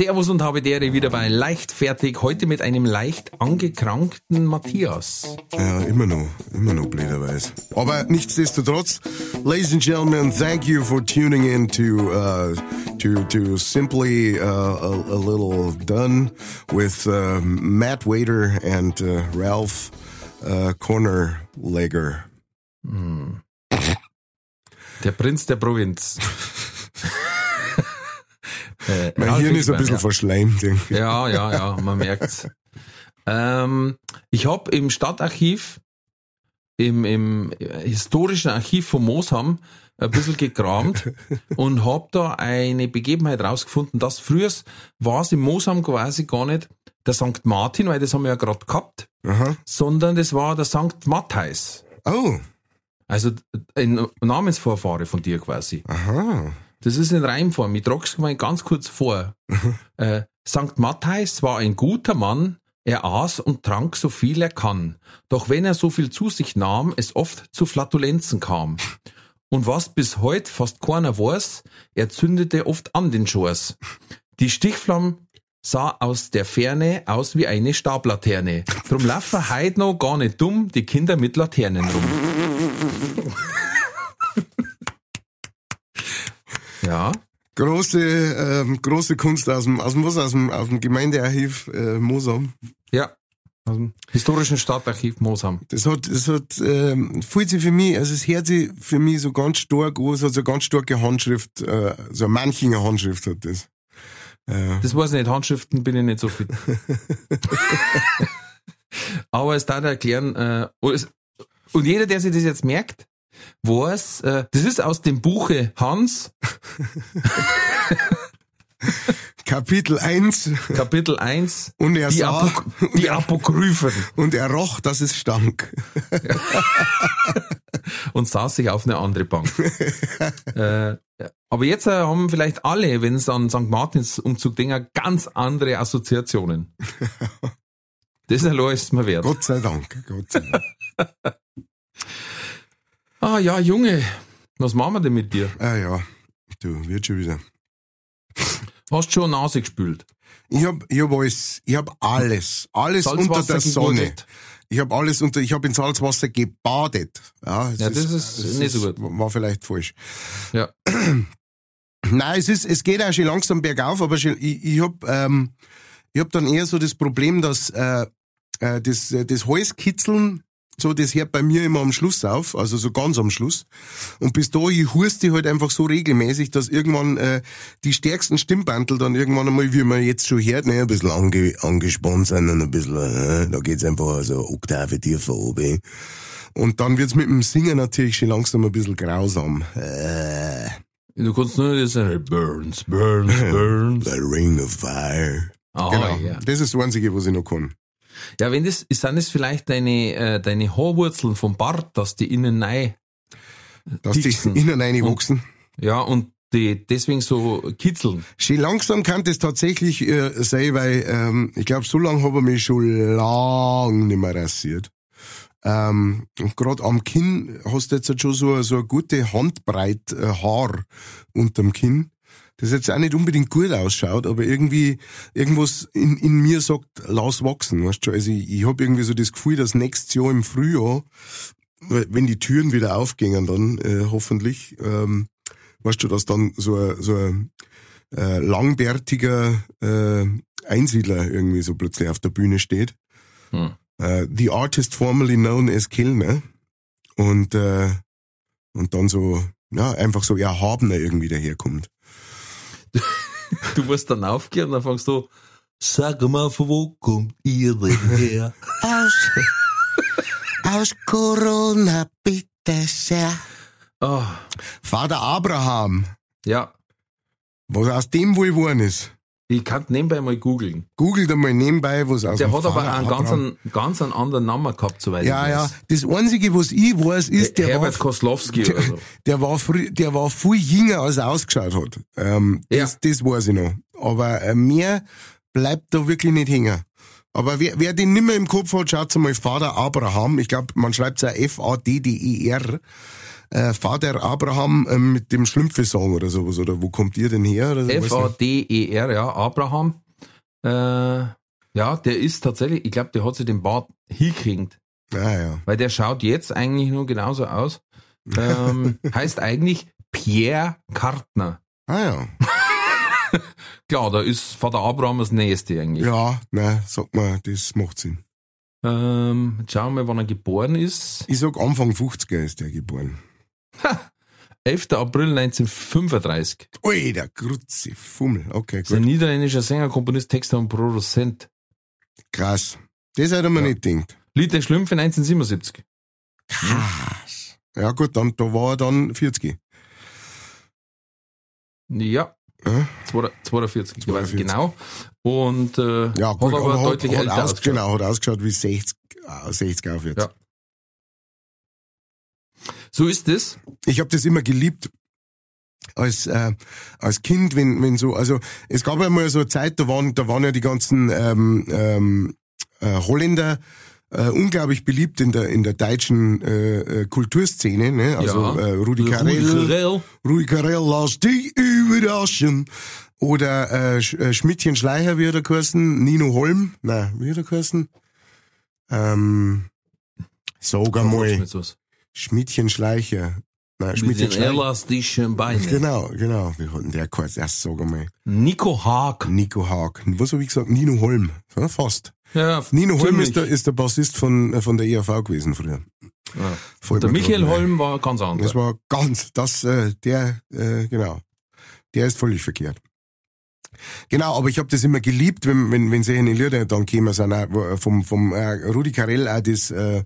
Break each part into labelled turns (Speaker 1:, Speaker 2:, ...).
Speaker 1: Servus und habe Dere wieder bei Leichtfertig, heute mit einem leicht angekrankten Matthias.
Speaker 2: Ja, immer noch, immer noch blöderweise. Aber nichtsdestotrotz, ladies and gentlemen, thank you for tuning in to uh, to to simply uh, a, a little done with uh, Matt Waiter and uh, Ralph uh, Cornerlegger.
Speaker 1: Der Prinz der Provinz. Äh,
Speaker 2: Mein Hirn ist ein bisschen
Speaker 1: ja.
Speaker 2: verschleimt. irgendwie.
Speaker 1: Ja, ja, ja, man merkt's. ähm, ich habe im Stadtarchiv, im, im historischen Archiv von Mosham, ein bisschen gekramt und habe da eine Begebenheit rausgefunden, dass früher war es im Mosham quasi gar nicht der St. Martin, weil das haben wir ja gerade gehabt,
Speaker 2: Aha.
Speaker 1: sondern das war der St. Matthäus.
Speaker 2: Oh,
Speaker 1: Also ein Namensvorfahre von dir quasi.
Speaker 2: aha.
Speaker 1: Das ist in Reimform. Ich trag's mal ganz kurz vor. äh, St. Matthäus war ein guter Mann, er aß und trank so viel er kann. Doch wenn er so viel zu sich nahm, es oft zu Flatulenzen kam. Und was bis heute fast keiner weiß, er zündete oft an den Schors. Die Stichflamme sah aus der Ferne aus wie eine Stablaterne. Drum laufen heut noch gar nicht dumm die Kinder mit Laternen rum. ja.
Speaker 2: Große, ähm, große Kunst aus dem, aus dem, was, aus dem, aus dem Gemeindearchiv äh, Mosam.
Speaker 1: Ja, aus dem historischen Stadtarchiv Mosam.
Speaker 2: Das hat, das hat, ähm, fühlt sich für mich, also es hört sich für mich so ganz stark an, es hat so eine ganz starke Handschrift, äh, so eine Manchinger Handschrift hat das. Äh,
Speaker 1: Das weiß ich nicht, Handschriften bin ich nicht so fit. Aber es darf erklären, äh, und jeder, der sich das jetzt merkt, weiß, äh, das ist aus dem Buche Hans,
Speaker 2: Kapitel 1
Speaker 1: Kapitel 1,
Speaker 2: und er
Speaker 1: die,
Speaker 2: sah
Speaker 1: Apok die Apokryphen
Speaker 2: und er roch, dass es stank.
Speaker 1: und saß sich auf eine andere Bank. äh, aber jetzt äh, haben vielleicht alle, wenn es an St. Martins Umzug denken, ganz andere Assoziationen. Das allein ist mir wert.
Speaker 2: Gott sei Dank, Gott sei Dank.
Speaker 1: Ah ja, Junge, was machen wir denn mit dir?
Speaker 2: ah ja, du, wird schon wieder.
Speaker 1: Hast schon Nase gespült?
Speaker 2: Ich hab, ich hab alles, ich hab alles, alles unter der Sonne. Ich hab alles unter, ich hab in Salzwasser gebadet. Ja,
Speaker 1: Ja, das ist nicht so gut.
Speaker 2: War vielleicht falsch.
Speaker 1: Ja.
Speaker 2: Nein, es ist, es geht auch schon langsam bergauf, aber schon, ich, ich hab, ähm, ich hab dann eher so das Problem, dass äh, äh, das, äh, das Halskitzeln, so das hört bei mir immer am Schluss auf, also so ganz am Schluss. Und bis dahin hust die halt einfach so regelmäßig, dass irgendwann äh, die stärksten Stimmbandel dann irgendwann einmal, wie man jetzt schon hört, ne, ein bisschen ange, angespannt sind und ein bisschen, äh, da geht's einfach so Oktave tiefer oben. Und dann wird's mit dem Singen natürlich schon langsam ein bisschen grausam. Äh,
Speaker 1: Du kannst nur das sagen, Burns, Burns, Burns.
Speaker 2: the Ring of Fire.
Speaker 1: Ah,
Speaker 2: genau.
Speaker 1: ja.
Speaker 2: Das ist das Einzige, was ich noch kann.
Speaker 1: Ja, wenn das, sind das vielleicht deine, äh, deine Haarwurzeln vom Bart, dass die innen rein,
Speaker 2: Dass die innen reinwachsen.
Speaker 1: ja, und die deswegen so kitzeln.
Speaker 2: Schön langsam kann das tatsächlich äh, sein, weil ähm, ich glaube, so lange habe ich mich schon lang nicht mehr rasiert. Ähm, und gerade am Kinn hast du jetzt schon so, so eine gute Handbreit äh, Haar unterm Kinn. Das jetzt auch nicht unbedingt gut ausschaut, aber irgendwie irgendwas in, in mir sagt, lass wachsen. Weißt du? Also ich, ich habe irgendwie so das Gefühl, dass nächstes Jahr im Frühjahr, wenn die Türen wieder aufgehen, dann äh, hoffentlich, ähm, weißt du, dass dann so ein, so ein äh, langbärtiger äh, Einsiedler irgendwie so plötzlich auf der Bühne steht.
Speaker 1: Hm.
Speaker 2: Äh, the artist formerly known as Kilmer. Und, äh, und dann so, ja, einfach so erhabener irgendwie daherkommt.
Speaker 1: Du musst dann aufgehen und dann fängst du, sag mal, von wo kommt ihr denn her?
Speaker 2: Aus, aus Corona, bitte sehr.
Speaker 1: Ah,
Speaker 2: Vater Abraham,
Speaker 1: ja,
Speaker 2: was aus dem wohl geworden ist.
Speaker 1: Ich kann nebenbei mal googeln.
Speaker 2: Googelt einmal nebenbei, was aus
Speaker 1: Der hat aber einen ganz, einen, ganz einen anderen Namen gehabt, soweit
Speaker 2: Ja,
Speaker 1: ich
Speaker 2: ja.
Speaker 1: weiß.
Speaker 2: Das Einzige, was ich weiß, ist, der war,
Speaker 1: Herbert Koslowski oder so.
Speaker 2: der war frü- der war viel jünger, als er ausgeschaut hat. Ähm,
Speaker 1: Ja.
Speaker 2: das, das weiß ich noch. Aber äh, mehr bleibt da wirklich nicht hängen. Aber wer, wer den nimmer im Kopf hat, schaut mal Vater Abraham. Ich glaube, man schreibt es ja F-A-D-D-E-R. Äh, Vater Abraham äh, mit dem Schlümpfe-Song oder sowas. Oder wo kommt ihr denn her? So.
Speaker 1: F-A-D-E-R, ja, Abraham. Äh, ja, der ist tatsächlich, ich glaube, der hat sich den Bart hingekriegt.
Speaker 2: Ah, ja.
Speaker 1: Weil der schaut jetzt eigentlich nur genauso aus. Ähm, heißt eigentlich Pierre Kartner.
Speaker 2: Ah, ja.
Speaker 1: Klar, da ist Vater Abraham das Nächste eigentlich.
Speaker 2: Ja, nein, sag mal, das macht Sinn.
Speaker 1: Ähm, jetzt schauen wir, wann er geboren ist.
Speaker 2: Ich sag Anfang 50er ist der geboren.
Speaker 1: 11. April 1935.
Speaker 2: Ui, der Grutzi, Fummel. Okay,
Speaker 1: Ist ein
Speaker 2: gut.
Speaker 1: niederländischer Sänger, Komponist, Texter und Produzent.
Speaker 2: Krass. Das hätte man
Speaker 1: Ja.
Speaker 2: nicht gedacht.
Speaker 1: Lied der Schlümpfe 1977.
Speaker 2: Krass. Ja gut, dann, da war er dann 40.
Speaker 1: Ja,
Speaker 2: Ja,
Speaker 1: 42, ich weiß
Speaker 2: 42.
Speaker 1: genau. Und äh,
Speaker 2: ja gut,
Speaker 1: hat aber
Speaker 2: hat,
Speaker 1: deutlich
Speaker 2: hat,
Speaker 1: älter
Speaker 2: aus,
Speaker 1: ausgeschaut.
Speaker 2: genau, hat ausgeschaut wie 60, äh, 60 aufwärts.
Speaker 1: Ja. So ist es.
Speaker 2: Ich habe das immer geliebt. Als, äh, als Kind, wenn, wenn so, also es gab einmal so eine Zeit, da waren, da waren ja die ganzen ähm, ähm, äh, Holländer äh, unglaublich beliebt in der in der deutschen äh, äh, Kulturszene, ne? Also
Speaker 1: Ja.
Speaker 2: äh, Rudi Carell. Rudi Carell, lass dich überraschen. Oder äh, Sch äh, Schmidtchen Schleicher, wie hat er geheißen? Nino Holm? Nein, wie hat er geheißen? Ähm, sag einmal, Schmidtchen Schleicher. Nein,
Speaker 1: Mit den elastischen Beinen.
Speaker 2: Genau, genau. Wie hat denn der geheißen? Erst sag einmal.
Speaker 1: Nico Haag.
Speaker 2: Nico Haag. Was habe ich gesagt? Nino Holm. Ja, fast.
Speaker 1: Ja,
Speaker 2: Nino Holm ist der, ist der Bassist von, äh, von der ERV gewesen früher.
Speaker 1: Ja. Der Michael
Speaker 2: ein.
Speaker 1: Holm war ganz
Speaker 2: Das
Speaker 1: anders.
Speaker 2: war ganz, das, äh, der, äh, genau. Der ist völlig verkehrt. Genau, aber ich habe das immer geliebt, wenn, wenn, wenn solche Lieder dann kämen, sind, auch, vom, vom äh, Rudi Carell auch das, äh,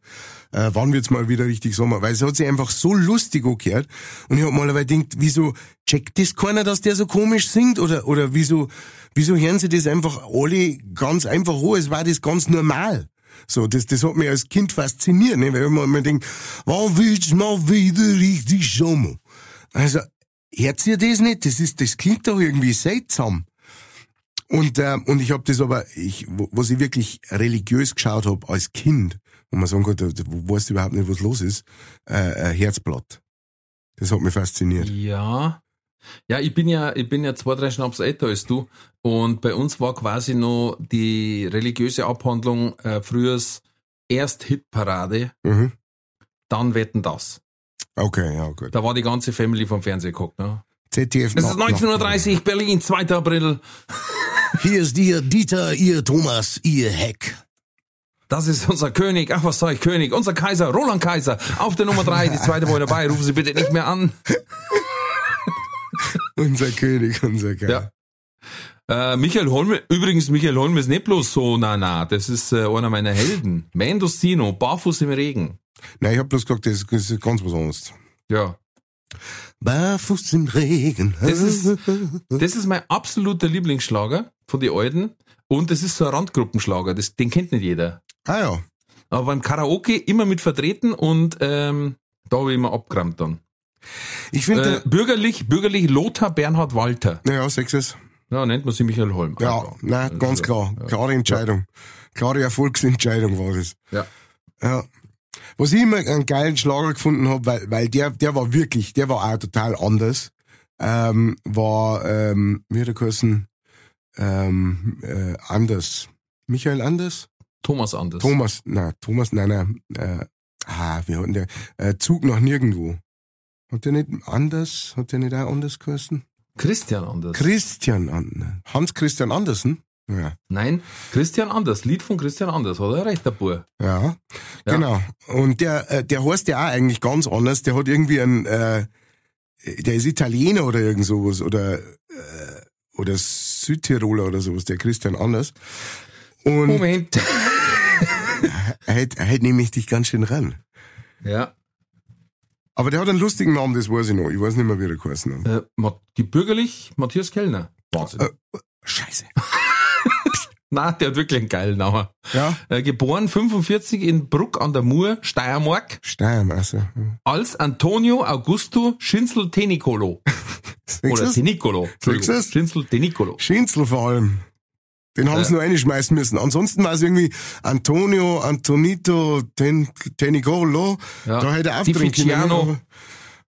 Speaker 2: äh, wann wird's mal wieder richtig Sommer, weil es hat sich einfach so lustig angehört und ich hab mal dabei gedacht, wieso checkt das keiner, dass der so komisch singt oder, oder wieso, wieso hören sie das einfach alle ganz einfach an, es war das ganz normal. So, das, das hat mich als Kind fasziniert, ne? weil man immer denkt, wann wird's mal wieder richtig Sommer? Also, hört ihr das nicht? Das ist, das klingt doch irgendwie seltsam. Und, äh, und ich habe das aber, ich, wo, was ich wirklich religiös geschaut habe als Kind, wo man sagen konnte, wo weißt du überhaupt nicht, was los ist, äh, äh, Herzblatt. Das hat mich fasziniert.
Speaker 1: Ja. Ja, ich bin ja, ich bin ja zwei, drei Schnaps älter als du. Und bei uns war quasi noch die religiöse Abhandlung äh, frühers erst Hitparade,
Speaker 2: Mhm.
Speaker 1: dann wetten das.
Speaker 2: Okay, ja, gut.
Speaker 1: Da war die ganze Family vom Fernseher geguckt. Ne?
Speaker 2: ZDF.
Speaker 1: Es ist
Speaker 2: na-
Speaker 1: 1930, Berlin, 2. April.
Speaker 2: Hier ist ihr Dieter, ihr Thomas, ihr Heck.
Speaker 1: Das ist unser König. Ach, was sag ich, König? Unser Kaiser, Roland Kaiser. Auf der Nummer drei, die zweite Woche dabei. Rufen Sie bitte nicht mehr an.
Speaker 2: Unser König, unser Geil.
Speaker 1: Ja. Äh, Michael Holm, übrigens, Michael Holm ist nicht bloß so, na, na, das ist äh, einer meiner Helden. Mendocino, barfuß im Regen.
Speaker 2: Nein, ich hab bloß gesagt, das, das ist ganz was anderes.
Speaker 1: Ja.
Speaker 2: Barfuß im Regen.
Speaker 1: Das ist- Das ist mein absoluter Lieblingsschlager von den Alten. Und das ist so ein Randgruppenschlager, das, den kennt nicht jeder.
Speaker 2: Ah ja.
Speaker 1: Aber beim Karaoke immer mit vertreten und ähm, da habe ich immer abgerammt dann.
Speaker 2: Ich finde,
Speaker 1: Äh, bürgerlich, bürgerlich Lothar Bernhard Walter.
Speaker 2: äh, ja, Sexes.
Speaker 1: Ja, nennt man sie Michael Holm.
Speaker 2: Ja,
Speaker 1: Einfach.
Speaker 2: nein,
Speaker 1: Also,
Speaker 2: ganz klar.
Speaker 1: ja.
Speaker 2: Klare Entscheidung. Klare Erfolgsentscheidung war das.
Speaker 1: Ja.
Speaker 2: Ja. Was ich immer einen geilen Schlager gefunden habe, weil, weil der, der war wirklich, der war auch total anders, ähm, war, ähm, wie hat er geheißen, ähm, äh, Anders. Michael Anders?
Speaker 1: Thomas Anders.
Speaker 2: Thomas, nein, Thomas, nein, nein, äh, ah, wie hat denn der, äh, Zug nach nirgendwo. Hat der nicht Anders, hat der nicht auch Anders geheißen?
Speaker 1: Christian Anders.
Speaker 2: Christian Anders. Hans Christian Andersen? Ja.
Speaker 1: Nein, Christian Anders. Lied von Christian Anders, hat er recht, der Bur.
Speaker 2: Ja,
Speaker 1: Ja.
Speaker 2: genau. Und der, äh, der heißt ja auch eigentlich ganz anders. Der hat irgendwie einen, äh, der ist Italiener oder irgend sowas oder äh, oder Südtiroler oder sowas, der Christian Anders. Und
Speaker 1: Moment.
Speaker 2: er hält, er hält nämlich dich ganz schön ran.
Speaker 1: Ja.
Speaker 2: Aber der hat einen lustigen Namen, das weiß ich noch. Ich weiß nicht mehr, wie er geheißen hat.
Speaker 1: Äh, die bürgerlich Matthias Kellner. Wahnsinn.
Speaker 2: Äh, Scheiße.
Speaker 1: Na, der hat wirklich einen geilen Namen.
Speaker 2: Ja.
Speaker 1: Äh, geboren 45 in Bruck an der Mur, Steiermark,
Speaker 2: Steiermark. Also.
Speaker 1: als Antonio Augusto Schinzel Tenicolo. Oder Tenicolo. Schinzel Tenicolo.
Speaker 2: Schinzel vor allem. Den haben sie nur einschmeißen müssen. Ansonsten war es irgendwie Antonio, Antonito, Ten, Tenicolo.
Speaker 1: Ja.
Speaker 2: Da hätte er drin können.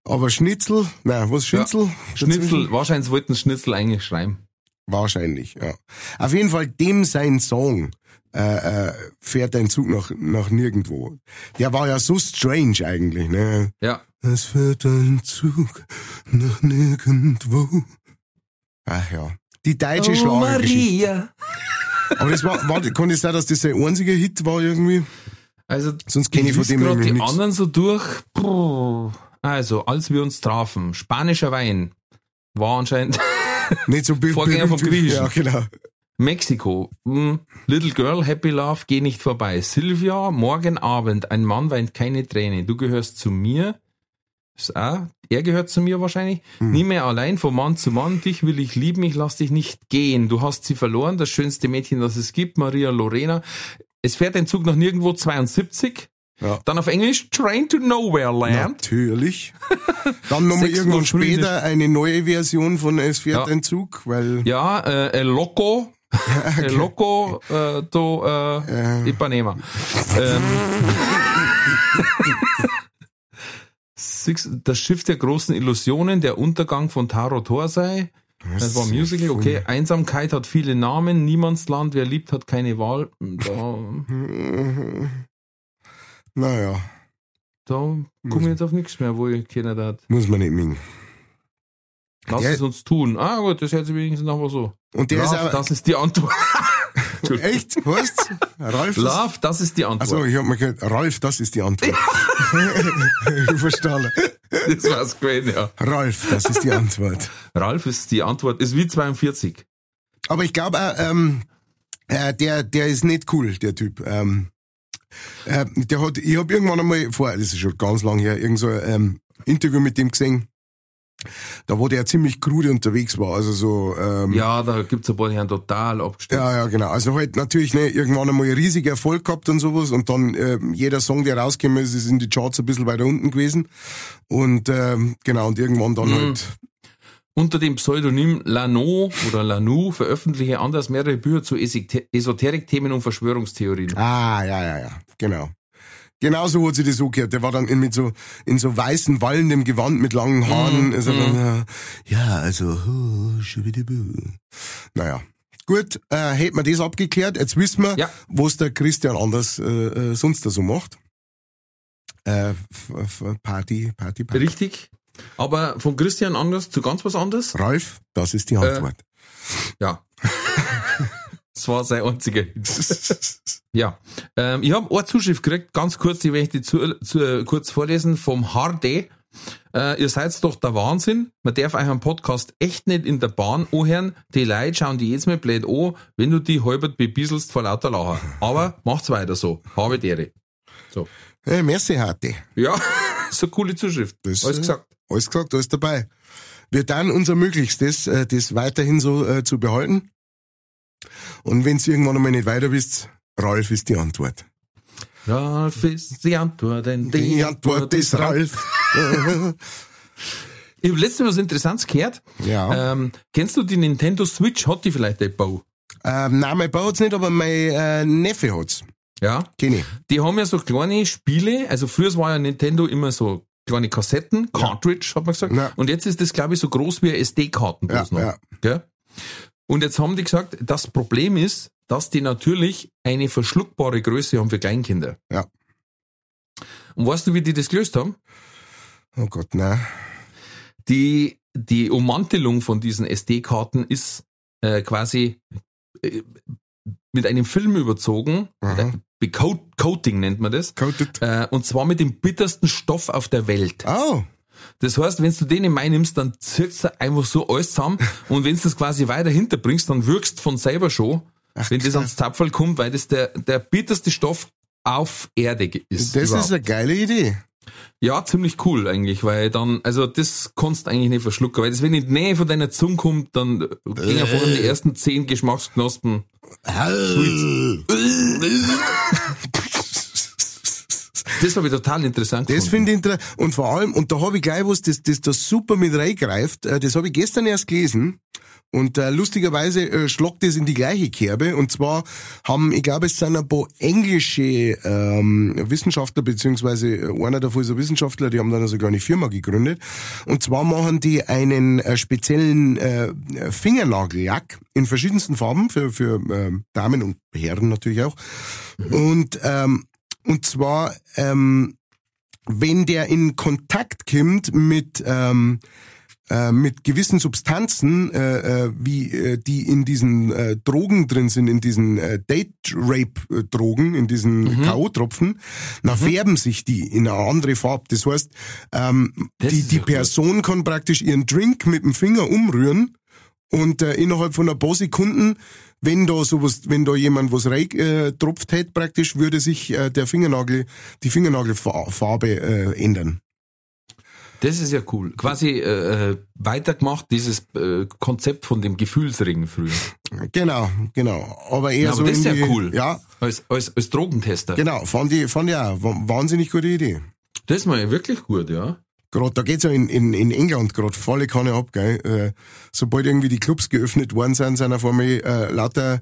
Speaker 2: Aber, Schnitzel, nein, was Schnitzel?
Speaker 1: Schnitzel, wahrscheinlich wollten sie Schnitzel eigentlich schreiben.
Speaker 2: Wahrscheinlich, ja. Auf jeden Fall dem sein Song äh, äh, fährt ein Zug nach, nach nirgendwo. Der war ja so strange eigentlich, ne?
Speaker 1: Ja.
Speaker 2: Es fährt ein Zug nach nirgendwo. Ach ja. Die deutsche
Speaker 1: Oh,
Speaker 2: Schlagergeschichte. Aber das war, war, kann es sein, dass das sein einziger Hit war irgendwie?
Speaker 1: Also,
Speaker 2: Sonst kenne ich von dem irgendwie
Speaker 1: die
Speaker 2: nichts.
Speaker 1: anderen so durch. Puh. Also, als wir uns trafen, spanischer Wein war anscheinend
Speaker 2: Nicht so be-
Speaker 1: Vorgänger vom. Griechischen.
Speaker 2: Ja, genau.
Speaker 1: Mexiko. Hm. Little Girl, Happy Love, geh nicht vorbei. Silvia, morgen Abend, ein Mann weint keine Träne. Du gehörst zu mir. Auch, er gehört zu mir wahrscheinlich.
Speaker 2: Hm.
Speaker 1: Nie mehr allein, von Mann zu Mann. Dich will ich lieben, ich lass dich nicht gehen. Du hast sie verloren, das schönste Mädchen, das es gibt, Maria Lorena. Es fährt ein Zug nach nirgendwo 72.
Speaker 2: Ja.
Speaker 1: Dann auf Englisch Train to Nowhere Land.
Speaker 2: Natürlich. Dann nochmal irgendwann später eine neue Version von Es fährt
Speaker 1: Ja.
Speaker 2: ein Zug, weil
Speaker 1: Ja, äh, El Loco. El Loco äh, do äh, Ipanema. Ähm, Six, das Schiff der großen Illusionen, der Untergang von Taro Torsei. Das war ein Musical, okay. Einsamkeit hat viele Namen, Niemandsland, wer liebt, hat keine Wahl. Da,
Speaker 2: naja,
Speaker 1: da komme ich jetzt auf nichts mehr, wo ich kennen hat.
Speaker 2: muss man nicht mengen.
Speaker 1: Lass
Speaker 2: Der-
Speaker 1: es uns tun. Ah gut, das hört sich wenigstens noch mal so.
Speaker 2: Und der
Speaker 1: Love,
Speaker 2: ist auch,
Speaker 1: das ist die Antwort.
Speaker 2: echt, was? Ralf?
Speaker 1: Love, das ist die Antwort.
Speaker 2: Also ich hab mir gehört, Ralf, das ist die Antwort. ich verstehe.
Speaker 1: Das war's gewesen, ja.
Speaker 2: Ralf, das ist die Antwort.
Speaker 1: Ralf ist die Antwort, ist wie 42.
Speaker 2: Aber ich glaube, äh, ähm, äh, der, der ist nicht cool, der Typ. Ähm, äh, der hat, ich habe irgendwann einmal vor, das ist schon ganz lang her, irgend so ein ähm, Interview mit dem gesehen. Da wo der ziemlich krude unterwegs war, also so ähm,
Speaker 1: Ja, da gibt's ein paar, haben total abgestürzt.
Speaker 2: Ja, ja, genau. Also halt natürlich ne, irgendwann einmal riesig Erfolg gehabt und sowas und dann ähm, jeder Song, der rausgekommen ist, ist in die Charts ein bisschen weiter unten gewesen und ähm, genau und irgendwann dann
Speaker 1: Mhm.
Speaker 2: halt
Speaker 1: Unter dem Pseudonym Lano oder Lanu veröffentliche er anders mehrere Bücher zu Esoter- Esoterik-Themen und Verschwörungstheorien.
Speaker 2: ah ja ja ja genau genau so hat sich das so gehört. Der war dann in, mit so in so weißen wallendem Gewand mit langen Haaren. ist er dann, äh, ja also oh, naja. Gut, äh, hätten wir das abgeklärt. Jetzt wissen wir,
Speaker 1: Ja.
Speaker 2: was der Christian anders äh, äh, sonst da so macht. Äh, Party, Party, Party.
Speaker 1: Richtig. Aber von Christian anders zu ganz was anderes?
Speaker 2: Ralf, das ist die Antwort.
Speaker 1: Ja. das war sein einziger Hit. Ja. Ähm, ich habe eine Zuschrift gekriegt, ganz kurz, die werde ich zu, zu, kurz vorlesen, vom Harde. Äh, ihr seid doch der Wahnsinn. Man darf euch einen Podcast echt nicht in der Bahn anhören. Die Leute schauen die jetzt mal blöd an, wenn du die halbert bebieselst vor lauter Lacher. Aber macht's weiter so. Habe die Ehre. So.
Speaker 2: Äh, merci, Harte.
Speaker 1: Ja, so eine coole Zuschrift.
Speaker 2: Das,
Speaker 1: Alles
Speaker 2: äh,
Speaker 1: gesagt.
Speaker 2: Alles gesagt, alles dabei. Wir dann unser Möglichstes, äh, das weiterhin so äh, zu behalten. Und wenn ihr irgendwann einmal nicht weiter wisst, Ralf ist die Antwort.
Speaker 1: Ralf ist die Antwort, denn
Speaker 2: Die Antwort ist Ralf.
Speaker 1: Ich habe letztens was Interessantes gehört.
Speaker 2: ja.
Speaker 1: Ähm, kennst du die Nintendo Switch? Hat die vielleicht ein Bau?
Speaker 2: Ähm, nein, mein Bau hat's nicht, aber mein äh, Neffe hat's.
Speaker 1: Ja.
Speaker 2: Kenn ich.
Speaker 1: Die haben ja so kleine Spiele. Also früher war ja Nintendo immer so kleine Kassetten, Cartridge, hat man gesagt.
Speaker 2: Ja.
Speaker 1: Und jetzt ist das, glaube ich, so groß wie SD-Karten
Speaker 2: Ja,
Speaker 1: noch.
Speaker 2: ja.
Speaker 1: Gell? Und jetzt haben die gesagt, das Problem ist, dass die natürlich eine verschluckbare Größe haben für Kleinkinder.
Speaker 2: Ja.
Speaker 1: Und weißt du, wie die das gelöst haben?
Speaker 2: Oh Gott, nein.
Speaker 1: Die, die Ummantelung von diesen SD-Karten ist äh, quasi äh, mit einem Film überzogen.
Speaker 2: Aha.
Speaker 1: Coating nennt man das.
Speaker 2: Coated.
Speaker 1: Äh, und zwar mit dem bittersten Stoff auf der Welt.
Speaker 2: Oh.
Speaker 1: Das heißt, wenn du den in Mai nimmst, dann zirkst du einfach so alles zusammen. und wenn du das quasi weiter hinterbringst, dann wirkst von selber schon, wenn das ans Zapfel kommt, weil das der, der bitterste Stoff auf Erde ist.
Speaker 2: Das
Speaker 1: überhaupt.
Speaker 2: ist eine geile Idee.
Speaker 1: Ja, ziemlich cool eigentlich, weil dann, also das kannst du eigentlich nicht verschlucken, weil das, wenn in die Nähe von deiner Zunge kommt, dann gehen ja vorhin die ersten zehn Geschmacksknospen. Das habe ich total interessant
Speaker 2: Das finde ich interessant. Und vor allem, und da habe ich gleich was, das, das da super mit reingreift. Äh, Das habe ich gestern erst gelesen. Und äh, lustigerweise äh, schlagt das in die gleiche Kerbe. Und zwar haben, ich glaube, es sind ein paar englische ähm, Wissenschaftler, beziehungsweise äh, einer davon ist ein Wissenschaftler, die haben dann sogar eine Firma gegründet. Und zwar machen die einen äh, speziellen äh, Fingernagellack in verschiedensten Farben für, für äh, Damen und Herren natürlich auch. Und ähm, und zwar, ähm, wenn der in Kontakt kommt mit, ähm, äh, mit gewissen Substanzen, äh, äh, wie äh, die in diesen äh, Drogen drin sind, in diesen äh, Date-Rape-Drogen, in diesen K.O.-Tropfen, dann färben sich die in eine andere Farbe. Das heißt, ähm,
Speaker 1: Das
Speaker 2: die, die. Person kann praktisch ihren Drink mit dem Finger umrühren und äh, innerhalb von ein paar Sekunden, wenn da sowas, wenn da jemand was rein äh, tropft hätte, praktisch, würde sich äh, der Fingernagel, die Fingernagelfarbe äh, ändern.
Speaker 1: Das ist ja cool. Quasi äh, äh, weitergemacht, dieses äh, Konzept von dem Gefühlsring früher.
Speaker 2: Genau, genau. Aber eher
Speaker 1: Ja, aber
Speaker 2: so
Speaker 1: das ist ja
Speaker 2: die,
Speaker 1: cool.
Speaker 2: Ja,
Speaker 1: Als, als, als Drogentester.
Speaker 2: genau. Fand ich, fand ich auch. Wa- Wahnsinnig gute Idee.
Speaker 1: Das mal ja wirklich gut, ja.
Speaker 2: Gerade, da geht's ja in, in, in England gerade volle Kanne ab, gell. Äh, sobald irgendwie die Clubs geöffnet worden sind, sind auf einmal äh, lauter,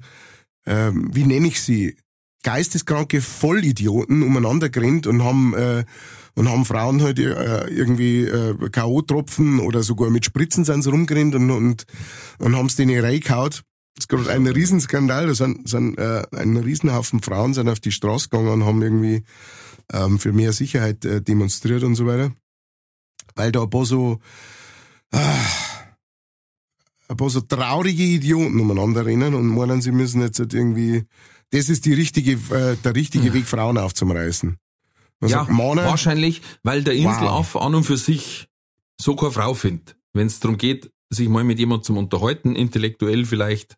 Speaker 2: äh, wie nenne ich sie, geisteskranke Vollidioten umeinander gerannt und haben äh, und haben Frauen halt äh, irgendwie äh, K.O.-Tropfen oder sogar mit Spritzen sind sie rumgerannt und, und, und haben's denen reingehaut. Das ist gerade ein Riesenskandal. Da sind, sind äh, ein Riesenhaufen Frauen sind auf die Straße gegangen und haben irgendwie ähm, für mehr Sicherheit äh, demonstriert und so weiter weil da ein paar so, ah, ein paar so traurige Idioten umeinander rennen und meinen, sie müssen jetzt halt irgendwie, das ist die richtige, äh, der richtige Weg, Frauen aufzureißen. Man
Speaker 1: ja,
Speaker 2: Männer,
Speaker 1: wahrscheinlich, weil der Inselaff
Speaker 2: Wow.
Speaker 1: an und für sich so keine Frau findet. Wenn es darum geht, sich mal mit jemandem zum Unterhalten, intellektuell vielleicht,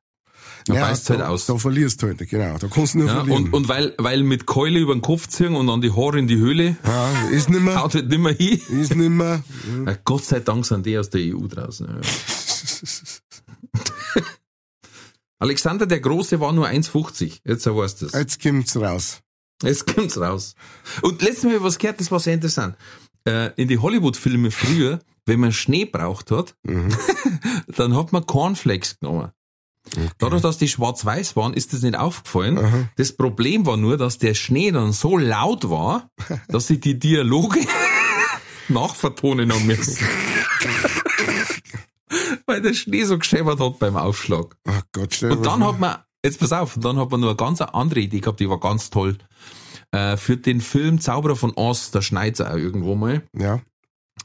Speaker 1: dann
Speaker 2: ja,
Speaker 1: beißt halt aus.
Speaker 2: da verlierst du halt, genau, da kannst du nur
Speaker 1: Ja,
Speaker 2: verlieren.
Speaker 1: und, und weil, weil mit Keule über den Kopf ziehen und an die Haare in die Höhle,
Speaker 2: ja, ist nimmer,
Speaker 1: haut halt nimmer hin.
Speaker 2: ist nimmer.
Speaker 1: Ja, Gott sei Dank sind die aus der EU draußen. Ja. Alexander der Große war nur 1,50. Jetzt weißt du es.
Speaker 2: Jetzt kommt's raus.
Speaker 1: Jetzt kommt's raus. Und letztes Mal hab ich was gehört, das war sehr interessant. Äh, in die Hollywood-Filme früher, wenn man Schnee braucht hat,
Speaker 2: Mhm.
Speaker 1: dann hat man Cornflakes genommen. Dadurch, dass die schwarz-weiß waren, ist das nicht aufgefallen.
Speaker 2: Aha.
Speaker 1: Das Problem war nur, dass der Schnee dann so laut war, dass sie die Dialoge nachvertonen haben müssen. Weil der Schnee so gescheppert hat beim Aufschlag.
Speaker 2: Ach Gott, dir
Speaker 1: Und dann hat man, jetzt pass auf, und dann hat man noch eine ganz andere Idee gehabt, die war ganz toll. Äh, für den Film Zauberer von Oz, da schneit's auch irgendwo mal.
Speaker 2: Ja.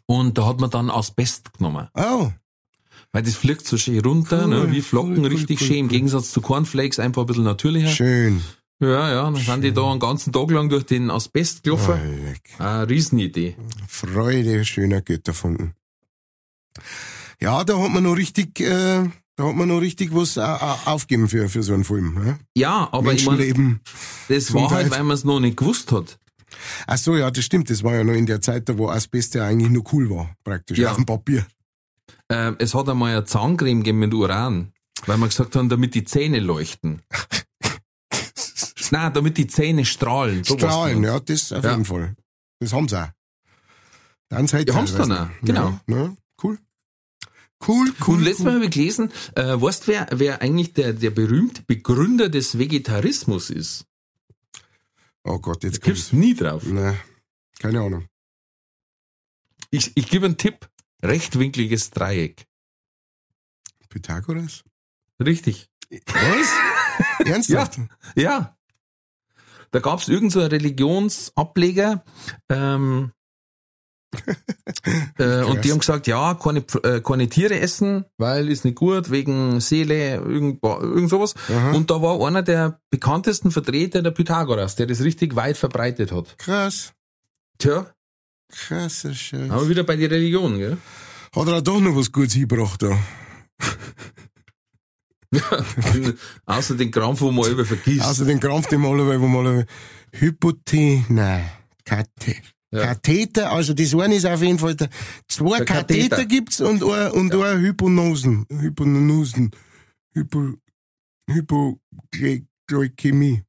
Speaker 1: Und da hat man dann Asbest genommen.
Speaker 2: Oh,
Speaker 1: Weil das fliegt so schön runter,
Speaker 2: Cool,
Speaker 1: ne, wie Flocken,
Speaker 2: cool,
Speaker 1: richtig
Speaker 2: cool,
Speaker 1: schön. Im. Gegensatz zu Cornflakes einfach ein bisschen natürlicher.
Speaker 2: schön.
Speaker 1: Ja, ja, dann sind die da einen ganzen Tag lang durch den Asbest gelaufen.
Speaker 2: Oh.
Speaker 1: Eine Riesenidee.
Speaker 2: Freude schöner Götterfunken. Ja, da hat man noch richtig, äh, da hat man noch richtig was äh, äh, aufgeben für, für so einen Film. Ne?
Speaker 1: Ja, aber ich meine, das war halt, weil man es noch nicht gewusst hat.
Speaker 2: Ach so, ja, das stimmt. Das war ja noch in der Zeit, da wo Asbest ja eigentlich nur cool war, praktisch.
Speaker 1: Ja.
Speaker 2: Auf dem Papier.
Speaker 1: Ähm, es hat einmal eine Zahncreme gegeben mit Uran, weil man gesagt haben, damit die Zähne leuchten. Nein, damit die Zähne strahlen. sowas
Speaker 2: Strahlen, ja, das auf
Speaker 1: Ja.
Speaker 2: jeden Fall. Das haben sie auch. Dann seid
Speaker 1: Ja, haben's dann auch, genau.
Speaker 2: Ja, ne? Cool. Cool, cool.
Speaker 1: Und letztes Mal
Speaker 2: cool.
Speaker 1: habe ich gelesen, äh, weißt wer, wer eigentlich der, der berühmte Begründer des Vegetarismus ist?
Speaker 2: Oh Gott, jetzt
Speaker 1: Gibst nie drauf.
Speaker 2: Ne, keine Ahnung.
Speaker 1: Ich, ich gebe einen Tipp. Rechtwinkliges Dreieck.
Speaker 2: Pythagoras?
Speaker 1: Richtig.
Speaker 2: Was? Ernsthaft?
Speaker 1: Ja. Da gab's irgend so einen Religionsableger, ähm, äh, und die haben gesagt, ja, keine, äh, keine Tiere essen, weil ist nicht gut, wegen Seele, irgend, irgend sowas.
Speaker 2: Aha.
Speaker 1: Und da war einer der bekanntesten Vertreter der Pythagoras, der das richtig weit verbreitet hat.
Speaker 2: Krass.
Speaker 1: Tja,
Speaker 2: Krasser Scheiß.
Speaker 1: aber wieder bei der Religion, gell?
Speaker 2: Hat er doch noch was Gutes hingebracht da.
Speaker 1: Außer den Krampf, wo man über vergisst.
Speaker 2: Außer den Krampf, den mal, wo mal Hypothene, Karte.
Speaker 1: Ja.
Speaker 2: Katheter, also das eine ist auf jeden Fall, der, zwei
Speaker 1: Der
Speaker 2: Katheter,
Speaker 1: Katheter.
Speaker 2: gibt's und ein, und ein Hyponosen, Hyponosen, Hypo, Hypoglykämie.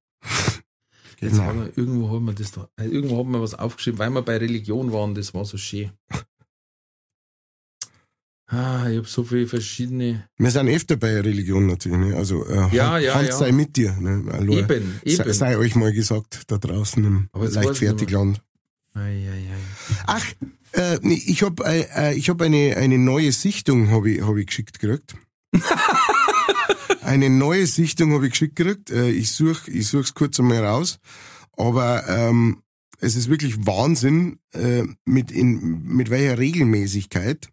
Speaker 1: Jetzt haben wir, irgendwo haben wir das da, äh, irgendwo haben wir was aufgeschrieben, weil wir bei Religion waren, das war so schön. Ah, ich habe so viele verschiedene.
Speaker 2: Wir sind öfter bei Religion natürlich, ne? Also, äh,
Speaker 1: Ja, ja,
Speaker 2: Hand
Speaker 1: ja.
Speaker 2: sei mit dir, ne? Hallo.
Speaker 1: Eben,
Speaker 2: Sei,
Speaker 1: eben.
Speaker 2: sei euch mal gesagt, da draußen im Leichtfertigland. Ach, äh, nee, ich habe äh, äh, ich hab eine, eine neue Sichtung hab ich, hab ich geschickt gekriegt. eine neue Sichtung habe ich geschickt gekriegt. Äh, ich suche ich such's kurz einmal raus. Aber ähm, es ist wirklich Wahnsinn, äh, mit, in, mit welcher Regelmäßigkeit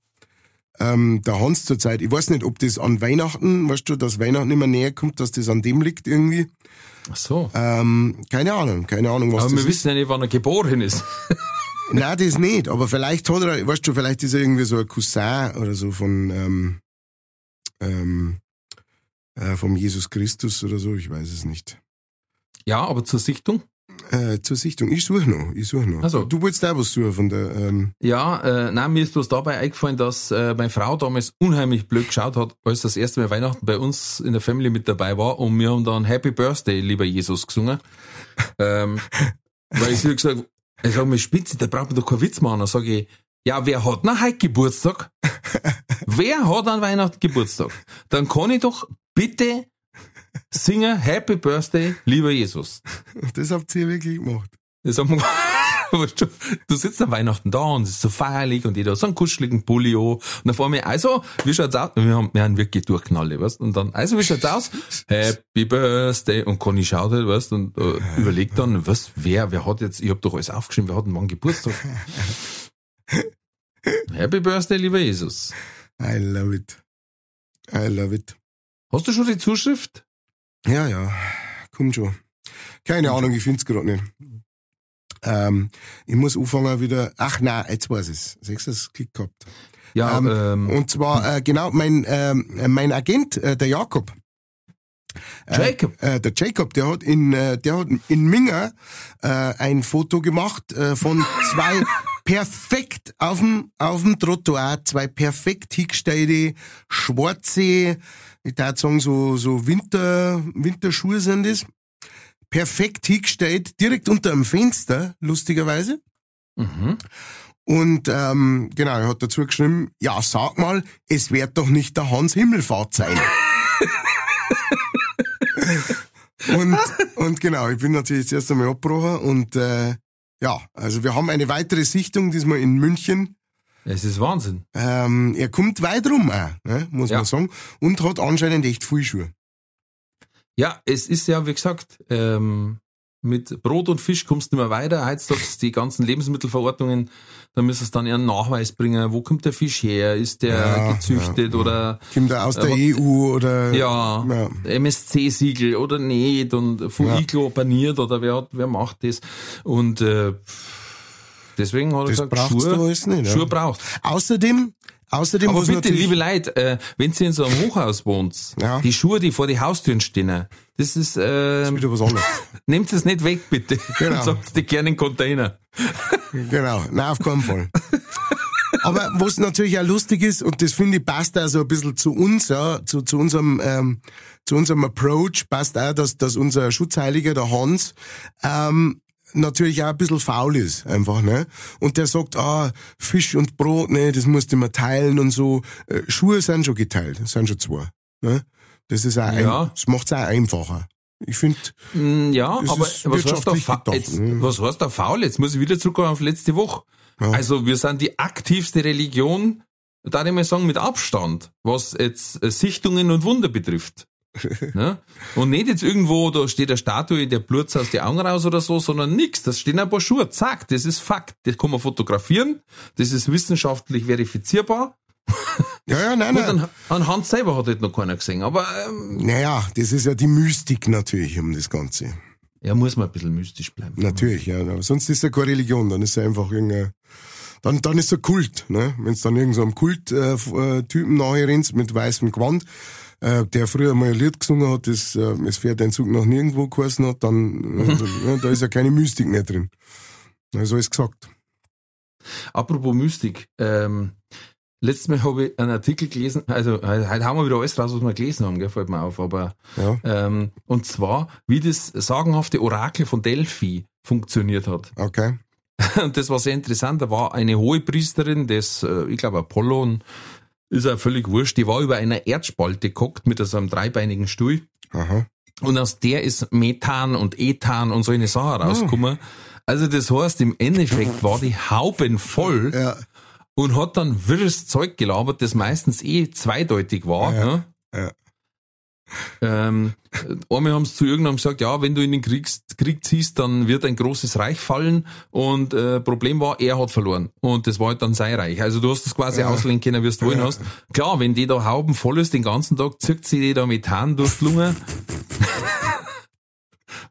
Speaker 2: ähm, der Hans zurzeit, ich weiß nicht, ob das an Weihnachten, weißt du, dass Weihnachten immer näher kommt, dass das an dem liegt irgendwie.
Speaker 1: Ach so.
Speaker 2: Ähm, keine Ahnung, keine Ahnung, was
Speaker 1: Aber
Speaker 2: das
Speaker 1: wir
Speaker 2: ist.
Speaker 1: wissen ja nicht, wann er geboren ist.
Speaker 2: Nein, das nicht. Aber vielleicht hat er, weißt du, vielleicht ist er irgendwie so ein Cousin oder so von, ähm, ähm, äh, vom Jesus Christus oder so. Ich weiß es nicht.
Speaker 1: Ja, aber zur Sichtung?
Speaker 2: Äh, zur Sichtung. Ich suche noch. Ich suche noch.
Speaker 1: Ach so.
Speaker 2: Du wolltest auch was suchen von der, ähm,
Speaker 1: Ja, äh, nein, mir ist bloß dabei eingefallen, dass äh, meine Frau damals unheimlich blöd geschaut hat, als das erste Mal Weihnachten bei uns in der Family mit dabei war und wir haben dann Happy Birthday, lieber Jesus, gesungen. ähm, weil ich sie gesagt ich sag mir, Spitze, da braucht man doch keinen Witz machen. Dann sage ich, ja, wer hat denn heute Geburtstag? wer hat an Weihnachten Geburtstag? Dann kann ich doch bitte singen Happy Birthday, lieber Jesus.
Speaker 2: das habt ihr wirklich gemacht.
Speaker 1: Das haben wir, Weißt du, du sitzt an Weihnachten da und es ist so feierlich und jeder hat so einen kuscheligen Pulli an. Und dann vor mir, also, wie schaut's aus? Wir haben, wir haben wirklich durchknallt, weißt Und dann, also, wie schaut's aus? Happy Birthday. Und Conny schaut halt, weißt und äh, überlegt dann, was, wer, wer hat jetzt, ich hab doch alles aufgeschrieben, wer hat denn wann Geburtstag? Happy Birthday, lieber Jesus.
Speaker 2: I love it. I love it.
Speaker 1: Hast du schon die Zuschrift?
Speaker 2: Ja, ja, kommt schon. Keine Ahnung, ich find's gerade nicht. Ähm, ich muss anfangen wieder. Ach nein, jetzt weiß ich's. Sechs das Klick gehabt.
Speaker 1: Ja,
Speaker 2: Ähm,
Speaker 1: ähm,
Speaker 2: Und zwar äh, genau mein ähm, mein Agent, äh, der Jakob.
Speaker 1: Jacob.
Speaker 2: Äh, der Jacob, der hat in äh, der hat in Minger äh, ein Foto gemacht äh, von zwei perfekt auf dem auf dem Trottoir, zwei perfekt hingestellte schwarze, ich würde sagen so so Winter Winterschuhe sind das. Perfekt hingestellt, direkt unter dem Fenster, lustigerweise.
Speaker 1: Mhm.
Speaker 2: Und ähm, genau, er hat dazu geschrieben, ja, sag mal, es wird doch nicht der Hans Himmelfahrt sein. und, und genau, ich bin natürlich jetzt erst einmal abgebrochen und äh, ja, also wir haben eine weitere Sichtung, diesmal in München.
Speaker 1: Es ist Wahnsinn.
Speaker 2: Ähm, er kommt weit rum auch, ne, muss
Speaker 1: Ja.
Speaker 2: man sagen, und hat anscheinend echt viel Schuhe.
Speaker 1: Ja, es ist ja, wie gesagt, ähm, mit Brot und Fisch kommst du nicht mehr weiter. Heutzutage die ganzen Lebensmittelverordnungen, da müssen es dann ihren Nachweis bringen. Wo kommt der Fisch her? Ist der
Speaker 2: Ja,
Speaker 1: gezüchtet
Speaker 2: ja,
Speaker 1: oder
Speaker 2: Kommt er aus der
Speaker 1: Aber-
Speaker 2: EU oder
Speaker 1: ja. MSC-Siegel oder nicht und von
Speaker 2: Ja.
Speaker 1: Iglo baniert oder wer hat, wer macht das? Und äh, deswegen hat er
Speaker 2: Das
Speaker 1: gesagt, Schuhe,
Speaker 2: da alles nicht, ja.
Speaker 1: Schuhe braucht.
Speaker 2: Außerdem, außerdem
Speaker 1: Aber bitte, liebe Leute, äh, wenn ihr in so einem Hochhaus wohnt,
Speaker 2: Ja.
Speaker 1: die Schuhe, die vor die Haustüren stehen, das ist, äh,
Speaker 2: ist wieder was anderes.
Speaker 1: nehmt es nicht weg, bitte.
Speaker 2: Genau.
Speaker 1: Und sagt die gerne in Container.
Speaker 2: Genau, nein, auf keinen Fall. Aber was natürlich auch lustig ist, und das finde ich passt auch so ein bisschen zu uns, ja, zu, zu unserem, ähm, zu unserem Approach, passt auch, dass, dass unser Schutzheiliger, der Hans, ähm, natürlich auch ein bisschen faul ist, einfach, ne? Und der sagt, ah, Fisch und Brot, ne, das musst du immer teilen und so. Äh, Schuhe sind schon geteilt, sind schon zwei, ne? Das ist auch,
Speaker 1: Ja.
Speaker 2: ein, das macht's auch einfacher. Ich finde,
Speaker 1: Mm, Ja, aber was heißt,
Speaker 2: wirtschaftlich
Speaker 1: fa
Speaker 2: gedacht,
Speaker 1: jetzt,
Speaker 2: ne?
Speaker 1: was heißt da faul? Jetzt muss ich wieder zurückkommen auf letzte Woche.
Speaker 2: Ja.
Speaker 1: Also wir sind die aktivste Religion, da ich mal sagen, mit Abstand, was jetzt äh, Sichtungen und Wunder betrifft. ne? Und nicht jetzt irgendwo, da steht eine Statue, der Blut aus die Augen raus oder so, sondern nix. Das stehen ein paar Schuhe. Zack, das ist Fakt. Das kann man fotografieren. Das ist wissenschaftlich verifizierbar.
Speaker 2: ja, ja, nein,
Speaker 1: Gut,
Speaker 2: nein.
Speaker 1: an, anhand selber hat halt noch keiner gesehen. Aber ähm,
Speaker 2: Naja, das ist ja die Mystik natürlich um das Ganze.
Speaker 1: ja, muss man ein bisschen mystisch bleiben.
Speaker 2: Natürlich, ja. Aber sonst ist ja keine Religion, dann ist ja einfach irgendein, dann, dann ist er Kult, ne? Wenn es dann irgend so einem Kult-Typen äh, äh, mit weißem Gewand, äh, der früher mal ein Lied gesungen hat, das, äh, es fährt ein Zug nach nirgendwo geheißen hat, dann, äh, ja, da ist ja keine Mystik mehr drin. Da ist alles gesagt.
Speaker 1: Apropos Mystik, ähm, letztes Mal habe ich einen Artikel gelesen, also heute haben wir wieder alles raus, was wir gelesen haben, gell, fällt mir auf, aber
Speaker 2: Ja.
Speaker 1: ähm, und zwar, wie das sagenhafte Orakel von Delphi funktioniert hat.
Speaker 2: Okay.
Speaker 1: Und das war sehr interessant. Da war eine hohe Priesterin des, äh, ich glaube, Apollon, ist ja völlig wurscht, die war über einer Erdspalte gehockt mit so einem dreibeinigen Stuhl.
Speaker 2: Aha.
Speaker 1: Und aus der ist Methan und Ethan und so eine Sache rausgekommen. Also das heißt, im Endeffekt war die Hauben voll
Speaker 2: Ja.
Speaker 1: und hat dann wirres Zeug gelabert, das meistens eh zweideutig war.
Speaker 2: Ja,
Speaker 1: ne?
Speaker 2: ja.
Speaker 1: Ähm, einmal haben sie zu irgendeinem gesagt, ja, wenn du in den Krieg, Krieg ziehst, dann wird ein großes Reich fallen und äh, Problem war, er hat verloren und das war halt dann sein Reich. Also du hast das quasi auslegen können, wie du wollen hast. Klar, wenn die da Hauben voll ist den ganzen Tag, zirkt sie die da Methan durch die Lunge.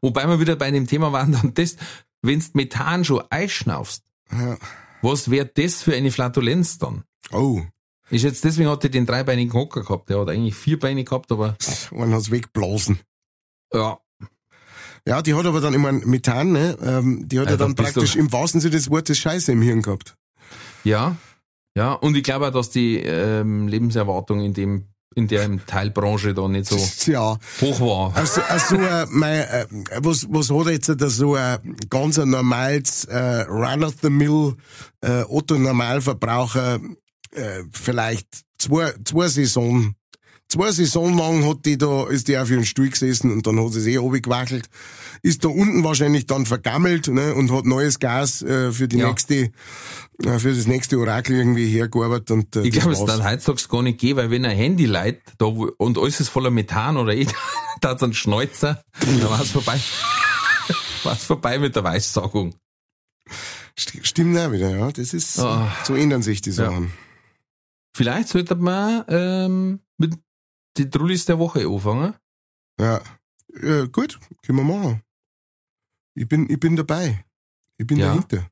Speaker 1: Wobei wir wieder bei dem Thema waren, dann das, wenn's Methan schon einschnaufst,
Speaker 2: Ja.
Speaker 1: was wäre das für eine Flatulenz dann?
Speaker 2: Oh,
Speaker 1: Ist jetzt deswegen hat er den dreibeinigen Hocker gehabt. Der hat eigentlich vier Beine gehabt, aber
Speaker 2: man hat's wegblasen.
Speaker 1: ja,
Speaker 2: Ja, die hat aber dann immer Methan, ne? Ähm, die hat ja,
Speaker 1: Ja,
Speaker 2: dann praktisch im wahrsten Sinne des Wortes Scheiße im Hirn gehabt.
Speaker 1: Ja, ja, und ich glaube auch, dass die ähm, Lebenserwartung in dem in der Teilbranche da nicht so
Speaker 2: Ja.
Speaker 1: hoch war.
Speaker 2: Also, also äh, mein, äh, was, was hat jetzt da so ein ganz normales äh, Run-of-the-Mill äh, Otto-Normalverbraucher äh, vielleicht zwei, zwei Saison Zwei Saison lang hat die da, ist die auf ihren Stuhl gesessen und dann hat sie sich eh gewackelt. Ist da unten wahrscheinlich dann vergammelt, ne, und hat neues Gas, äh, für die
Speaker 1: Ja.
Speaker 2: nächste, äh, für das nächste Orakel irgendwie hergearbeitet und, äh,
Speaker 1: Ich glaube, es dann heutzutage gar nicht gehen, weil wenn ein Handy leiht da, wo- und alles ist voller Methan oder eh, da hat's einen Schnäuzer, dann war's vorbei. war's vorbei mit der Weissagung.
Speaker 2: St- Stimmt auch wieder, ja. Das ist,
Speaker 1: Ah.
Speaker 2: so ändern sich die
Speaker 1: Ja. Vielleicht sollte man ähm, mit die Trullis der Woche anfangen.
Speaker 2: Ja. ja. Gut, können wir machen. Ich bin, ich bin dabei. Ich bin
Speaker 1: Ja.
Speaker 2: dahinter.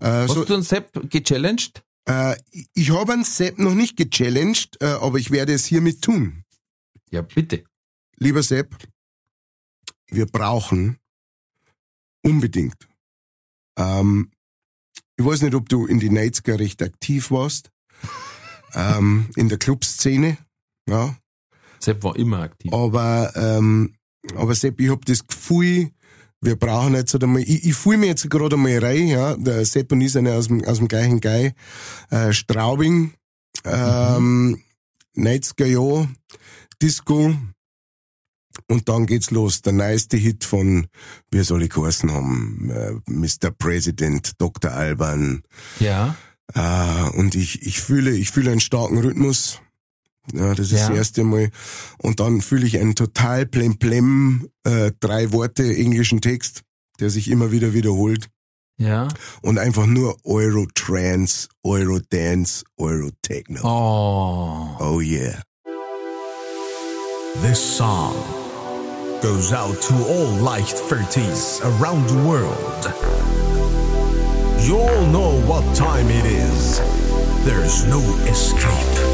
Speaker 2: Äh,
Speaker 1: Hast
Speaker 2: so,
Speaker 1: du einen Sepp gechallenged?
Speaker 2: äh, ich- ich habe einen Sepp noch nicht gechallenged, äh, aber ich werde es hiermit tun.
Speaker 1: Ja, bitte.
Speaker 2: Lieber Sepp, wir brauchen unbedingt. Ähm, ich weiß nicht, ob du in die 90er recht aktiv warst. ähm, in der Clubszene. Ja.
Speaker 1: Sepp war immer aktiv.
Speaker 2: Aber, ähm, aber Sepp, ich hab das Gefühl, wir brauchen jetzt halt einmal, ich, ich fühle mich jetzt gerade einmal rein, ja, der Sepp und ich sind ja aus dem, aus dem gleichen Guy, äh, Straubing, ähm, 90er Jahr, Disco, und dann geht's los, der neueste Hit von, wie soll ich geheißen haben, äh, Mr. President, Dr. Alban,
Speaker 1: Ja.
Speaker 2: Äh, und ich, ich fühle, ich fühle einen starken Rhythmus. Ja, das ist
Speaker 1: Ja.
Speaker 2: das erste Mal. Und dann fühle ich einen total plemplem, äh, drei Worte englischen Text, der sich immer wieder wiederholt.
Speaker 1: Ja.
Speaker 2: Und einfach nur Euro-Trance, Euro-Dance, Euro-Techno.
Speaker 1: Oh.
Speaker 2: Oh yeah.
Speaker 3: This song goes out to all light 30s around the world. You all know what time it is. There's no escape.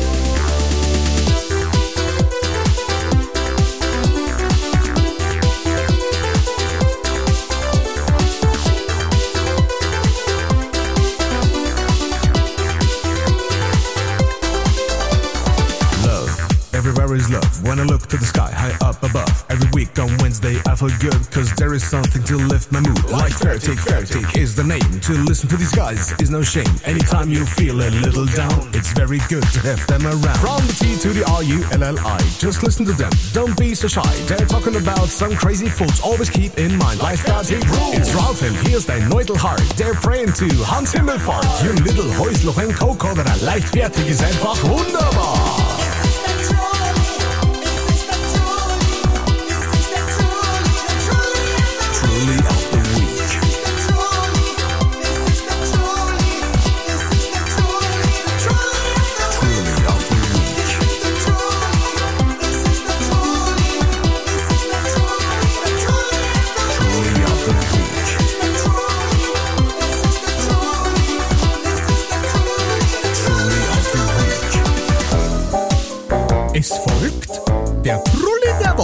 Speaker 3: Everywhere is love. When I look to the sky, high up above. Every week on Wednesday, I feel good, cause there is something to lift my mood. Like Fair Take, Fair Take is the name. To listen to these guys is no shame. Anytime you feel a little down, it's very good to have them around. From the T to the R-U-L-L-I, just listen to them. Don't be so shy. They're talking about some crazy fools. Always keep in mind, life big rules. It's Ralph and here's dein Neutelhart. They're praying to Hans Himmelfahrt. You little Häusloch and Coco, that er leichtfertig ist einfach wunderbar.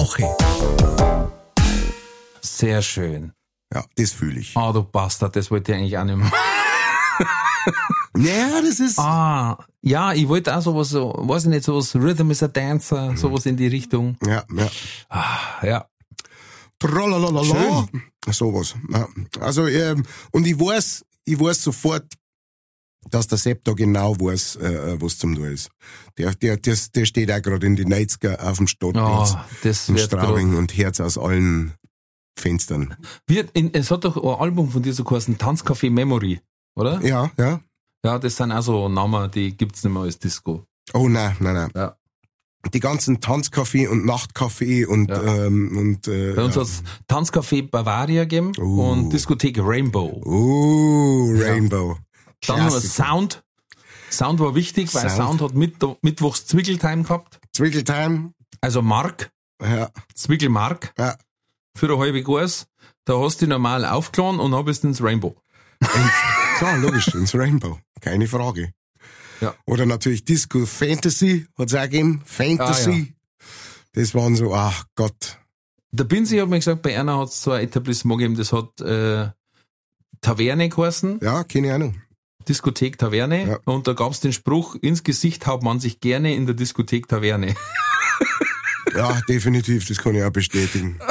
Speaker 3: Woche.
Speaker 1: Sehr schön.
Speaker 2: Ja, das fühle ich.
Speaker 1: Ah, du Bastard, das wollte ich eigentlich auch nicht mehr.
Speaker 2: Ja, das ist.
Speaker 1: Ah, ja, ich wollte auch sowas, so, weiß ich nicht, sowas Rhythm is a Dancer,
Speaker 2: Mhm.
Speaker 1: sowas in die Richtung.
Speaker 2: Ja, ja.
Speaker 1: Ah, ja.
Speaker 2: Tralalala.
Speaker 1: Schön.
Speaker 2: Sowas. Ja. Also, ähm, und ich weiß, ich weiß sofort, dass der Sepp da genau weiß, äh, was zum tun ist. Der, der, der, der steht auch gerade in die 90er auf dem Stadtplatz
Speaker 1: das
Speaker 2: in Straubing
Speaker 1: grad-
Speaker 2: und Herz aus allen Fenstern.
Speaker 1: Wird in, es hat doch ein Album von dir so geheißen, Tanzcafé Memory, oder?
Speaker 2: Ja, ja.
Speaker 1: Ja, das sind auch so Namen, die gibt's nicht mehr als Disco.
Speaker 2: Oh nein, nein, nein.
Speaker 1: Ja.
Speaker 2: Die ganzen Tanzcafé und Nachtcafé und,
Speaker 1: Ja.
Speaker 2: ähm, und äh,
Speaker 1: Bei uns
Speaker 2: ja.
Speaker 1: hat's Tanzcafé Bavaria gegeben
Speaker 2: Oh.
Speaker 1: und Diskothek Rainbow.
Speaker 2: Oh, Rainbow.
Speaker 1: Dann noch
Speaker 2: Klassiker.
Speaker 1: Sound. Sound war wichtig, weil
Speaker 2: Sound.
Speaker 1: Sound hat mit, Mittwochs Zwickeltime gehabt.
Speaker 2: Zwickeltime.
Speaker 1: Also Mark,
Speaker 2: Ja,
Speaker 1: Zwickelmark,
Speaker 2: ja.
Speaker 1: für eine halbe Gas. Da hast du dich normal aufgeladen und dann bist du ins Rainbow.
Speaker 2: Klar, logisch, ins Rainbow. Keine Frage.
Speaker 1: Ja.
Speaker 2: Oder natürlich Disco Fantasy, hat's auch gegeben. Fantasy.
Speaker 1: Ah,
Speaker 2: Das waren so, ach Gott.
Speaker 1: Der Binsi hat mir gesagt, bei einer hat's so ein Etablissement gegeben, das hat äh, Taverne geheißen,
Speaker 2: Ja, keine Ahnung.
Speaker 1: Diskothek Taverne.
Speaker 2: Ja.
Speaker 1: Und da gab's den Spruch, ins Gesicht haut man sich gerne in der Diskothek Taverne.
Speaker 2: Ja, definitiv, das kann ich auch bestätigen.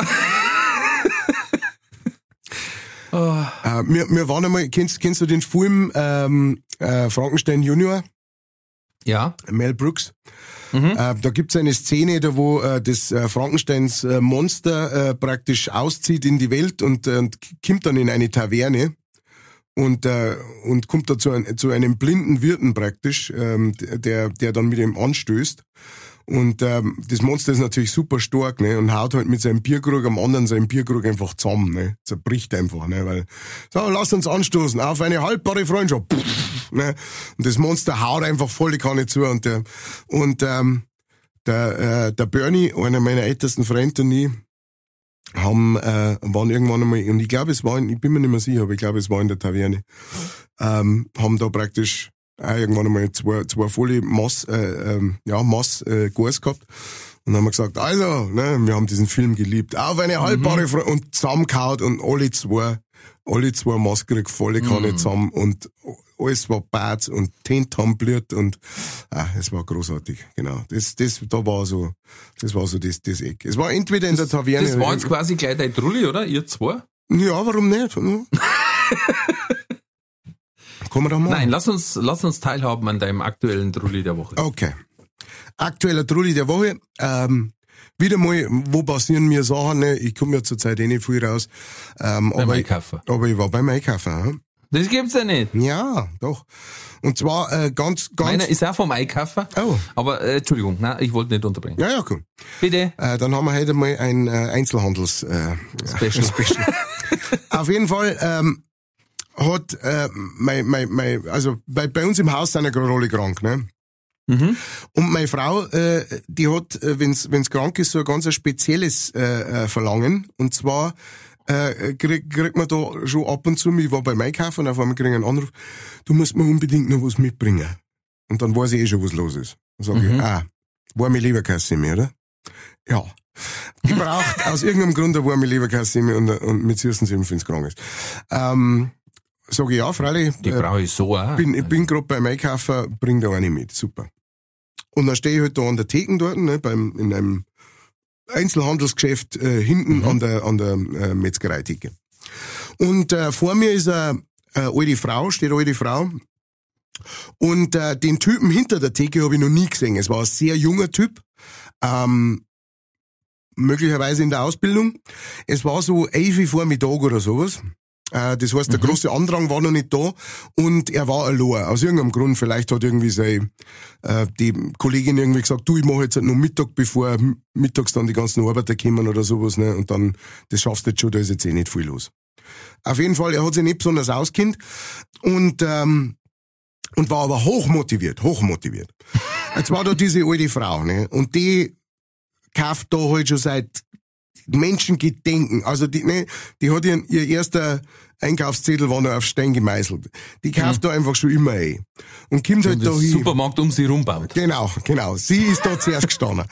Speaker 1: Ah.
Speaker 2: Äh, wir, wir waren einmal, kennst, kennst du den Film ähm, äh, Frankenstein Junior,
Speaker 1: Ja.
Speaker 2: Mel Brooks?
Speaker 1: Mhm.
Speaker 2: Äh, da gibt's eine Szene, da wo äh, das äh, Frankensteins äh, Monster äh, praktisch auszieht in die Welt und, äh, und kommt dann in eine Taverne und, äh, und kommt da zu, ein, zu einem blinden Wirten praktisch, ähm, der, der dann mit ihm anstößt. Und ähm, das Monster ist natürlich super stark, ne? Und haut halt mit seinem Bierkrug am anderen seinen Bierkrug einfach zusammen, ne? Zerbricht einfach, ne? Weil, so, lass uns anstoßen auf eine haltbare Freundschaft. Pff, ne? Und das Monster haut einfach volle Kanne zu und der und ähm, der, äh, der Bernie, einer meiner ältesten Freunde und ich, haben, äh, waren irgendwann einmal, und ich glaube, es war, in, ich bin mir nicht mehr sicher, aber ich glaube, es war in der Taverne, ähm, haben da praktisch auch irgendwann einmal zwei, zwei volle Mass, äh, ähm, ja, Mass, äh, Gas gehabt. Und dann haben wir gesagt, also, ne, wir haben diesen Film geliebt. Auf eine haltbare Fre und zusammengehauen und alle zwei, alle zwei Maske volle Kanne zusammen und alles war bad und blüht und ah, es war großartig, genau. Das, das, da war so, das war so das, das Eck. Es war entweder in der Taverne.
Speaker 1: Das war jetzt quasi gleich dein Trulli, oder? Ihr zwei?
Speaker 2: ja, warum nicht? Hm? Kann man doch machen.
Speaker 1: Nein, lass uns, lass uns teilhaben an deinem aktuellen Trulli der Woche.
Speaker 2: Okay. Aktueller Trulli der Woche. Ähm, wieder mal, wo passieren mir Sachen? Ne? Ich komme ja zurzeit eh nicht viel raus. Ähm,
Speaker 1: Beim
Speaker 2: aber, ich,
Speaker 1: Einkaufen.
Speaker 2: aber ich war beim Einkaufen.
Speaker 1: Das gibt's ja nicht.
Speaker 2: Ja, doch. Und zwar äh, ganz, ganz.
Speaker 1: Meiner ist auch vom Einkaufen.
Speaker 2: Oh.
Speaker 1: Aber, äh, Entschuldigung, nein, ich wollte nicht unterbrechen.
Speaker 2: ja, ja, cool.
Speaker 1: Bitte.
Speaker 2: Äh, dann haben wir heute mal ein äh, Einzelhandels äh,
Speaker 1: Special.
Speaker 2: Special. Auf jeden Fall ähm, hat äh, mein, mein, mein, also bei, bei uns im Haus sind ja gerade alle krank, ne?
Speaker 1: Mhm.
Speaker 2: Und meine Frau, äh, die hat, äh, wenn's wenn's krank ist, so ein ganz spezielles äh, äh, Verlangen. Und zwar äh, krieg, kriegt man da schon ab und zu, ich war beim Einkaufen und auf einmal krieg ich einen Anruf, du musst mir unbedingt noch was mitbringen. Und dann weiß ich eh schon, was los ist. Dann sag
Speaker 1: Mhm.
Speaker 2: ich, ah, warme Leberkassemi, oder? Ja. Die braucht aus irgendeinem Grund eine warme Leberkassemi und, und mit süßen Senf, wenn's krank ist. Ähm, sag ich ja, freilich.
Speaker 1: Die
Speaker 2: äh,
Speaker 1: brauche ich so auch.
Speaker 2: bin, ich bin gerade beim Einkaufen, bring da eine mit. Super. Und dann stehe ich halt da an der Theken dort, ne, beim, in einem Einzelhandelsgeschäft äh, hinten
Speaker 1: Mhm.
Speaker 2: an der, an der äh, Metzgereitheke. Und äh, vor mir ist eine, eine alte Frau, steht eine alte Frau. Und äh, den Typen hinter der Theke habe ich noch nie gesehen. Es war ein sehr junger Typ. Ähm, möglicherweise in der Ausbildung. Es war so elf Vormittag oder sowas. Äh, das heißt, der
Speaker 1: Mhm.
Speaker 2: große Andrang war noch nicht da und er war allein. Aus irgendeinem Grund, vielleicht hat irgendwie sei, äh, die Kollegin irgendwie gesagt, du, ich mache jetzt halt noch Mittag, bevor mittags dann die ganzen Arbeiter kommen oder sowas, ne? Und dann, das schaffst du jetzt schon, da ist jetzt eh nicht viel los. Auf jeden Fall, er hat sich nicht besonders auskennt und, ähm, und war aber hochmotiviert, hochmotiviert. Jetzt war da diese alte Frau, ne? Und die kauft da halt schon seit Menschengedenken. Also die, ne, die hat ihren, ihr erster Einkaufszettel war noch auf Stein gemeißelt. Die kauft da einfach schon immer ein. Und kommt halt da hin.
Speaker 1: Supermarkt um sie rumbaut.
Speaker 2: Genau, genau. Sie ist da zuerst gestanden.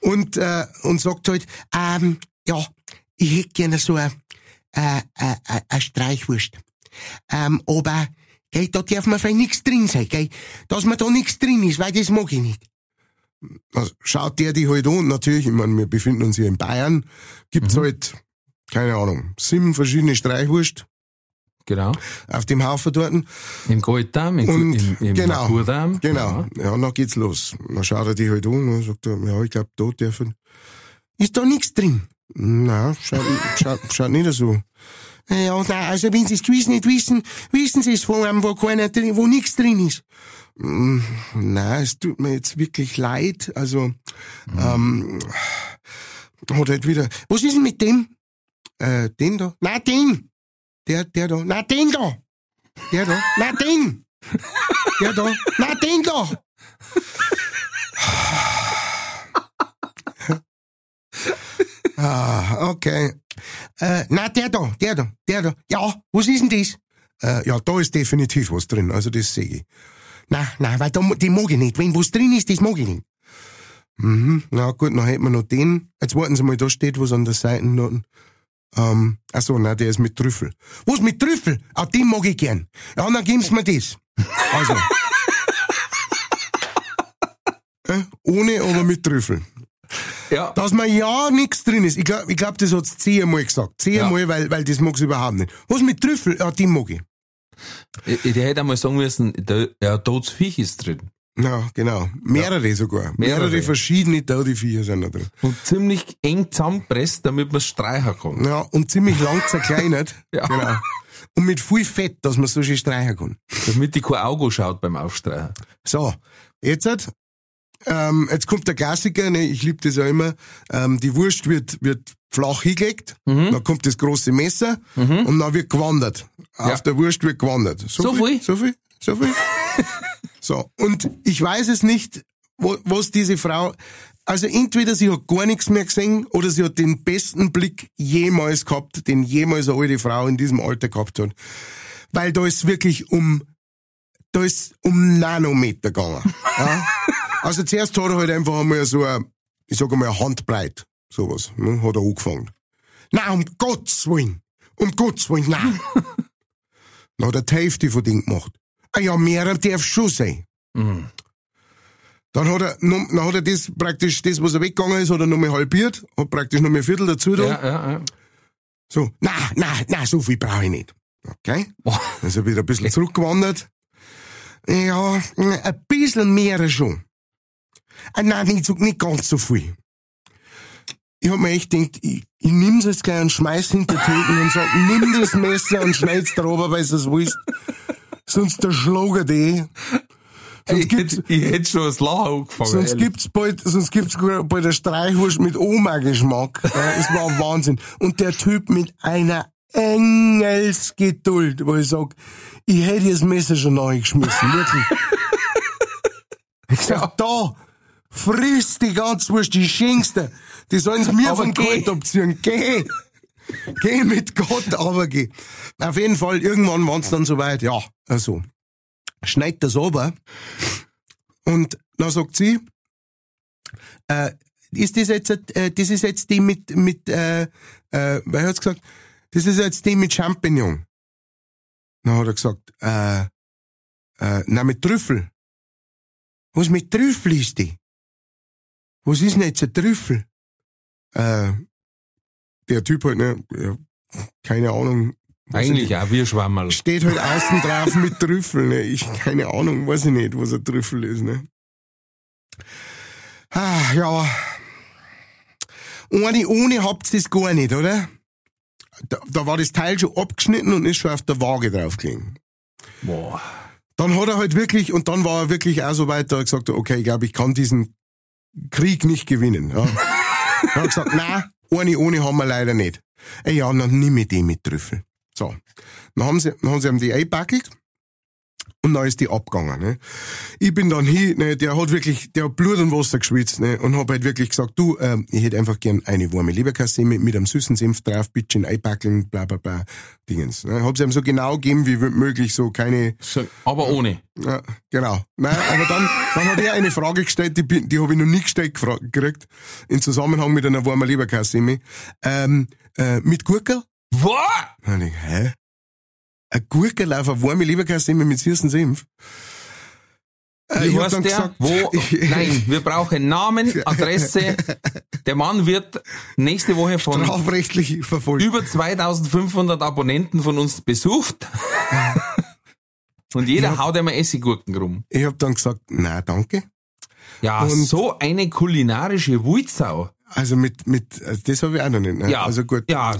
Speaker 2: Und, äh, und sagt halt, ähm, ja, ich hätte gerne so eine äh, äh, äh, Streichwurst. Ähm, aber
Speaker 4: Gell, da darf man vielleicht nichts drin sein, gell? Dass man da nichts drin ist, weil das mag ich nicht.
Speaker 2: Also schaut der die halt an. Natürlich, ich meine, wir befinden uns hier in Bayern. Gibt's halt, keine Ahnung, sieben verschiedene Streichwurst
Speaker 1: Genau.
Speaker 2: auf dem Haufen dort.
Speaker 1: Im Golddarm, im,
Speaker 2: Und
Speaker 1: im, im
Speaker 2: genau,
Speaker 1: Naturdarm.
Speaker 2: genau. Ja, dann geht's los. Dann schaut er die halt an und sagt er, ja, ich glaube, da dürfen.
Speaker 4: Ist da nichts drin?
Speaker 2: Na, schaut, schaut, schaut nicht so.
Speaker 4: Ja, nein, also wenn Sie es gewiss nicht wissen, wissen Sie es von einem, wo keiner drin, wo nichts drin ist.
Speaker 2: Na, es tut mir jetzt wirklich leid. Also, ähm, hat halt wieder,
Speaker 4: Was ist denn mit dem?
Speaker 2: Äh, den da,
Speaker 4: Na, den!
Speaker 2: der, der da,
Speaker 4: Na, den da!
Speaker 2: der da,
Speaker 4: Na, den!
Speaker 2: der da.
Speaker 4: Na, den da!
Speaker 2: Ah, okay.
Speaker 4: Äh, na, der da, der da, der da. Ja, was ist denn das?
Speaker 2: Äh, ja, da ist definitiv was drin, also das sehe ich.
Speaker 4: Na, na, weil da, die mag ich nicht. Wenn was drin ist, das mag ich nicht.
Speaker 2: Mhm, na gut, dann hätten wir noch den. Jetzt warten Sie mal, da steht was an der Seite. Ähm, ach so, nein, der ist mit Trüffel.
Speaker 4: Was mit Trüffel? Ah, den mag ich gern. Ja, dann Sie mir das.
Speaker 2: Also. äh, ohne, aber mit Trüffel.
Speaker 1: Ja.
Speaker 2: Dass man ja nichts drin ist. Ich glaube, ich glaub, das hat's zehnmal gesagt. Zehnmal,
Speaker 1: Ja.
Speaker 2: weil, weil das mag's überhaupt nicht. Was mit Trüffel? Ja, den mag ich.
Speaker 1: Ich, ich hätte einmal sagen müssen, da, ja, totes Viech ist drin.
Speaker 2: Ja, genau. Mehrere sogar. Mehrere,
Speaker 1: Mehrere.
Speaker 2: verschiedene Taudiviecher sind da drin.
Speaker 1: Und ziemlich eng zusammenpresst, damit man es streichen kann.
Speaker 2: Ja, und ziemlich lang zerkleinert.
Speaker 1: Ja.
Speaker 2: Genau. Und mit viel Fett, dass man so schön streichen kann.
Speaker 1: Damit die kein Auge schaut beim Aufstreichen.
Speaker 2: So, jetzt, hat, ähm, jetzt kommt der Klassiker, ne, ich liebe das ja immer. Ähm, die Wurst wird, wird flach hingelegt,
Speaker 1: Mhm.
Speaker 2: dann kommt das große Messer und dann wird gewandert. Auf
Speaker 1: Ja.
Speaker 2: der Wurst wird gewandert.
Speaker 1: So viel?
Speaker 2: So viel? So viel? so, und ich weiß es nicht, wo, was diese Frau, also entweder sie hat gar nichts mehr gesehen oder sie hat den besten Blick jemals gehabt, den jemals eine alte Frau in diesem Alter gehabt hat. Weil da ist wirklich um da ist um Nanometer gegangen. Ja? Also zuerst hat er halt einfach einmal so ein, ich sag einmal, eine Handbreit, sowas, ne, hat er angefangen. Na, um Gottes Willen, um Gottes Willen, nein. Dann hat er die Hälfte von dem gemacht. Ah ja, mehr darf schon sein. Dann hat er, dann hat er das praktisch, das, was er weggegangen ist, hat er nochmal halbiert, hat praktisch nochmal ein Viertel dazu da.
Speaker 1: Ja, ja, ja.
Speaker 2: So, na, na, na, so viel brauche ich nicht. Okay? Ist er wieder ein bisschen zurückgewandert. Ja, ein bisschen mehr schon. Nein, nicht, so, nicht ganz so viel. Ich hab mir echt gedacht, ich, ich nimm's jetzt gleich und schmeiß hinter die Theken und sag, nimm das Messer und schneid's da runter, weil du es willst. Sonst der Schlager die. Sonst
Speaker 1: Ich
Speaker 2: gibt's,
Speaker 1: hätte, ich hätte schon das Lachen angefangen.
Speaker 2: Sonst
Speaker 1: ehrlich.
Speaker 2: gibt's bald, sonst gibt's bald eine Streichwurst mit Oma-Geschmack. Ja, es war Wahnsinn. Und der Typ mit einer Engelsgeduld, wo ich sag, ich hätte das Messer schon neu geschmissen, wirklich. Ich sag, da, friss die ganze Wurst, die schenkste. Die sollen's mir
Speaker 1: Aber
Speaker 2: vom
Speaker 1: geh.
Speaker 2: Geld abziehen. Geh! Geh mit Gott, aber geh. Auf jeden Fall, irgendwann waren's dann soweit, ja, also. Schneidet das aber. Und dann sagt sie, äh, ist das jetzt, äh, das ist jetzt die mit, mit, äh, äh, wer hat's gesagt? Das ist jetzt die mit Champignon. Dann hat er gesagt, äh, äh, na mit Trüffel. Was mit Trüffel ist die? Was ist denn jetzt ein Trüffel? Äh, der Typ halt, ne, ja, keine Ahnung. ich
Speaker 1: Eigentlich auch wie ein Schwammerl.
Speaker 2: Steht halt außen drauf mit Trüffel, ne? Ich, keine Ahnung, weiß ich nicht, was ein Trüffel ist, ne? Ah, ja. Ohne, ohne habt's das gar nicht, oder? Da, da war das Teil schon abgeschnitten und ist schon auf der Waage draufgelegen.
Speaker 1: Boah.
Speaker 2: Dann hat er halt wirklich, und dann war er wirklich auch so weit, da er gesagt hat, okay, ich glaube, ich kann diesen Krieg nicht gewinnen. Ja. dann hat er gesagt, nein, eine ohne haben wir leider nicht. Ja, dann nimm ich die mit Trüffel. So. Dann haben sie, dann haben sie ihm die eingepackelt. Und dann ist die abgegangen. Ne? Ich bin dann hin, ne, der hat wirklich, der hat Blut und Wasser geschwitzt ne, und hab halt wirklich gesagt, du, ähm, ich hätte einfach gern eine warme Leberkassemme mit einem süßen Senf drauf, bisschen einpackeln, bla bla bla, Dingens. Ne? Hab sie ihm so genau gegeben wie möglich, so keine,
Speaker 1: So, aber ohne.
Speaker 2: ja, genau. Nein, aber dann, dann hat er eine Frage gestellt, die, die habe ich noch nie gestellt gekriegt, im Zusammenhang mit einer warmen Leberkassemme. Ähm, äh, mit Gurkel?
Speaker 1: Was?
Speaker 2: Ich, hä? Ein Gurkenlauf, eine warme Leberkassemme mit süßen Senf. Äh,
Speaker 1: Wie
Speaker 2: ich hab
Speaker 1: heißt der?
Speaker 2: gesagt,
Speaker 1: Wo? Nein, wir brauchen Namen, Adresse. Der Mann wird nächste Woche von
Speaker 2: strafrechtlich verfolgt.
Speaker 1: über 2500 Abonnenten von uns besucht. Und jeder haut einmal Essiggurken rum.
Speaker 2: Ich hab dann gesagt, na danke.
Speaker 1: Ja,
Speaker 2: Und-
Speaker 1: so eine kulinarische Wuitsau.
Speaker 2: Also mit, mit, äh, das habe ich auch noch nicht. Ne?
Speaker 1: Ja,
Speaker 2: Also gut.
Speaker 1: ja.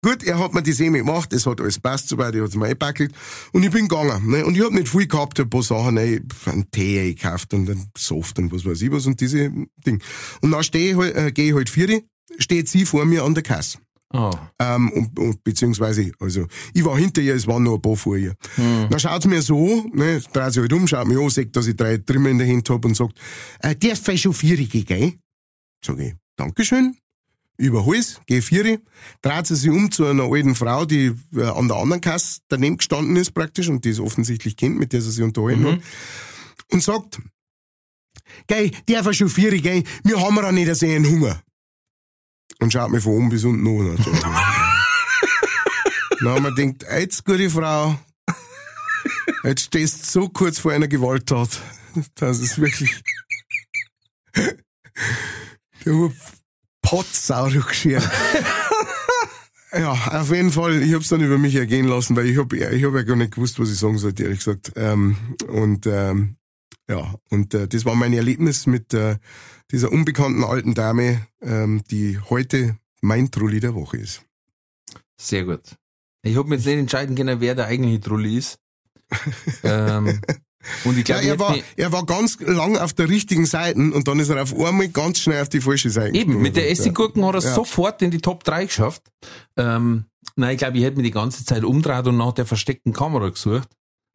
Speaker 2: Gut, er hat mir die Semi gemacht, es hat alles passt soweit, ich hat's mir eingepackelt und ich bin gegangen. Ne? Und ich hab nicht viel gehabt, ein paar Sachen, ne? einen Tee gekauft und einen Soft und was weiß ich was und diese Ding. Und dann stehe ich halt, äh, gehe ich halt vier, steht sie vor mir an der Kasse.
Speaker 1: Oh.
Speaker 2: Ähm, und, und, beziehungsweise, also, ich war hinter ihr, es waren noch ein paar vor ihr. Dann schaut sie mir so, ne, dreht sie halt um, schaut mich an, sagt, dass ich drei Trimmer in der Hand hab und sagt, äh, darf ich schon Vierige, gell? Sag ich, Dankeschön. Überhol's, geh Vieri, dreht sie sich um zu einer alten Frau, die äh, an der anderen Kasse daneben gestanden ist praktisch und die es offensichtlich kennt, mit der sie sich unterhalten hat. Und sagt, gell, darf ich schon Vieri, gell? Wir haben ja nicht so einen Hunger. Und schaut mich von oben bis unten an. Dann haben wir gedacht, jetzt, gute Frau, jetzt stehst du so kurz vor einer Gewalttat, dass es wirklich der Potsau geschert. Ja, auf jeden Fall, ich hab's dann über mich ergehen lassen, weil ich hab, ich hab ja gar nicht gewusst, was ich sagen sollte, ehrlich gesagt. Ähm, und ähm, ja, und äh, das war mein Erlebnis mit äh, dieser unbekannten alten Dame, ähm, die heute mein Trulli der Woche ist.
Speaker 1: Sehr gut. Ich hab mir jetzt nicht entscheiden können, wer der eigentliche Trulli ist. ähm, und ich
Speaker 2: Ja,
Speaker 1: glaube,
Speaker 2: er,
Speaker 1: ich
Speaker 2: war, er war ganz lang auf der richtigen Seite und dann ist er auf einmal ganz schnell auf die falsche Seite
Speaker 1: eben, mit der
Speaker 2: Ja.
Speaker 1: Essiggurken hat er
Speaker 2: Ja.
Speaker 1: sofort in die Top 3 geschafft. Ähm, nein, ich glaube, ich hätte mir die ganze Zeit umdreht und nach der versteckten Kamera gesucht.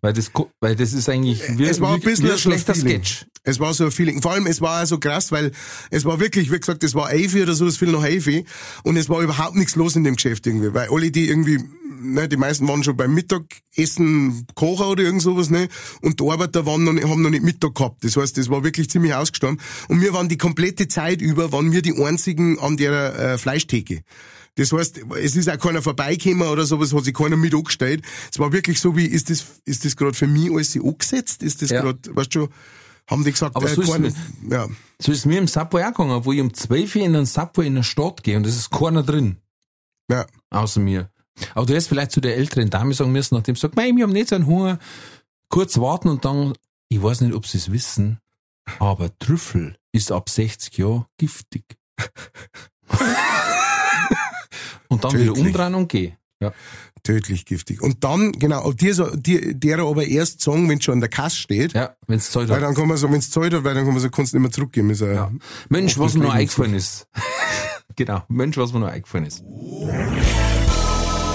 Speaker 1: Weil das, weil das ist eigentlich wie,
Speaker 2: Es war ein bisschen ein
Speaker 1: schlechter
Speaker 2: Feeling.
Speaker 1: Sketch.
Speaker 2: Es war so ein Feeling. Vor allem, es war so krass, weil es war wirklich, wie gesagt, es war Eifi oder so, es fiel noch Eifi. Und es war überhaupt nichts los in dem Geschäft irgendwie. Weil alle, die irgendwie, ne, die meisten waren schon beim Mittagessen Kocher oder irgend sowas, ne. Und die Arbeiter waren noch nicht, haben noch nicht Mittag gehabt. Das heißt, das war wirklich ziemlich ausgestorben. Und wir waren die komplette Zeit über, waren wir die einzigen an der äh, Fleischtheke. Das heißt, es ist auch keiner vorbeigekommen oder sowas, hat sich keiner mit angestellt. Es war wirklich so wie, ist das, ist das gerade für mich alles angesetzt? Ist das
Speaker 1: Ja.
Speaker 2: gerade, weißt du schon, haben die gesagt,
Speaker 1: Aber so ist
Speaker 2: keine-
Speaker 1: es
Speaker 2: ja.
Speaker 1: So ist mir im Subway auch gegangen, wo ich um 12 Uhr in einen Subway in der Stadt gehe und es ist keiner drin.
Speaker 2: Ja.
Speaker 1: Außer mir. Aber du hättest vielleicht zu der älteren Dame sagen müssen, nachdem sie sagt, mei, wir haben nicht so einen Hunger, kurz warten und dann, ich weiß nicht, ob sie es wissen, aber Trüffel ist ab 60 Jahren giftig. und dann wieder
Speaker 2: Tödlich.
Speaker 1: umdrehen und gehen. Ja.
Speaker 2: tödlich giftig. Und dann, genau, dir, so, dir, der aber erst sagen, wenn schon an der Kasse steht,
Speaker 1: Ja, wenn's Zeit
Speaker 2: weil
Speaker 1: hat.
Speaker 2: dann kann man so, wenn es zahlt hat, weil dann kann man so, kannst du nicht mehr zurückgeben. Ist ja.
Speaker 1: Mensch, was mir noch eingefallen ist. genau, Mensch, was mir noch eingefallen ist.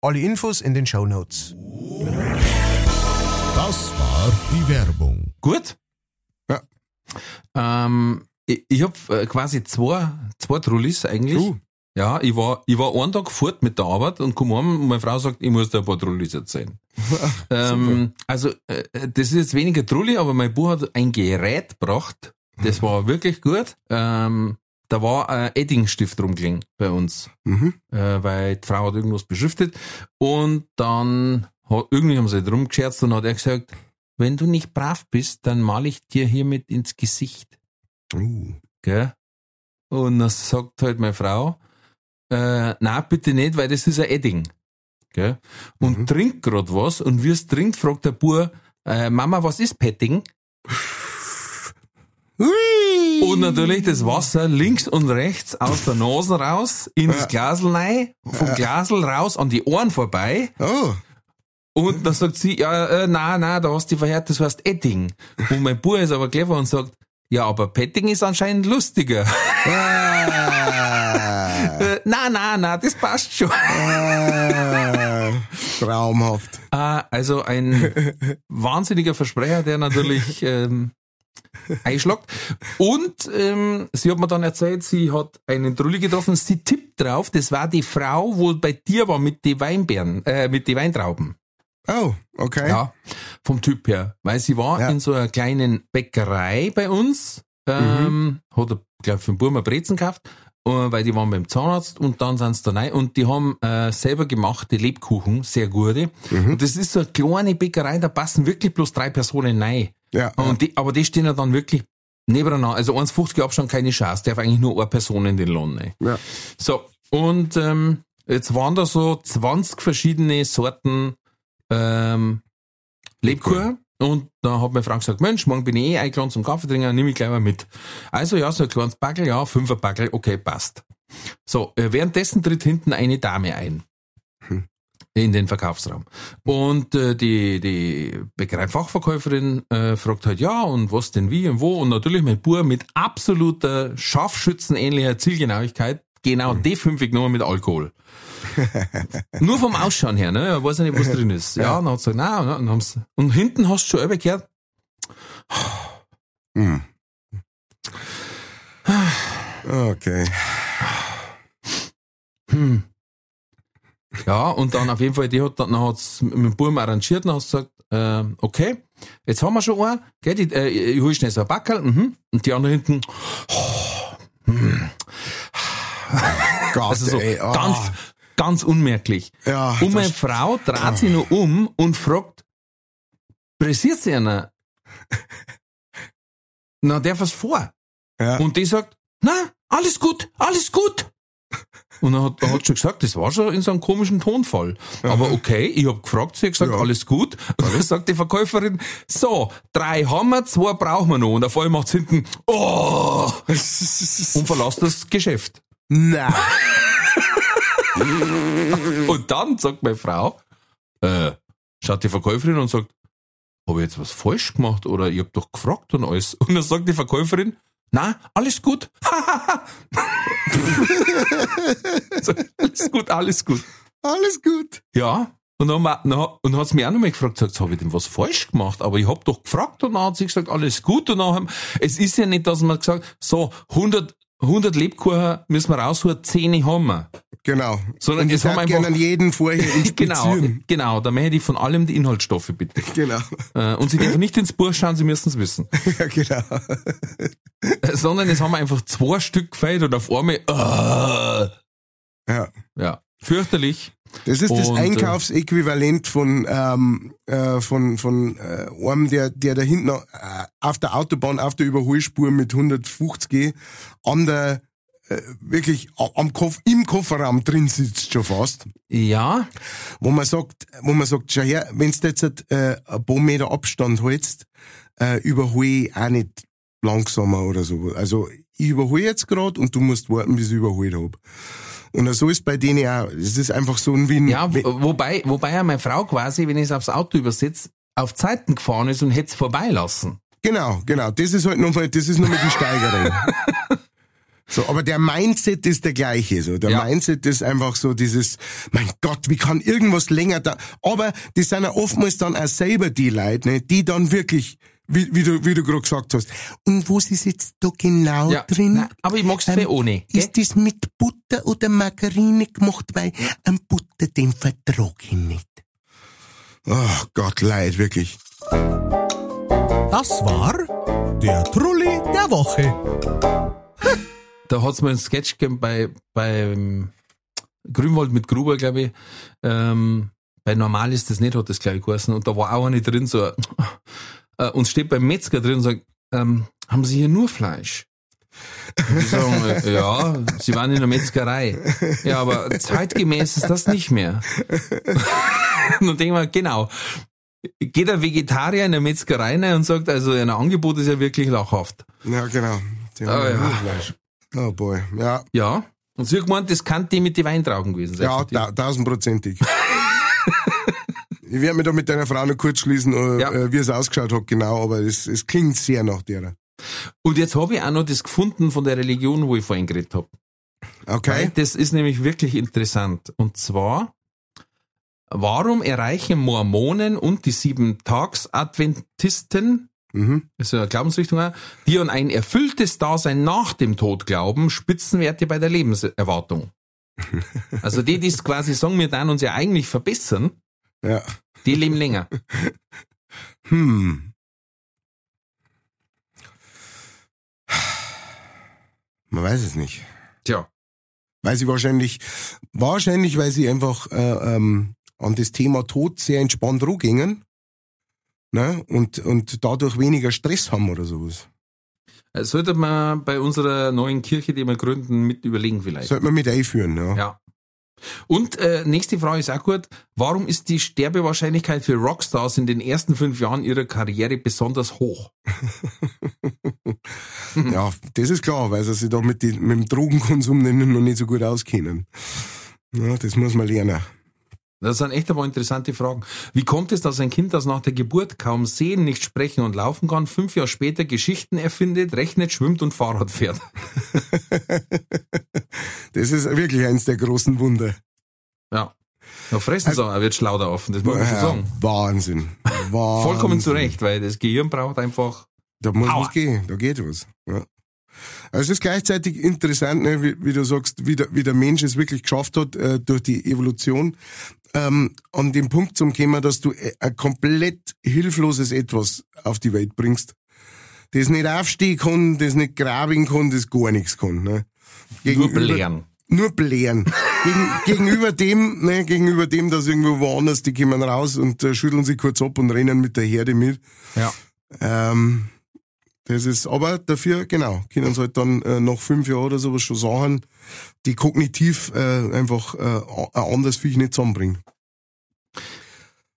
Speaker 5: Alle Infos in den Show Notes.
Speaker 3: Das war die Werbung.
Speaker 1: Gut?
Speaker 2: Ja.
Speaker 1: Ähm, ich ich habe äh, quasi zwei, zwei Trullis eigentlich.
Speaker 2: Uh.
Speaker 1: Ja, ich war, ich war einen Tag fort mit der Arbeit und komme heim und meine Frau sagt, ich muss dir ein paar Trullis erzählen. ähm, also, äh, das ist jetzt weniger Trulli, aber mein Bub hat ein Gerät gebracht. Das war wirklich gut. Ähm, da war ein Eddingstift rumgelegen bei uns
Speaker 2: Mhm.
Speaker 1: äh, weil die Frau hat irgendwas beschriftet und dann hat, irgendwie haben sie drum gescherzt und hat er gesagt, wenn du nicht brav bist, dann mal ich dir hiermit ins Gesicht.
Speaker 2: Uh.
Speaker 1: Gell? Und dann sagt halt meine Frau, äh, na bitte nicht, weil das ist ein Edding. Gell? Und
Speaker 2: Mhm.
Speaker 1: trinkt grad was und wie es trinkt, fragt der Bub, äh, Mama, was ist Petting?
Speaker 2: Hui.
Speaker 1: Und natürlich das Wasser links und rechts aus der Nase raus, ins
Speaker 2: Ja.
Speaker 1: Glasel rein, vom Glasel raus an die Ohren vorbei.
Speaker 2: Oh.
Speaker 1: Und dann sagt sie, ja, äh, na, na, da hast du dich verhört, das heißt Edding. Und mein Bub ist aber clever und sagt, ja, aber Petting ist anscheinend lustiger.
Speaker 2: Ah.
Speaker 1: Äh, na, na, na, das passt schon.
Speaker 2: Ah, traumhaft.
Speaker 1: Äh, also ein wahnsinniger Versprecher, der natürlich ähm, einschlagt. Und ähm, sie hat mir dann erzählt, sie hat einen Trulli getroffen, sie tippt drauf, das war die Frau, wo bei dir war mit den Weinbeeren, äh, mit den Weintrauben.
Speaker 2: Oh, okay.
Speaker 1: Ja, vom Typ her. Weil sie war
Speaker 2: Ja.
Speaker 1: in so einer kleinen Bäckerei bei uns, ähm, hat, glaube für den Burmer Brezen gekauft, äh, weil die waren beim Zahnarzt und dann sind sie da rein und die haben äh, selber gemachte Lebkuchen, sehr gute. Und das ist so eine kleine Bäckerei, da passen wirklich bloß drei Personen rein.
Speaker 2: Ja,
Speaker 1: Und die, aber die stehen ja dann wirklich nebeneinander. Also 1,50 Abstand keine Chance, darf eigentlich nur eine Person in den Lohn rein.
Speaker 2: ja.
Speaker 1: So, und ähm, jetzt waren da so 20 verschiedene Sorten ähm, Lebkuchen. Und da hat mein Frank gesagt, Mensch, morgen bin ich eh eingeladen zum Kaffee trinken, nehme ich gleich mal mit. Also ja, so ein kleines Backel, ja, fünfer Backel, okay, passt. So, äh, währenddessen tritt hinten eine Dame ein. In den Verkaufsraum. Und äh, die, die Bäckerei-Fachverkäuferin äh, fragt halt, ja, und was denn wie und wo? Und natürlich mein Bub mit absoluter Scharfschützenähnlicher Zielgenauigkeit genau die fünf genommen mit Alkohol. Nur vom Ausschauen her, ne? Er weiß ja nicht, was drin ist. Ja, und dann hat sie gesagt, nein, und, dann haben's, und hinten hast du schon gehört,
Speaker 2: Hm. Okay.
Speaker 1: hm. Ja, und dann auf jeden Fall, die hat dann, hat's mit dem Buben arrangiert und hat gesagt, äh, okay, jetzt haben wir schon einen, gell, die, äh, ich hol schnell so ein Backerl, mhm. und die andere hinten,
Speaker 2: Gott,
Speaker 1: also so
Speaker 2: ey, oh.
Speaker 1: ganz, ganz unmerklich.
Speaker 2: Ja,
Speaker 1: Und meine Frau dreht sich noch um und fragt, pressiert sie einer? Na, der was vor.
Speaker 2: Ja.
Speaker 1: Und die sagt, na, alles gut, alles gut. Und er hat, er hat schon gesagt, das war schon in so einem komischen Tonfall. Aber okay, ich hab gefragt, sie hat gesagt,
Speaker 2: Ja.
Speaker 1: alles gut. Und dann sagt die Verkäuferin, so, drei haben wir, zwei brauchen wir noch. Und auf einmal macht's hinten, oh, und verlässt das Geschäft.
Speaker 2: Na.
Speaker 1: Und dann sagt meine Frau, äh, schaut die Verkäuferin und sagt, habe ich jetzt was falsch gemacht oder ich hab doch gefragt und alles. Und dann sagt die Verkäuferin, na, alles gut. so, alles gut, alles gut.
Speaker 2: Alles gut.
Speaker 1: Ja. Und dann, dann, und hat's mich auch noch mal gefragt, sagt, habe ich denn was falsch gemacht? Aber ich hab doch gefragt und dann hat sie gesagt, alles gut. Und dann haben, es ist ja nicht, dass man gesagt, so, 100, 100 Lebkuchen müssen wir rausholen, 10 haben wir.
Speaker 2: Genau.
Speaker 1: Sondern
Speaker 2: Und ich
Speaker 1: haben
Speaker 2: sag
Speaker 1: einfach-
Speaker 2: gerne jeden vorher
Speaker 1: Genau, genau, da möchte ich von allem die Inhaltsstoffe bitte.
Speaker 2: Genau.
Speaker 1: Äh, Und Sie dürfen nicht ins Buch schauen, Sie müssen es wissen.
Speaker 2: Ja, genau.
Speaker 1: Äh, Sondern es haben einfach zwei Stück gefällt und auf einmal, äh,
Speaker 2: Ja.
Speaker 1: ja, fürchterlich.
Speaker 2: Das ist das
Speaker 1: Und, äh,
Speaker 2: Einkaufsäquivalent von, ähm, äh, von, von äh, einem, der, der da hinten auf der Autobahn, auf der Überholspur mit 150 G an der, wirklich a- am Kopf, im Kofferraum drin sitzt schon fast.
Speaker 1: Ja,
Speaker 2: Wo man sagt, wo man sagt, schau her, wenn du jetzt äh, ein paar Meter Abstand hältst, äh, überhole ich auch nicht langsamer oder so. Also ich überhole jetzt gerade und du musst warten, bis ich überholt hab. Und so ist bei denen auch. Es ist einfach so ein Win.
Speaker 1: ja, wo, wobei, wobei ja meine Frau quasi, wenn ich es aufs Auto übersetze, auf Zeiten gefahren ist und hätte es vorbeilassen.
Speaker 2: Genau, genau. Das ist halt nochmal, das ist nochmal die Steigerung. So, aber der Mindset ist der gleiche, so. Der
Speaker 1: Ja.
Speaker 2: Mindset ist einfach so dieses, mein Gott, wie kann irgendwas länger da, aber das sind ja oftmals dann auch selber die Leute, ne, die dann wirklich, wie, wie du, wie du gerade gesagt hast. Und was ist jetzt da genau
Speaker 1: Ja,
Speaker 2: drin?
Speaker 1: nein, aber ich mag's viel ohne. gell?
Speaker 4: Ist das mit Butter oder Margarine gemacht? Weil am Butter, den vertrag ich nicht.
Speaker 2: Oh Gott, leid, wirklich.
Speaker 3: Das war der Trulli der Woche.
Speaker 1: Da hat's mal einen Sketch gegeben bei, beim Grünwald mit Gruber, glaube ich. Ähm, bei Normal ist das nicht, hat das gleich geheißen. Und da war auch eine drin, so, äh, und steht beim Metzger drin und sagt, ähm, haben Sie hier nur Fleisch? Und die sagen, äh, ja, Sie waren in der Metzgerei. Ja, aber zeitgemäß ist das nicht mehr. und dann denken wir, genau. Geht ein Vegetarier in der Metzgerei rein und sagt, also ein Angebot ist ja wirklich lachhaft.
Speaker 2: Ja, genau. Die haben
Speaker 1: Ah,
Speaker 2: ja
Speaker 1: ja.
Speaker 2: nur Fleisch. Oh boy. Ja,
Speaker 1: Ja. Und sie hat gemeint, das kann die mit den Weintrauben gewesen sein.
Speaker 2: ja, ta tausendprozentig. ich werde mich da mit deiner Frau noch kurz schließen, äh,
Speaker 1: Ja.
Speaker 2: äh, wie es ausgeschaut hat, genau, aber es, es klingt sehr nach der.
Speaker 1: Und jetzt habe ich auch noch das gefunden von der Religion, wo ich vorhin geredet habe. Weil
Speaker 2: Okay.
Speaker 1: das ist nämlich wirklich interessant. Und zwar, warum erreichen Mormonen und die Sieben-Tags-Adventisten,
Speaker 2: Mhm.
Speaker 1: das ist ja eine Glaubensrichtung, die an ein erfülltes Dasein nach dem Tod glauben, Spitzenwerte bei der Lebenserwartung? Also die, die es quasi sagen, wir dann uns ja eigentlich verbessern,
Speaker 2: Ja.
Speaker 1: die leben länger.
Speaker 2: Hm. Man weiß es nicht.
Speaker 1: Tja.
Speaker 2: Weil sie wahrscheinlich, wahrscheinlich, weil sie einfach äh, ähm, an das Thema Tod sehr entspannt rangehen. Ne? Und, und dadurch weniger Stress haben oder sowas.
Speaker 1: Äh, Sollte man bei unserer neuen Kirche, die wir gründen, mit überlegen vielleicht.
Speaker 2: Sollte man mit einführen, ja.
Speaker 1: Ja. Und äh, nächste Frage ist auch gut. Warum ist die Sterbewahrscheinlichkeit für Rockstars in den ersten fünf Jahren ihrer Karriere besonders hoch?
Speaker 2: Ja, das ist klar, weil sie sich da mit, die, mit dem Drogenkonsum noch nicht so gut auskennen. Ja, das muss man lernen.
Speaker 1: Das sind echt aber interessante Fragen. Wie kommt es, dass ein Kind, das nach der Geburt kaum sehen, nicht sprechen und laufen kann, fünf Jahre später Geschichten erfindet, rechnet, schwimmt und Fahrrad fährt?
Speaker 2: Das ist wirklich eins der großen Wunder.
Speaker 1: Ja. Da fressen sie auch, er wird schlau da offen, das muss man schon
Speaker 2: Ja,
Speaker 1: sagen.
Speaker 2: Wahnsinn. Wahnsinn.
Speaker 1: Vollkommen zu Recht, weil das Gehirn braucht einfach
Speaker 2: Da muss
Speaker 1: Aua.
Speaker 2: was gehen, da geht was. Ja. Also es ist gleichzeitig interessant, ne, wie, wie du sagst, wie der, wie der Mensch es wirklich geschafft hat, äh, durch die Evolution, ähm, an den Punkt zum kommen, dass du äh, ein komplett hilfloses Etwas auf die Welt bringst, das nicht aufstehen kann, das nicht graben kann, das gar nichts kann. Ne?
Speaker 1: nur belehren.
Speaker 2: Nur belehren. Gegen, gegenüber dem, ne, gegenüber dem, dass irgendwo woanders, die kommen raus und äh, schütteln sich kurz ab und rennen mit der Herde mit.
Speaker 1: Ja.
Speaker 2: Ähm, das ist, aber dafür, genau, können sie halt dann äh, nach fünf Jahren oder sowas schon sagen, die kognitiv äh, einfach äh, ein anderes Viech nicht zusammenbringen.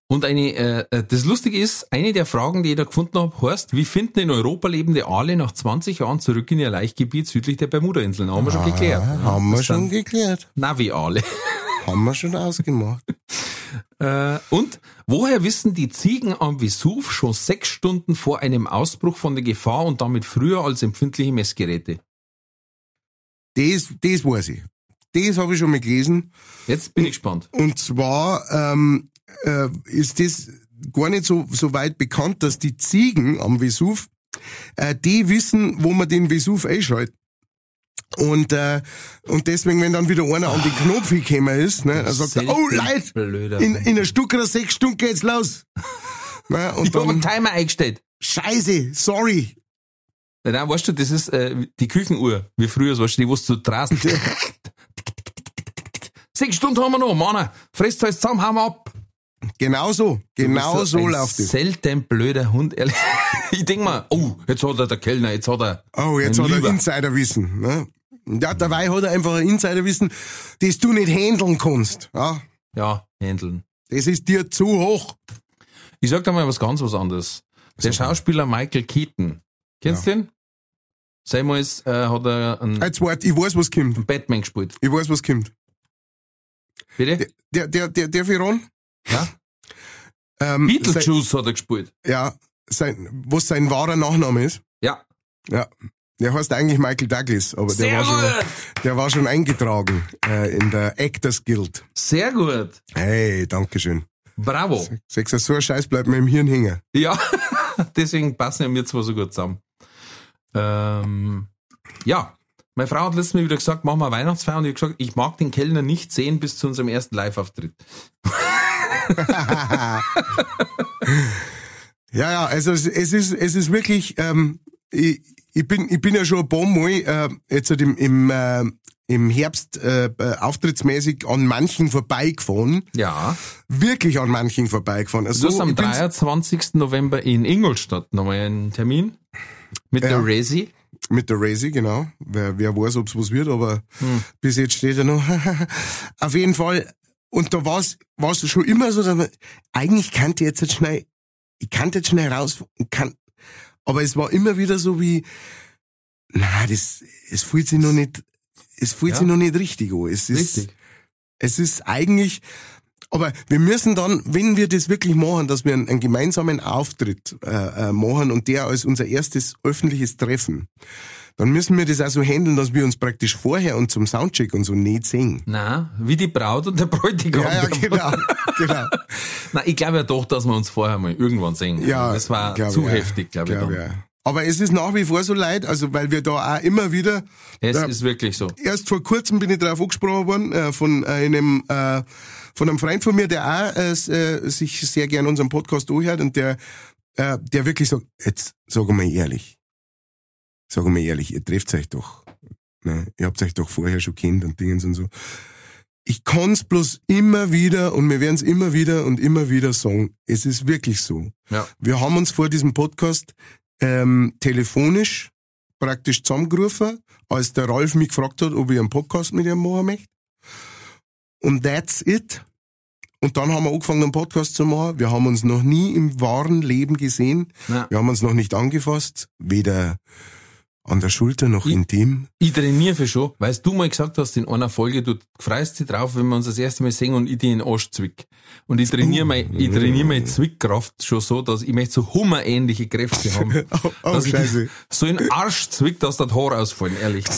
Speaker 1: Und eine, äh, äh, das Lustige ist, eine der Fragen, die ich da gefunden habe, heißt, wie finden in Europa lebende Aale nach 20 Jahren zurück in ihr Laichgebiet südlich der Bermuda-Inseln? Haben wir schon geklärt.
Speaker 2: Ah, haben wir schon geklärt.
Speaker 1: Navi-Aale.
Speaker 2: Haben wir schon ausgemacht.
Speaker 1: Äh, und woher wissen die Ziegen am Vesuv schon sechs Stunden vor einem Ausbruch von der Gefahr und damit früher als empfindliche Messgeräte?
Speaker 2: Das, das weiß ich. Das habe ich schon mal gelesen.
Speaker 1: Jetzt bin ich gespannt.
Speaker 2: Und zwar ähm, äh, ist das gar nicht so, so weit bekannt, dass die Ziegen am Vesuv, äh, die wissen, wo man den Vesuv einschaltet. Und, äh, und deswegen, wenn dann wieder einer an den Knopf gekommen ist, ne, dann sagt er, oh Leute,
Speaker 1: Blöder.
Speaker 2: in, in einer Stunde oder sechs Stunden geht's los. Ne, und
Speaker 1: ich habe einen Timer eingestellt.
Speaker 2: scheiße, sorry.
Speaker 1: Ja, Nein, weißt du, das ist äh, die Küchenuhr, wie früher, weißt du, die, wo du draußen. Sechs Stunden haben wir noch, Mann. Fresst euch zusammen, hauen wir ab.
Speaker 2: Genau so, genau so läuft es.
Speaker 1: Selten blöder Hund, ehrlich. Ich denk mal, oh, jetzt hat er der Kellner, jetzt hat er.
Speaker 2: Oh, jetzt hat er. Insiderwissen. Ne? Ja, dabei hat er einfach ein Insiderwissen, das du nicht handeln kannst. Ja,
Speaker 1: Ja, Händeln.
Speaker 2: das ist dir zu hoch.
Speaker 1: Ich sag dir mal was ganz was anderes. Der Schauspieler Michael Keaton. Kennst du den? Seinmals äh, hat er einen
Speaker 2: Jetzt wart, ich weiß, was kommt.
Speaker 1: Batman gespielt.
Speaker 2: Ich weiß, was kommt.
Speaker 1: Bitte?
Speaker 2: Der, der, der, der Firon?
Speaker 1: Ja?
Speaker 2: Ähm, sein,
Speaker 1: Beetlejuice hat er gespielt.
Speaker 2: ja, sein, was sein wahrer Nachname ist.
Speaker 1: Ja.
Speaker 2: Ja. Der heißt eigentlich Michael Douglas, aber der war, schon, der war schon eingetragen äh, in der Actors Guild.
Speaker 1: Sehr gut.
Speaker 2: Hey, Dankeschön.
Speaker 1: Bravo.
Speaker 2: Sechs so ein Scheiß bleibt mir im Hirn hängen.
Speaker 1: Ja, deswegen passen ja wir zwar so gut zusammen. Ähm, ja, meine Frau hat letztes Mal wieder gesagt, machen wir Weihnachtsfeier und ich habe gesagt, ich mag den Kellner nicht sehen bis zu unserem ersten Live-Auftritt.
Speaker 2: Ja, ja, also es, es ist, es ist wirklich, ähm, ich, ich bin, ich bin ja schon ein paar Mal äh, jetzt halt im, im, äh, im Herbst äh, äh, auftrittsmäßig an manchen vorbeigefahren,
Speaker 1: Ja,
Speaker 2: wirklich an manchen vorbeigefahren. Also
Speaker 1: du hast am
Speaker 2: ich bin's-
Speaker 1: 23. November in Ingolstadt nochmal einen Termin mit der
Speaker 2: Ja.
Speaker 1: Resi.
Speaker 2: mit der Razy, genau. Wer, wer weiß, ob's was wird, aber
Speaker 1: Hm.
Speaker 2: bis jetzt steht er noch. Auf jeden Fall. Und da war's, war's schon immer so, dass man, eigentlich kannte jetzt jetzt schnell, ich kannte jetzt schnell raus kann, aber es war immer wieder so wie, na, das, es fühlt sich noch nicht, es fühlt
Speaker 1: Ja.
Speaker 2: sich noch nicht richtig an. Es ist,
Speaker 1: Richtig.
Speaker 2: es ist eigentlich, aber wir müssen dann, wenn wir das wirklich machen, dass wir einen, einen gemeinsamen Auftritt äh, äh, machen und der als unser erstes öffentliches Treffen, dann müssen wir das auch so handeln, dass wir uns praktisch vorher und zum Soundcheck und so nicht sehen.
Speaker 1: Na, wie die Braut und der Bräutigam.
Speaker 2: Ja, ja, genau, genau.
Speaker 1: Na, ich glaube ja doch, dass wir uns vorher mal irgendwann sehen.
Speaker 2: Ja,
Speaker 1: das war zu
Speaker 2: auch.
Speaker 1: heftig, glaube ich.
Speaker 2: Glaub
Speaker 1: dann.
Speaker 2: ich auch. Aber es ist nach wie vor so leid, also weil wir da auch immer wieder
Speaker 1: Es
Speaker 2: Ja.
Speaker 1: ist wirklich so.
Speaker 2: erst vor kurzem bin ich darauf angesprochen worden äh, von einem äh, von einem Freund von mir, der auch äh, äh, sich sehr gern unseren Podcast anhört und der äh, der wirklich sagt, jetzt sagen wir ehrlich, sagen wir ehrlich, ihr trefft euch doch, ne? ihr habt euch doch vorher schon kennt und Dingens und so. Ich kann's bloß immer wieder und wir werden's immer wieder und immer wieder sagen, es ist wirklich so.
Speaker 1: Ja.
Speaker 2: Wir haben uns vor diesem Podcast ähm, telefonisch praktisch zusammengerufen, als der Ralf mich gefragt hat, ob ich einen Podcast mit ihm machen möchte. Und that's it. Und dann haben wir angefangen, einen Podcast zu machen. Wir haben uns noch nie im wahren Leben gesehen.
Speaker 1: Na.
Speaker 2: Wir haben uns noch nicht angefasst, weder an der Schulter noch
Speaker 1: Ich-
Speaker 2: intim.
Speaker 1: Ich trainiere für schon, weil du mal gesagt hast in einer Folge, du freust dich drauf, wenn wir uns das erste Mal sehen und ich dir in den Arsch zwick. Und ich trainiere mein, ich trainiere meine Zwickkraft schon so, dass ich möchte so hummerähnliche Kräfte haben.
Speaker 2: Oh, oh
Speaker 1: dass ich
Speaker 2: scheiße.
Speaker 1: dich so in den Arsch zwick, dass das Haar ausfallen, ehrlich.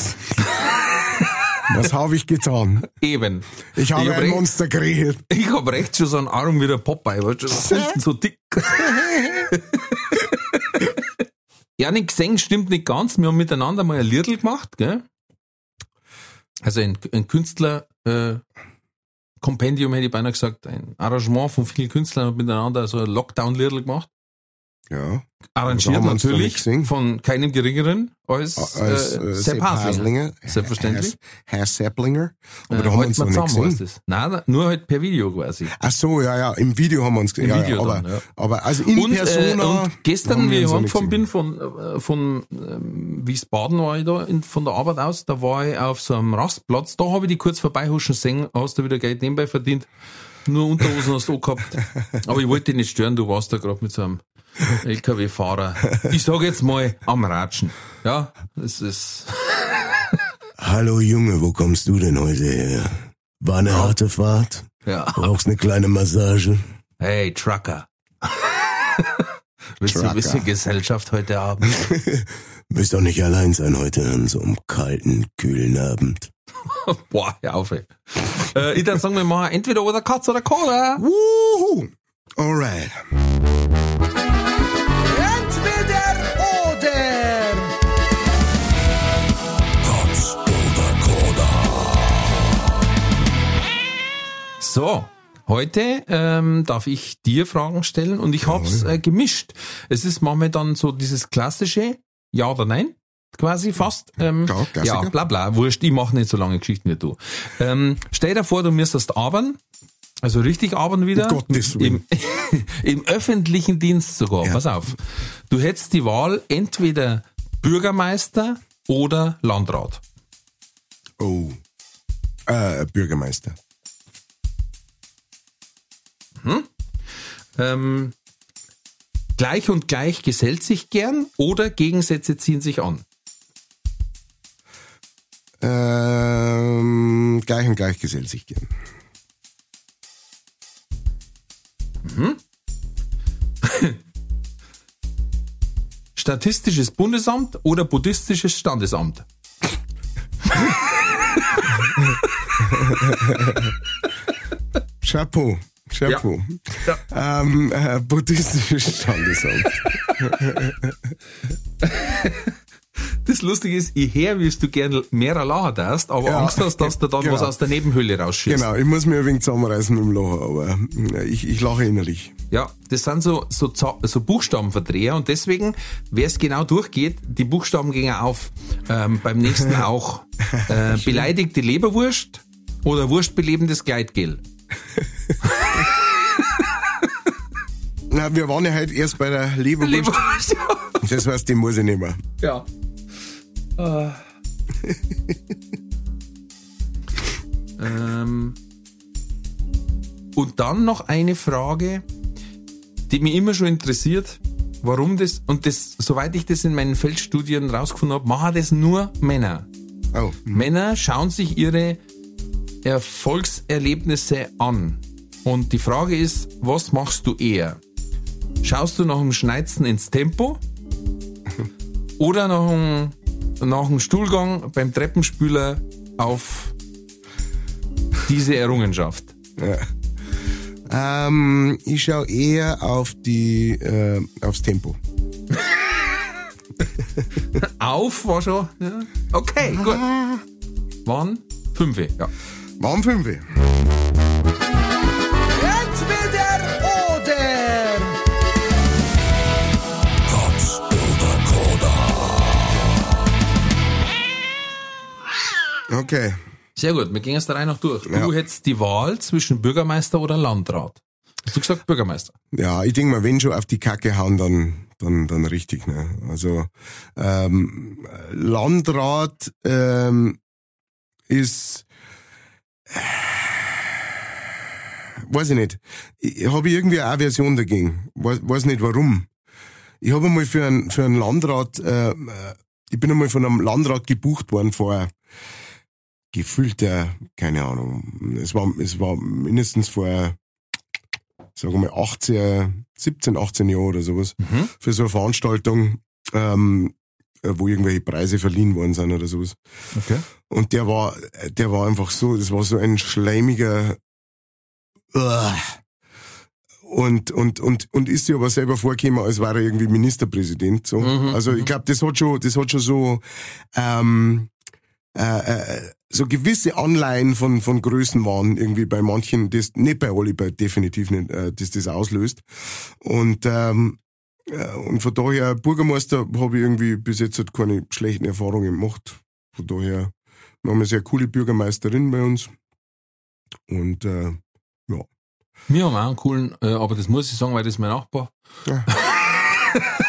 Speaker 2: Was habe ich getan?
Speaker 1: Eben.
Speaker 2: Ich habe
Speaker 1: hab
Speaker 2: ein
Speaker 1: recht,
Speaker 2: Monster kreiert.
Speaker 1: Ich hab recht schon so einen Arm wie der Popeye, weißt du, so dick. Ja, nicht gesehen, stimmt nicht ganz. Wir haben miteinander mal ein Liedl gemacht, gell? Also ein, ein Künstler, äh, Kompendium hätte ich beinahe gesagt, ein Arrangement von vielen Künstlern hat miteinander so ein Lockdown-Liedl gemacht.
Speaker 2: Ja,
Speaker 1: Arrangiert natürlich von keinem geringeren als,
Speaker 2: als
Speaker 1: äh,
Speaker 2: äh,
Speaker 1: Sepp Haslinger. Selbstverständlich.
Speaker 2: Herr, Sepplinger. Aber
Speaker 1: Äh,
Speaker 2: da haben wir uns noch nicht gesehen.
Speaker 1: das. Nein, nur halt per Video quasi.
Speaker 2: Ach so, ja, ja, im Video haben wir uns gesehen. Ja, ja, aber,
Speaker 1: dann, ja.
Speaker 2: aber also in
Speaker 1: und, äh,
Speaker 2: Persona.
Speaker 1: und gestern, wie ich heimgefahren
Speaker 2: gesehen.
Speaker 1: bin von, äh, von ähm, Wiesbaden war ich da in, von der Arbeit aus, da war ich auf so einem Rastplatz, da habe ich die kurz vorbeihuschen sehen, hast du wieder Geld nebenbei verdient, nur Unterhosen hast du gehabt. Aber ich wollte dich nicht stören, du warst da gerade mit so einem LKW-Fahrer. Ich sage jetzt mal am Ratschen. Ja, es ist,
Speaker 2: Hallo Junge, wo kommst du denn heute her? War eine harte Fahrt?
Speaker 1: ja.
Speaker 2: Brauchst eine kleine Massage?
Speaker 1: Hey, Trucker. Willst du ein
Speaker 2: Trucker.
Speaker 1: bisschen Gesellschaft heute Abend?
Speaker 2: Wirst doch nicht allein sein heute an so einem kalten, kühlen Abend.
Speaker 1: Boah, hör auf, ey. Äh, ich dann sagen wir mal, entweder oder Katz oder Cola.
Speaker 2: Wuhu! Alright.
Speaker 1: So, heute ähm, darf ich dir Fragen stellen und ich hab's äh, gemischt. Es ist manchmal dann so dieses klassische Ja oder Nein, quasi fast. Ähm,
Speaker 2: Ja, Klassiker.
Speaker 1: ja, bla bla, wurscht, ich mache nicht so lange Geschichten wie du. Ähm, stell dir vor, du müsstest arbeiten, also richtig arbeiten wieder.
Speaker 2: Um Gottes Willen.
Speaker 1: Im, Im öffentlichen Dienst sogar,
Speaker 2: Ja.
Speaker 1: pass auf. Du hättest die Wahl entweder Bürgermeister oder Landrat.
Speaker 2: Oh. Äh, Bürgermeister.
Speaker 1: Ähm, gleich und gleich gesellt sich gern oder Gegensätze ziehen sich an.
Speaker 2: Ähm, gleich und gleich gesellt sich gern.
Speaker 1: Statistisches Bundesamt oder buddhistisches Standesamt?
Speaker 2: Chapeau. Chapeau. Ähm, äh, buddhistisches Standesamt.
Speaker 1: Das Lustige ist, ich her, wie du gern mehr lachen darfst, aber
Speaker 2: Ja,
Speaker 1: Angst hast, dass du dann
Speaker 2: genau.
Speaker 1: was aus der Nebenhöhle rausschießt.
Speaker 2: Genau, ich muss mir ein wenig zusammenreißen mit dem Lachen, aber äh, ich, ich lache innerlich.
Speaker 1: Ja, das sind so, so, so Buchstabenverdreher und deswegen, wer es genau durchgeht, die Buchstaben gehen auf. Ähm, beim nächsten auch. Äh, beleidigte Leberwurst oder wurstbelebendes Gleitgel.
Speaker 2: Na, wir waren ja heute erst bei der Leberwurst.
Speaker 1: Leberwurst,
Speaker 2: Das heißt, die muss ich nicht mehr.
Speaker 1: ja. Äh. ähm, und dann noch eine Frage, die mich immer schon interessiert. Warum das, und das, soweit ich das in meinen Feldstudien rausgefunden habe, machen das nur Männer.
Speaker 2: Oh.
Speaker 1: Männer schauen sich ihre Erfolgserlebnisse an. Und die Frage ist, was machst du eher? Schaust du nach dem Schneizen ins Tempo? Oder nach dem nach dem Stuhlgang beim Treppenspüler auf diese Errungenschaft?
Speaker 2: Ja. Ähm, ich schaue eher auf die, äh, aufs Tempo.
Speaker 1: Auf war schon. Ja. Okay, gut. Wann? Fünf, ja.
Speaker 2: Waren fünf.
Speaker 5: Entweder oder.
Speaker 2: Okay.
Speaker 1: Sehr gut, wir gehen jetzt da rein noch durch.
Speaker 2: Ja.
Speaker 1: Du hättest die Wahl zwischen Bürgermeister oder Landrat. Hast du gesagt Bürgermeister?
Speaker 2: Ja, ich denke mal, wenn schon auf die Kacke hauen, dann, dann, dann richtig. Ne? Also ähm, Landrat ähm, ist, weiß ich nicht, ich, habe irgendwie eine Aversion dagegen. Weiß, weiß nicht warum. Ich habe einmal für einen für einen Landrat, äh, äh, ich bin einmal von einem Landrat gebucht worden vor gefühlter, keine Ahnung, es war, es war mindestens vor sagen wir mal 18, 17, 18 Jahre oder sowas, für so eine Veranstaltung, ähm, äh, wo irgendwelche Preise verliehen worden sind oder sowas.
Speaker 1: Okay.
Speaker 2: Und der war, der war einfach so, das war so ein schleimiger, und, und, und, und ist sich aber selber vorgekommen, als wäre er irgendwie Ministerpräsident, so. Also, ich glaube, das hat schon, das hat schon so, ähm, äh, äh, so gewisse Anleihen von, von Größenwahn irgendwie bei manchen, das, nicht bei Oliver, definitiv nicht, äh, dass das auslöst. Und, ähm, äh, und von daher, Bürgermeister habe ich irgendwie bis jetzt halt keine schlechten Erfahrungen gemacht. Von daher, wir haben eine sehr coole Bürgermeisterin bei uns. Und, äh, ja.
Speaker 1: Wir haben auch einen coolen, äh, aber das muss ich sagen, weil das ist mein Nachbar.
Speaker 2: Ja.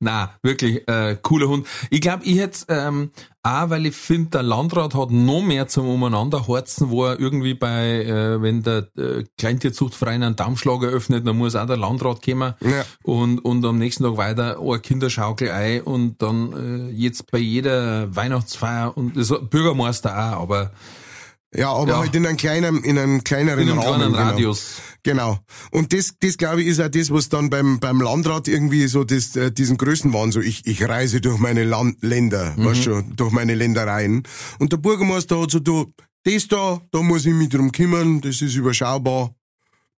Speaker 1: Na, wirklich äh, cooler Hund. Ich glaube, ich hätte ähm, auch, weil ich finde, der Landrat hat noch mehr zum Umeinanderhorzen, wo er irgendwie bei, äh, wenn der äh, Kleintierzuchtverein einen Dammschlag eröffnet, dann muss auch der Landrat kommen
Speaker 2: Ja.
Speaker 1: und, und am nächsten Tag weiter eine Kinderschaukel ein und dann äh, jetzt bei jeder Weihnachtsfeier und das Bürgermeister auch, aber
Speaker 2: Ja, aber
Speaker 1: Ja.
Speaker 2: halt in einem kleinen, in einem kleineren
Speaker 1: in einem
Speaker 2: Rahmen.
Speaker 1: kleinen
Speaker 2: genau.
Speaker 1: Radius.
Speaker 2: Genau. Und das, das glaube ich, ist auch das, was dann beim, beim Landrat irgendwie so das, äh, diesen Größenwahn, so ich, ich reise durch meine Land Länder,
Speaker 1: Mhm.
Speaker 2: weißt schon, durch meine Ländereien. Und der Bürgermeister hat so, du, das da, da muss ich mich drum kümmern, das ist überschaubar,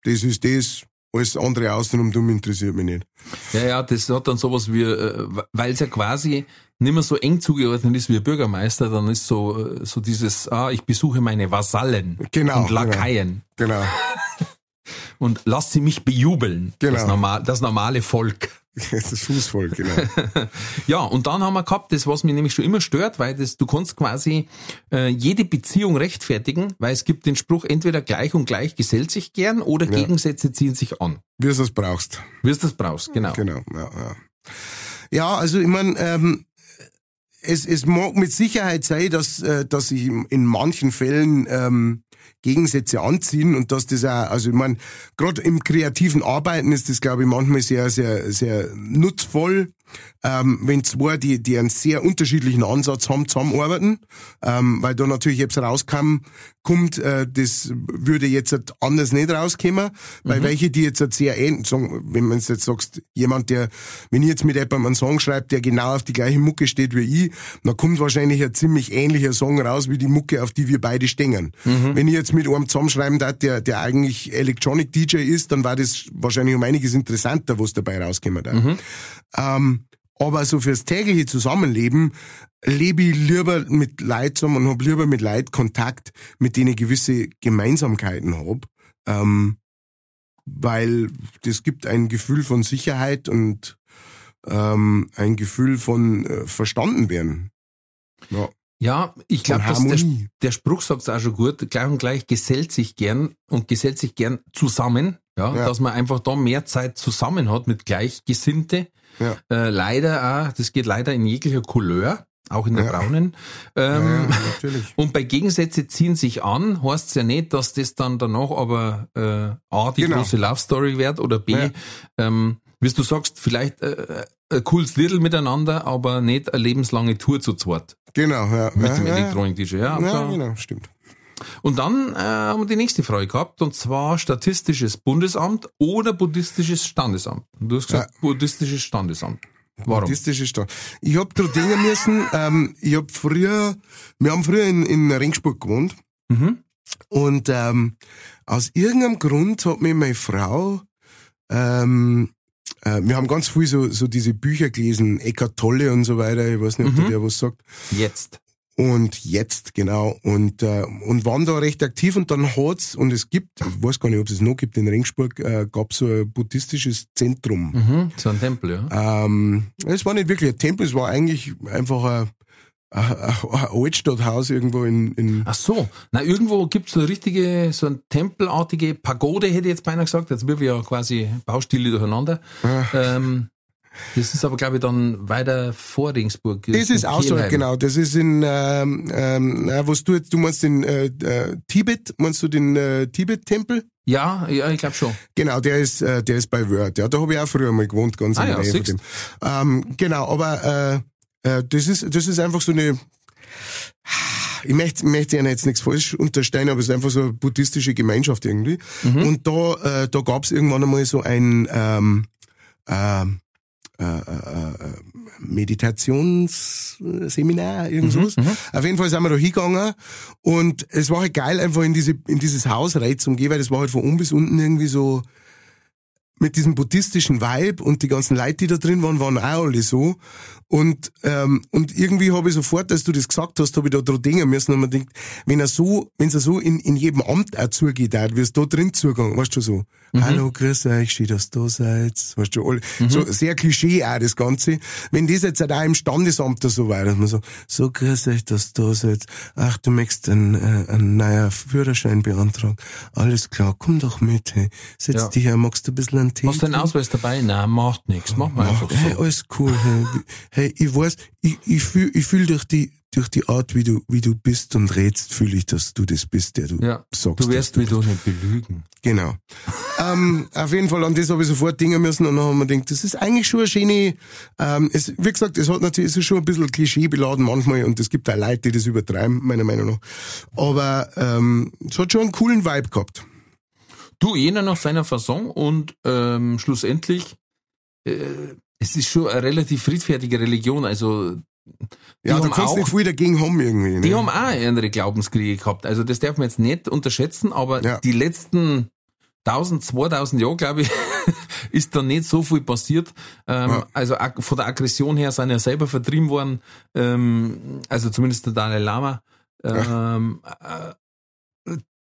Speaker 2: das ist das, alles andere außenrum dumm interessiert mich nicht.
Speaker 1: Ja, ja, das hat dann sowas wie, äh, weil es ja quasi nicht mehr so eng zugeordnet ist wie ein Bürgermeister, dann ist so, äh, so dieses, ah, ich besuche meine Vasallen
Speaker 2: Genau,
Speaker 1: und Lakaien
Speaker 2: Genau.
Speaker 1: und lass sie mich bejubeln.
Speaker 2: Genau.
Speaker 1: Das, normal, das normale Volk.
Speaker 2: Das Fußvolk, genau.
Speaker 1: Ja, und dann haben wir gehabt, das, was mich nämlich schon immer stört, weil das, du kannst quasi äh, jede Beziehung rechtfertigen, weil es gibt den Spruch, entweder gleich und gleich gesellt sich gern oder Gegensätze ziehen sich an.
Speaker 2: Wie du es brauchst.
Speaker 1: Wie es das brauchst, genau.
Speaker 2: Genau, ja, ja. Ja, also ich mein, ähm, es, es mag mit Sicherheit sein, dass, äh, dass sich in, in manchen Fällen ähm, Gegensätze anziehen und dass das auch, also ich meine, gerade im kreativen Arbeiten ist das, glaube ich, manchmal sehr, sehr, sehr nutzvoll, ähm, wenn zwei, die, die einen sehr unterschiedlichen Ansatz haben, zusammenarbeiten, ähm, weil da natürlich jetzt rauskam, kommt, äh, das würde jetzt halt anders nicht rauskommen, weil welche, die jetzt halt sehr ähnlich, wenn man jetzt sagst, jemand, der, wenn ich jetzt mit jemandem einen Song schreibt, der genau auf die gleiche Mucke steht wie ich, dann kommt wahrscheinlich ein ziemlich ähnlicher Song raus, wie die Mucke, auf die wir beide stehen. Wenn ich jetzt mit einem zusammenschreiben darf, der, der eigentlich Electronic DJ ist, dann war das wahrscheinlich um einiges interessanter, was dabei rauskommt. Ähm, aber so fürs tägliche Zusammenleben lebe ich lieber mit Leid zusammen und hab lieber mit Leid Kontakt, mit denen ich gewisse Gemeinsamkeiten hab, ähm, weil das gibt ein Gefühl von Sicherheit und ähm, ein Gefühl von äh, verstanden werden. Ja,
Speaker 1: Ja, ich glaube, dass der, der Spruch sagt auch schon gut, gleich und gleich gesellt sich gern und gesellt sich gern zusammen, ja,
Speaker 2: Ja.
Speaker 1: dass man einfach da mehr Zeit zusammen hat mit Gleichgesinnte.
Speaker 2: Ja.
Speaker 1: Äh, leider auch, das geht leider in jeglicher Couleur, auch in der
Speaker 2: Ja.
Speaker 1: braunen. Ähm,
Speaker 2: Ja, ja.
Speaker 1: Und bei Gegensätze ziehen sich an, heißt ja nicht, dass das dann danach aber äh, A, die
Speaker 2: Genau.
Speaker 1: große Love Story wird oder B, ähm, wie du sagst, vielleicht äh, ein cooles Little miteinander, aber nicht eine lebenslange Tour zu zweit
Speaker 2: Genau, ja.
Speaker 1: mit dem
Speaker 2: ja,
Speaker 1: Elektronik-DJ. Ja,
Speaker 2: Ja, genau, stimmt.
Speaker 1: Und dann äh, haben wir die nächste Frage gehabt, und zwar Statistisches Bundesamt oder Buddhistisches Standesamt. Und du hast gesagt, Buddhistisches Standesamt. Warum?
Speaker 2: Buddhistische Stadt. Ich hab da denken müssen, ähm, ich hab früher, wir haben früher in, in Ringsburg gewohnt
Speaker 1: Mhm.
Speaker 2: und ähm, aus irgendeinem Grund hat mir meine Frau, ähm, äh, wir haben ganz viel so, so diese Bücher gelesen, Eckart Tolle und so weiter, ich weiß nicht, ob
Speaker 1: Mhm.
Speaker 2: der was sagt.
Speaker 1: Jetzt.
Speaker 2: Und jetzt, genau. Und, äh, und waren da recht aktiv und dann hat's, und es gibt, ich weiß gar nicht, ob es noch gibt, in Ringsburg äh, gab's so ein buddhistisches Zentrum.
Speaker 1: Mhm. So ein Tempel, ja.
Speaker 2: Ähm, es war nicht wirklich ein Tempel, es war eigentlich einfach ein, ein, ein Altstadthaus irgendwo in, in
Speaker 1: Ach so. Na, irgendwo gibt's so eine richtige, so eine tempelartige Pagode, hätte ich jetzt beinahe gesagt. Jetzt wird ja quasi Baustile durcheinander.
Speaker 2: Ah.
Speaker 1: Ähm, das ist aber, glaube ich, dann weiter vor Ringsburg.
Speaker 2: Das ist
Speaker 1: in
Speaker 2: außerhalb, genau. Das ist in, ähm, ähm, was du jetzt, du meinst den äh, äh, Tibet, meinst du den äh, Tibet-Tempel?
Speaker 1: Ja, ja, ich glaube schon.
Speaker 2: Genau, der ist, äh, der ist bei Wörth. Ja, da habe ich auch früher mal gewohnt, ganz
Speaker 1: Ah
Speaker 2: in der
Speaker 1: ja,
Speaker 2: Nähe von dem. Ähm, genau, aber äh, äh, das ist, das ist einfach so eine. Ich möchte, möchte ihnen jetzt nichts falsch unterstellen, aber es ist einfach so eine buddhistische Gemeinschaft irgendwie.
Speaker 1: Mhm.
Speaker 2: Und da, äh, da gab es irgendwann einmal so ein ähm, ähm, äh, äh, äh, Meditationsseminar, irgend sowas. Auf jeden Fall sind wir da hingegangen und es war halt geil, einfach in diese in dieses Haus rein zu gehen, weil das war halt von oben bis unten irgendwie so mit diesem buddhistischen Vibe und die ganzen Leute, die da drin waren, waren auch alle so. Und, ähm, und irgendwie habe ich sofort, als du das gesagt hast, habe ich da dran denken müssen und man denkt, wenn er so, wenn er so in, in jedem Amt auch zugeht, wie es da drin zugegangen, weißt du so, hallo, grüß euch, schön, dass ihr da seid, weißt du, alle, so sehr Klischee auch das Ganze. Wenn das jetzt auch im Standesamt da so war, dass man so, so grüß euch, dass ihr da seid, ach, du möchtest einen, äh, einen neuen Führerschein beantragen, alles klar, komm doch mit, hey, setz
Speaker 1: Ja.
Speaker 2: dich her, magst du ein bisschen einen Tee?
Speaker 1: Hast du einen
Speaker 2: trinken?
Speaker 1: Ausweis dabei? Nein, macht nichts. Mach mal einfach
Speaker 2: Hey,
Speaker 1: so.
Speaker 2: alles cool. Hey, hey ich weiß, ich, ich fühl, ich fühl durch die, durch die Art, wie du, wie du bist und redst, fühle ich, dass du das bist, der du
Speaker 1: Ja,
Speaker 2: sagst.
Speaker 1: du wirst mich doch nicht belügen.
Speaker 2: Genau. ähm, auf jeden Fall, an das habe ich sofort dingen müssen und dann haben wir gedacht, das ist eigentlich schon eine schöne, ähm, es, wie gesagt, es hat natürlich, es ist schon ein bisschen klischeebeladen manchmal und es gibt auch Leute, die das übertreiben, meiner Meinung nach. Aber ähm, es hat schon einen coolen Vibe gehabt.
Speaker 1: Du, jeder nach seiner Fasson und ähm, schlussendlich, äh, es ist schon eine relativ friedfertige Religion, also Die
Speaker 2: Ja, da kannst
Speaker 1: auch-
Speaker 2: nicht viel dagegen haben irgendwie.
Speaker 1: Die
Speaker 2: ne?
Speaker 1: haben auch andere Glaubenskriege gehabt. Also das darf man jetzt nicht unterschätzen, aber
Speaker 2: Ja.
Speaker 1: die letzten 1000, 2000 Jahre, glaube ich, ist da nicht so viel passiert. Ähm,
Speaker 2: Ja.
Speaker 1: Also von der Aggression her sind ja selber vertrieben worden, ähm, also zumindest der Dalai Lama. Ähm, äh,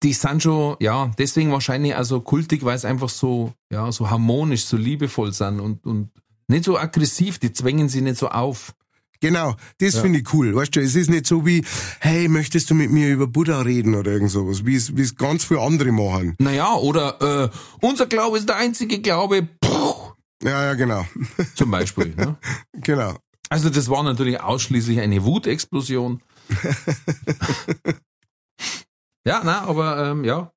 Speaker 1: die sind schon, ja, deswegen wahrscheinlich also kultig, weil es einfach so, ja, so harmonisch, so liebevoll sind und, und nicht so aggressiv, die zwängen sie nicht so auf.
Speaker 2: Genau, das
Speaker 1: Ja.
Speaker 2: finde ich cool. Weißt du, es ist nicht so wie, hey, möchtest du mit mir über Buddha reden oder irgend sowas, wie es, wie es ganz viele andere machen.
Speaker 1: Naja, oder äh, unser Glaube ist der einzige Glaube, Puh,
Speaker 2: Ja, ja, genau.
Speaker 1: zum Beispiel. ne?
Speaker 2: genau.
Speaker 1: Also das war natürlich ausschließlich eine Wutexplosion. ja, na, aber ähm, ja,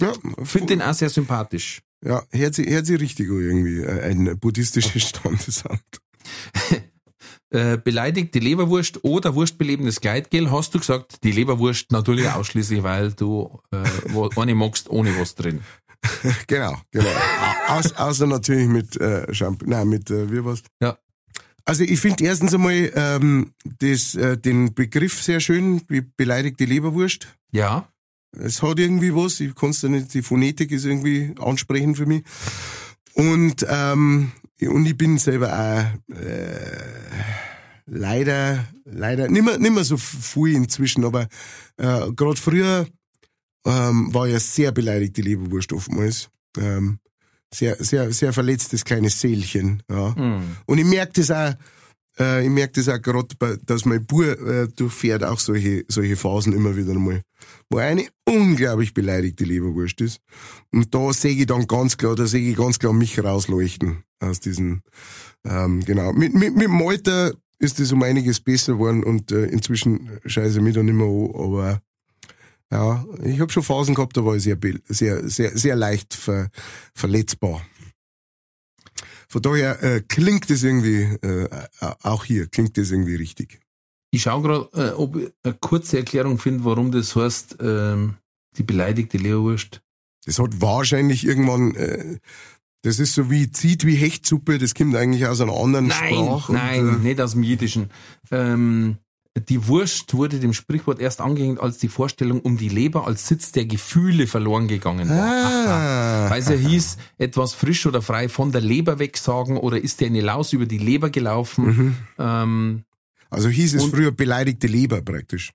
Speaker 2: Ja,
Speaker 1: finde den auch sehr sympathisch.
Speaker 2: ja hört sich, hört sich richtig irgendwie, äh, ein buddhistisches Standesamt.
Speaker 1: Äh, beleidigt die Leberwurst oder wurstbelebendes Gleitgel, hast du gesagt, die Leberwurst natürlich ausschließlich, weil du äh, eine magst ohne was drin.
Speaker 2: Genau, genau. Außer natürlich mit äh, Shampoo, nein, mit, äh, wie was?
Speaker 1: Ja.
Speaker 2: Also ich finde erstens einmal ähm, das, äh, den Begriff sehr schön, wie beleidigte Leberwurst.
Speaker 1: Ja,
Speaker 2: Es hat irgendwie was, ich kann's da nicht, die Phonetik ist irgendwie ansprechend für mich. Und, ähm, und ich bin selber auch äh, leider, leider, nicht mehr, nicht mehr so viel inzwischen, aber äh, gerade früher ähm, war ja sehr beleidigt die Leberwurst oftmals. Ähm, sehr, sehr, sehr verletztes kleines Seelchen. Ja.
Speaker 1: hm.
Speaker 2: Und ich merke das auch, äh, ich merke das auch gerade, dass mein Bub äh, durchfährt auch solche, solche Phasen immer wieder einmal, wo eine unglaublich beleidigte Leberwurst ist. Und da sehe ich dann ganz klar, da sehe ich ganz klar mich rausleuchten aus diesen, ähm, genau. Mit, mit, mit dem Alter ist das um einiges besser geworden und äh, inzwischen scheiße ich mich da nicht mehr an, aber ja, ich habe schon Phasen gehabt, da war ich sehr, sehr, sehr, sehr leicht ver, verletzbar. Von daher äh, klingt das irgendwie, äh, auch hier klingt das irgendwie richtig.
Speaker 1: Ich schaue gerade, äh, ob ich eine kurze Erklärung finde, warum das heißt, ähm, die beleidigte Leberwurst.
Speaker 2: Das hat wahrscheinlich irgendwann, äh, Das ist so wie zieht wie Hechtsuppe, das kommt eigentlich aus einer anderen
Speaker 1: Nein,
Speaker 2: Sprache.
Speaker 1: nein,
Speaker 2: Und, äh,
Speaker 1: nicht aus dem Jiddischen. Ähm, die Wurst wurde dem Sprichwort erst angehängt, als die Vorstellung um die Leber als Sitz der Gefühle verloren gegangen war.
Speaker 2: Ah.
Speaker 1: Weil es ja hieß, etwas frisch oder frei von der Leber wegsagen oder ist dir eine Laus über die Leber gelaufen.
Speaker 2: Mhm.
Speaker 1: Ähm,
Speaker 2: also hieß es früher beleidigte Leber praktisch.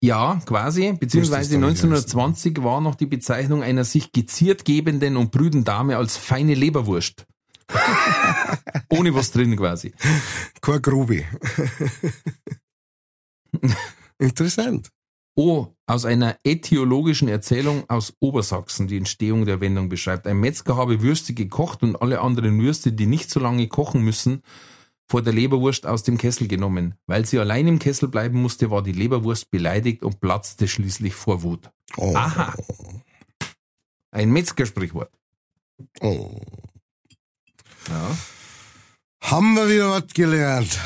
Speaker 1: ja, quasi. Beziehungsweise
Speaker 2: Muss das dann
Speaker 1: 1920 war noch die Bezeichnung einer sich geziert gebenden und brüden Dame als feine Leberwurst. Ohne was drin quasi.
Speaker 2: Kein Grobe. Interessant.
Speaker 1: Oh, aus einer äthiologischen Erzählung aus Obersachsen die Entstehung der Wendung beschreibt. Ein Metzger habe Würste gekocht und alle anderen Würste, die nicht so lange kochen müssen, vor der Leberwurst aus dem Kessel genommen. Weil sie allein im Kessel bleiben musste, war die Leberwurst beleidigt und platzte schließlich vor Wut.
Speaker 2: Oh.
Speaker 1: Aha. Ein Metzgersprichwort.
Speaker 2: Oh.
Speaker 1: Ja.
Speaker 2: Haben wir wieder was gelernt.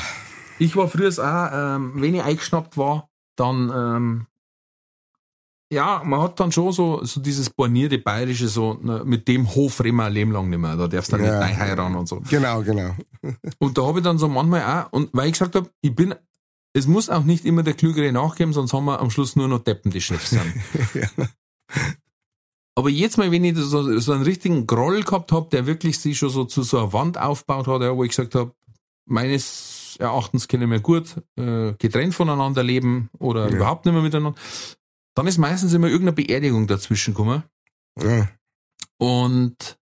Speaker 1: Ich war früher auch, ähm, wenn ich eingeschnappt war, dann, ähm, ja, man hat dann schon so, so dieses bornierte Bayerische, so, ne, mit dem Hof reden wir ein Leben lang nicht mehr, da darfst du dann
Speaker 2: Ja.
Speaker 1: nicht heiraten und so.
Speaker 2: Genau, genau.
Speaker 1: Und da habe ich dann so manchmal auch, und weil ich gesagt habe, ich bin, es muss auch nicht immer der Klügere nachgeben, sonst haben wir am Schluss nur noch Deppen, die Chefs sind.
Speaker 2: Ja.
Speaker 1: Aber jetzt mal, wenn ich so, so einen richtigen Groll gehabt habe, der wirklich sich schon so zu so einer Wand aufgebaut hat, ja, wo ich gesagt habe, meines Erachtens können wir gut äh, getrennt voneinander leben oder
Speaker 2: Ja.
Speaker 1: überhaupt nicht mehr miteinander, dann ist meistens immer irgendeine Beerdigung dazwischen gekommen.
Speaker 2: Ja.
Speaker 1: Und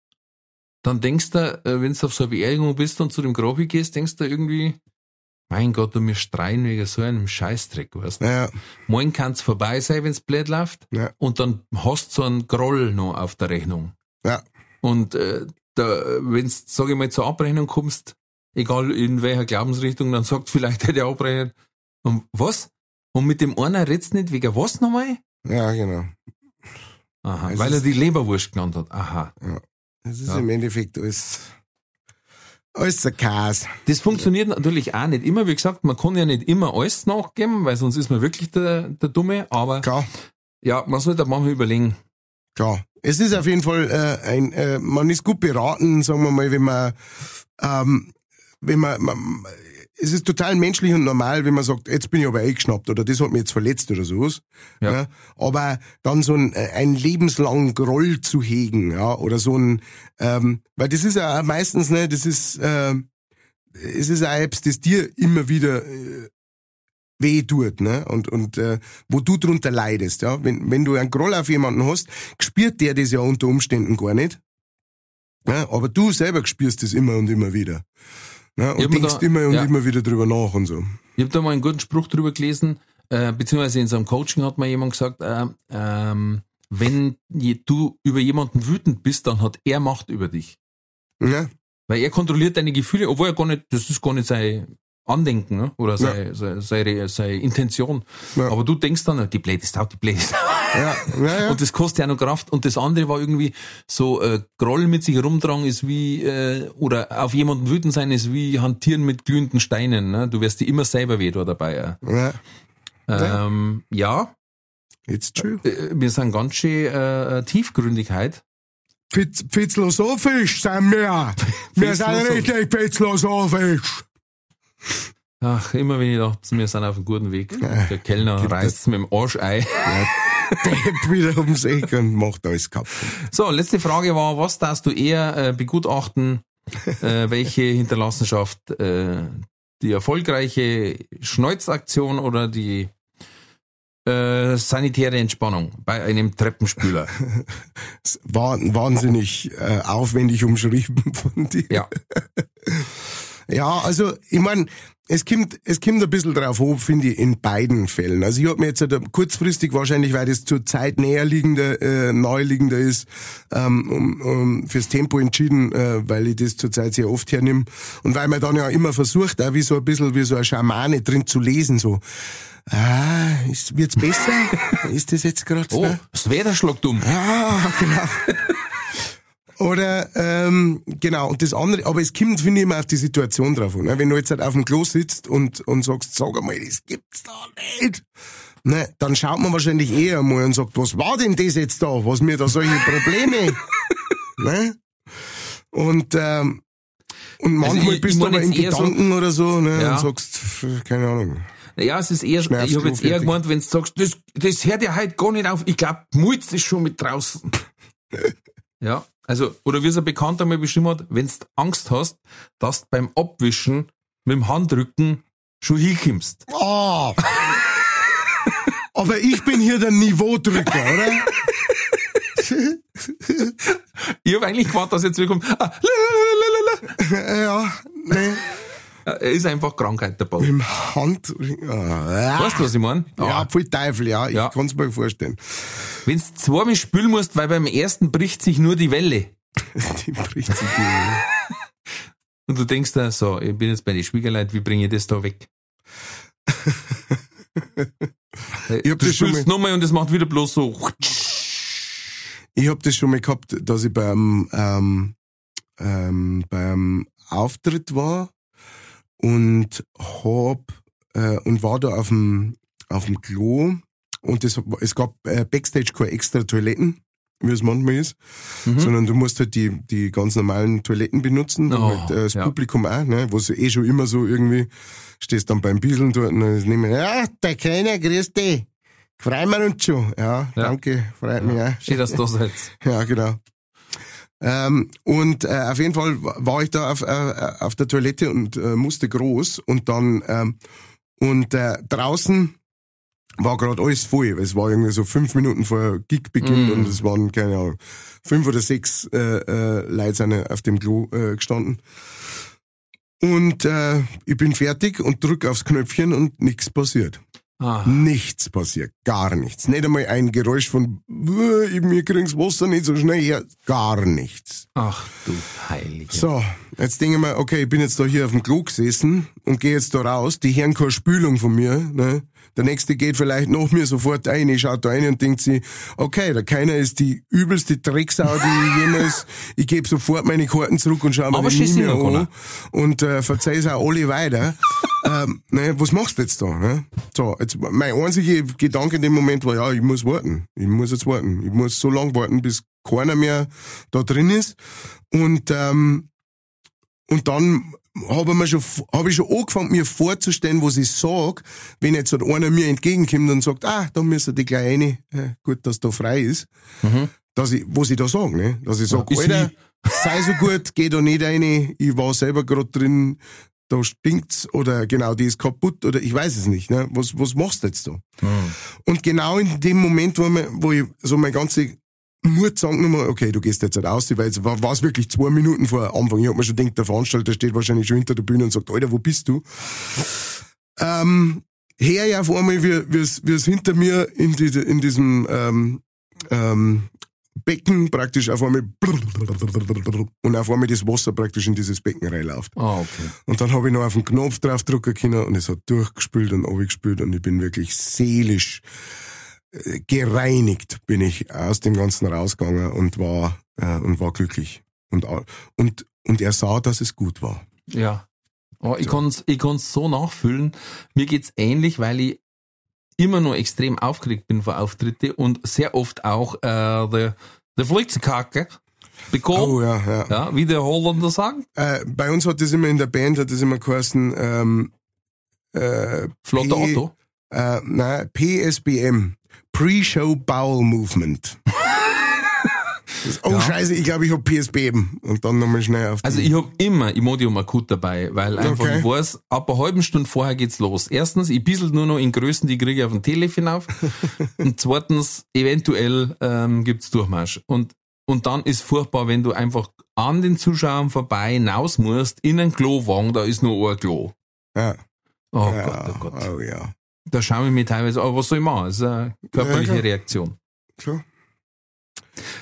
Speaker 1: dann denkst du, äh, wenn du auf so einer Beerdigung bist und zu dem Grab gehst, denkst du irgendwie, mein Gott, du mir streien wegen so einem Scheißdreck, weißt du?
Speaker 2: Ja.
Speaker 1: Morgen kann's vorbei sein, wenn's blöd läuft.
Speaker 2: Ja.
Speaker 1: Und dann hast du so einen Groll noch auf der Rechnung.
Speaker 2: Ja.
Speaker 1: Und äh, da, wenn's, sag ich mal, zur Abrechnung kommst, egal in welcher Glaubensrichtung, dann sagt vielleicht der Abrechner, und was? Und mit dem einer redst nicht wegen was nochmal?
Speaker 2: Ja, genau.
Speaker 1: Aha,
Speaker 2: Es
Speaker 1: weil er die Leberwurst genannt hat. Aha.
Speaker 2: Das ist
Speaker 1: Ja.
Speaker 2: im Endeffekt alles, alles ein Chaos.
Speaker 1: Das funktioniert natürlich auch nicht immer. Wie gesagt, man kann ja nicht immer alles nachgeben, weil sonst ist man wirklich der, der Dumme. Aber
Speaker 2: Klar,
Speaker 1: ja, man sollte manchmal überlegen.
Speaker 2: klar. Es ist auf jeden Fall äh, ein, äh, man ist gut beraten, sagen wir mal, wenn man, ähm, wenn man, man, es ist total menschlich und normal, wenn man sagt, jetzt bin ich aber eingeschnappt oder das hat mich jetzt verletzt oder sowas.
Speaker 1: Ja.
Speaker 2: Aber dann so ein, einen lebenslangen Groll zu hegen, ja, oder so ein, ähm, weil das ist ja meistens, ne, das ist, äh, es ist auch etwas, das dir immer wieder äh, weh tut, ne? Und, und äh, wo du drunter leidest, ja. Wenn, wenn du einen Groll auf jemanden hast, spürt der das ja unter Umständen gar nicht. Ja, aber du selber spürst das immer und immer wieder. Ja, und denkst
Speaker 1: da-
Speaker 2: immer und
Speaker 1: ja.
Speaker 2: immer wieder drüber nach und so.
Speaker 1: Ich habe da mal einen guten Spruch drüber gelesen, äh, beziehungsweise in so einem Coaching hat mal jemand gesagt, äh, ähm, wenn du über jemanden wütend bist, dann hat er Macht über dich.
Speaker 2: Ja,
Speaker 1: Weil er kontrolliert deine Gefühle, obwohl er gar nicht, das ist gar nicht sein Andenken ne? oder seine, seine, seine, seine Intention.
Speaker 2: Ja.
Speaker 1: Aber du denkst dann, die Blöde ist out, die Blöde ist out.
Speaker 2: ja, ja, ja.
Speaker 1: Und das kostet ja noch Kraft. Und das andere war irgendwie so, äh, Groll mit sich rumtragen ist wie, äh, oder auf jemanden wütend sein ist wie hantieren mit glühenden Steinen. Ne? Du wirst dir immer selber weh da dabei. Ja.
Speaker 2: ja.
Speaker 1: Ähm, ja,
Speaker 2: It's true.
Speaker 1: äh, wir sind ganz schön äh, Tiefgründigkeit.
Speaker 2: Pfitz, philosophisch sind wir. Wir sind richtig philosophisch.
Speaker 1: Ach, immer wenn ich dachte, wir sind auf einem guten Weg. Der Kellner
Speaker 2: Gibt
Speaker 1: reißt mit dem Arsch ein.
Speaker 2: Depp wieder ums Eck und macht alles kaputt.
Speaker 1: So, letzte Frage war, was darfst du eher äh, begutachten, äh, welche Hinterlassenschaft, äh, die erfolgreiche Schneuzaktion oder die äh, sanitäre Entspannung bei einem Treppenspüler?
Speaker 2: War wahnsinnig äh, aufwendig umschrieben von dir.
Speaker 1: Ja.
Speaker 2: Ja, also ich mein, es kommt, es kommt ein bisschen drauf hoch, finde ich, in beiden Fällen. Also ich habe mir jetzt halt kurzfristig wahrscheinlich, weil das zur Zeit näherliegender, äh, naheliegender ist, ähm, um, um, fürs Tempo entschieden, äh, weil ich das zurzeit sehr oft hernehme. Und weil man dann ja immer versucht, auch wie so ein bisschen wie so eine Schamane drin zu lesen, so. Ah, ist, wird's besser? ist das jetzt gerade so?
Speaker 1: Oh, das wäre der Schlag dumm.
Speaker 2: Ah, genau. Oder, ähm, genau, und das andere, aber es kommt, finde ich, immer auf die Situation drauf an. Ne? Wenn du jetzt halt auf dem Klo sitzt und, und sagst, sag einmal, das gibt's da nicht. Ne, dann schaut man wahrscheinlich eher mal und sagt, was war denn das jetzt da? Was mir da solche Probleme? ne? Und, ähm, und manchmal
Speaker 1: Also ich-
Speaker 2: bist
Speaker 1: ich
Speaker 2: du aber in
Speaker 1: eher so-
Speaker 2: Gedanken oder so, ne,
Speaker 1: Ja.
Speaker 2: und sagst, keine Ahnung.
Speaker 1: Ja, es ist eher, ich habe jetzt eher gemeint, wenn du sagst, das, das hört ja halt gar nicht auf. Ich glaube, Mulz ist schon mit draußen. ja, also, oder wie es ein Bekannter mal beschrieben hat, wenn du Angst hast, dass du beim Abwischen mit dem Handrücken schon hinkommst.
Speaker 2: Ah! aber ich bin hier der Niveaudrücker, oder?
Speaker 1: Ich habe eigentlich gewartet, dass jetzt wieder kommt, ah,
Speaker 2: ja, nee,
Speaker 1: ist einfach Krankheit dabei.
Speaker 2: im Hand, ah,
Speaker 1: Weißt du, was ich meine?
Speaker 2: ja, voll Teufel, ja, ich
Speaker 1: Ja.
Speaker 2: kann's mir vorstellen.
Speaker 1: Wenn du zweimal spülen musst, weil beim ersten bricht sich nur die Welle.
Speaker 2: Die bricht sich die.
Speaker 1: Und du denkst da, so, ich bin jetzt bei den Schwiegerleuten, wie bringe ich das da weg?
Speaker 2: Ich hab
Speaker 1: du
Speaker 2: das schon
Speaker 1: spülst
Speaker 2: mal-
Speaker 1: nochmal und es macht wieder bloß so.
Speaker 2: Ich hab das schon mal gehabt, dass ich beim, ähm, ähm, beim Auftritt war und hab, äh, und war da auf dem, auf dem Klo und es, es gab äh, Backstage keine extra Toiletten, wie es manchmal ist, sondern du musst halt die, die ganz normalen Toiletten benutzen,
Speaker 1: Oh,
Speaker 2: halt, äh, das
Speaker 1: ja.
Speaker 2: Publikum auch, ne, wo sie eh schon immer so irgendwie, stehst dann beim Bieseln dort und dann nehmen, ja, der Kleine, grüß dich. Freuen wir uns schon. Ja,
Speaker 1: Ja.
Speaker 2: danke, freut mich auch.
Speaker 1: Schön, dass du da seid.
Speaker 2: Ja, genau. Ähm, und äh, auf jeden Fall war ich da auf, äh, auf der Toilette und äh, musste groß und dann ähm, und äh, draußen war gerade alles voll. weil Es war irgendwie so fünf Minuten vor Gigbeginn
Speaker 1: Mm.
Speaker 2: und es waren, keine Ahnung, fünf oder sechs äh, äh, Leute sind auf dem Klo äh, gestanden. Und äh, ich bin fertig und drück aufs Knöpfchen und nichts passiert.
Speaker 1: Ah,
Speaker 2: Nichts passiert, gar nichts. Nicht einmal ein Geräusch von, "Äh, mir kriegen's Wasser nicht so schnell her, gar nichts.
Speaker 1: ach du Heilige.
Speaker 2: So, jetzt denke ich mir, okay, ich bin jetzt da hier auf dem Klo gesessen und gehe jetzt da raus, die hören keine Spülung von mir, ne? Der nächste geht vielleicht nach mir sofort ein, schaut da rein und denkt sich, okay, der keiner ist die übelste Drecksau, die ich jemals, ich gebe sofort meine Karten zurück und schaue mir
Speaker 1: Aber
Speaker 2: den nie
Speaker 1: schießen
Speaker 2: mehr an und äh, verzeih's auch alle weiter. ähm, ne, was machst du jetzt da? Ne? So, jetzt, mein einziger Gedanke in dem Moment war, ja, ich muss warten. Ich muss jetzt warten. Ich muss so lange warten, bis keiner mehr da drin ist. Und, ähm, und dann habe ich, mir schon, hab ich schon angefangen, mir vorzustellen, was ich sag, wenn jetzt halt einer mir entgegenkommt und sagt, ah, da müssen die gleich rein, äh, gut, dass da frei ist, dass ich, was ich da sage, ne? dass ich sage,
Speaker 1: ist
Speaker 2: Alter, sei so gut, geh da nicht rein, ich war selber gerade drin, da stinkt's oder genau, die ist kaputt oder ich weiß es nicht, ne? was, was machst du jetzt da? Und genau in dem Moment, wo, mir, wo ich so meine ganze Mut zusammengenommen habe, okay, du gehst jetzt halt aus, weil es war es wirklich zwei Minuten vor Anfang. Ich hab mir schon gedacht, der Veranstalter steht wahrscheinlich schon hinter der Bühne und sagt, Alter, wo bist du? Ähm, her ja auf einmal, wie, es, hinter mir in, diese, in diesem ähm, ähm, Becken praktisch auf einmal und auf einmal das Wasser praktisch in dieses Becken reinläuft.
Speaker 1: Ah, okay.
Speaker 2: Und dann habe ich noch auf den Knopf draufdrücken können und es hat durchgespült und abgespült und ich bin wirklich seelisch gereinigt bin ich aus dem Ganzen rausgegangen und war äh, und war glücklich und und und er sah, dass es gut war.
Speaker 1: Ja. Oh, ich kann's, ich kann's so nachfühlen. Mir geht's ähnlich, weil ich immer nur extrem aufgeregt bin vor Auftritte und sehr oft auch äh, der der Flitzenkacke bekomme.
Speaker 2: Oh ja, ja.
Speaker 1: Ja, wie der Holländer sagen.
Speaker 2: Äh, bei uns hat das immer in der Band hat das immer geheißen ähm, äh,
Speaker 1: Flotter
Speaker 2: P-
Speaker 1: Otto.
Speaker 2: äh, nein, PSBM, Pre-Show Bowel Movement. Oh
Speaker 1: Ja.
Speaker 2: Scheiße, ich glaube, ich hab PSBM und dann nochmal schnell auf.
Speaker 1: Also ich hab immer Imodium akut dabei, weil einfach
Speaker 2: Okay.
Speaker 1: ich weiß, ab einer halben Stunde vorher geht's los. Erstens, ich bissel nur noch in Größen, die kriege ich auf dem Telefon auf. und zweitens, eventuell ähm, gibt's Durchmarsch. Und, und dann ist furchtbar, wenn du einfach an den Zuschauern vorbei hinaus musst, in einen Klowagen, da ist nur ein Klo.
Speaker 2: ja.
Speaker 1: Oh
Speaker 2: ja,
Speaker 1: Gott, oh Gott.
Speaker 2: Oh ja.
Speaker 1: Da schaue ich mir teilweise, aber was soll ich machen? Das ist eine körperliche
Speaker 2: Ja.
Speaker 1: Reaktion.
Speaker 2: Klar.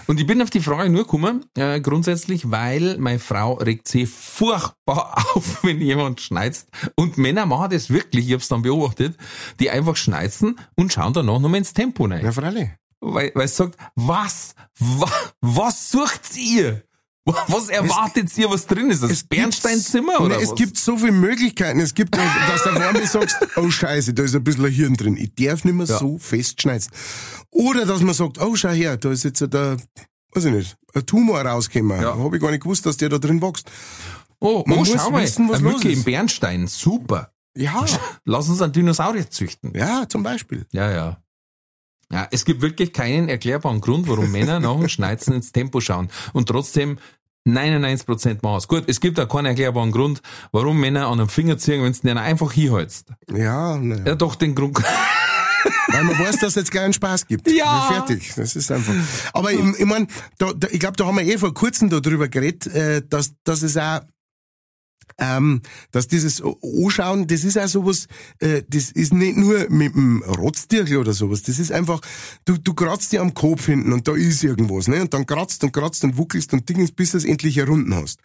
Speaker 1: Und ich bin auf die Frage nur gekommen, äh, grundsätzlich, weil meine Frau regt sich furchtbar auf, wenn jemand schneizt. Und Männer machen das wirklich, ich hab's dann beobachtet, die einfach schneizen und schauen danach nochmal ins Tempo rein.
Speaker 2: Ja, freilich.
Speaker 1: Weil, weil es sagt, was, wa, was sucht ihr? Was erwartet ihr, was drin ist? Das
Speaker 2: Es
Speaker 1: Bernsteinzimmer oder
Speaker 2: Nein, Es
Speaker 1: was?
Speaker 2: gibt so viele Möglichkeiten. Es gibt, dass du mir sagst, oh Scheiße, da ist ein bisschen ein Hirn drin. Ich darf nicht mehr
Speaker 1: Ja.
Speaker 2: so fest schneiden. Oder dass man sagt, oh schau her, da ist jetzt der weiß ich nicht, ein Tumor rausgekommen.
Speaker 1: Ja.
Speaker 2: Habe ich gar nicht gewusst, dass der da drin wächst.
Speaker 1: Oh,
Speaker 2: Man
Speaker 1: oh
Speaker 2: muss
Speaker 1: schau mal,
Speaker 2: wissen, was
Speaker 1: eine
Speaker 2: los
Speaker 1: im Bernstein, super.
Speaker 2: Ja,
Speaker 1: Lass uns einen Dinosaurier züchten.
Speaker 2: ja, zum Beispiel.
Speaker 1: Ja, ja. Ja, es gibt wirklich keinen erklärbaren Grund, warum Männer nach dem Schneizen ins Tempo schauen. Und trotzdem 99% Maß. Gut, es gibt auch keinen erklärbaren Grund, warum Männer an einem Finger ziehen, wenn du den einfach hinhältst.
Speaker 2: Ja, naja.
Speaker 1: Ja, doch, den Grund.
Speaker 2: Weil man weiß, dass es jetzt gleich einen Spaß gibt.
Speaker 1: Ja.
Speaker 2: Fertig. Das ist einfach. Aber ich, ich mein, da, da, ich glaube, da haben wir eh vor kurzem darüber geredet, äh, dass, dass es auch ähm, dass dieses Anschauen, das ist auch sowas, äh, das ist nicht nur mit dem Rotztierchen oder sowas, das ist einfach, du, du kratzt dir am Kopf hinten und da ist irgendwas, ne? Und dann kratzt und kratzt und wuckelst und dingst, bis du es endlich errunden hast.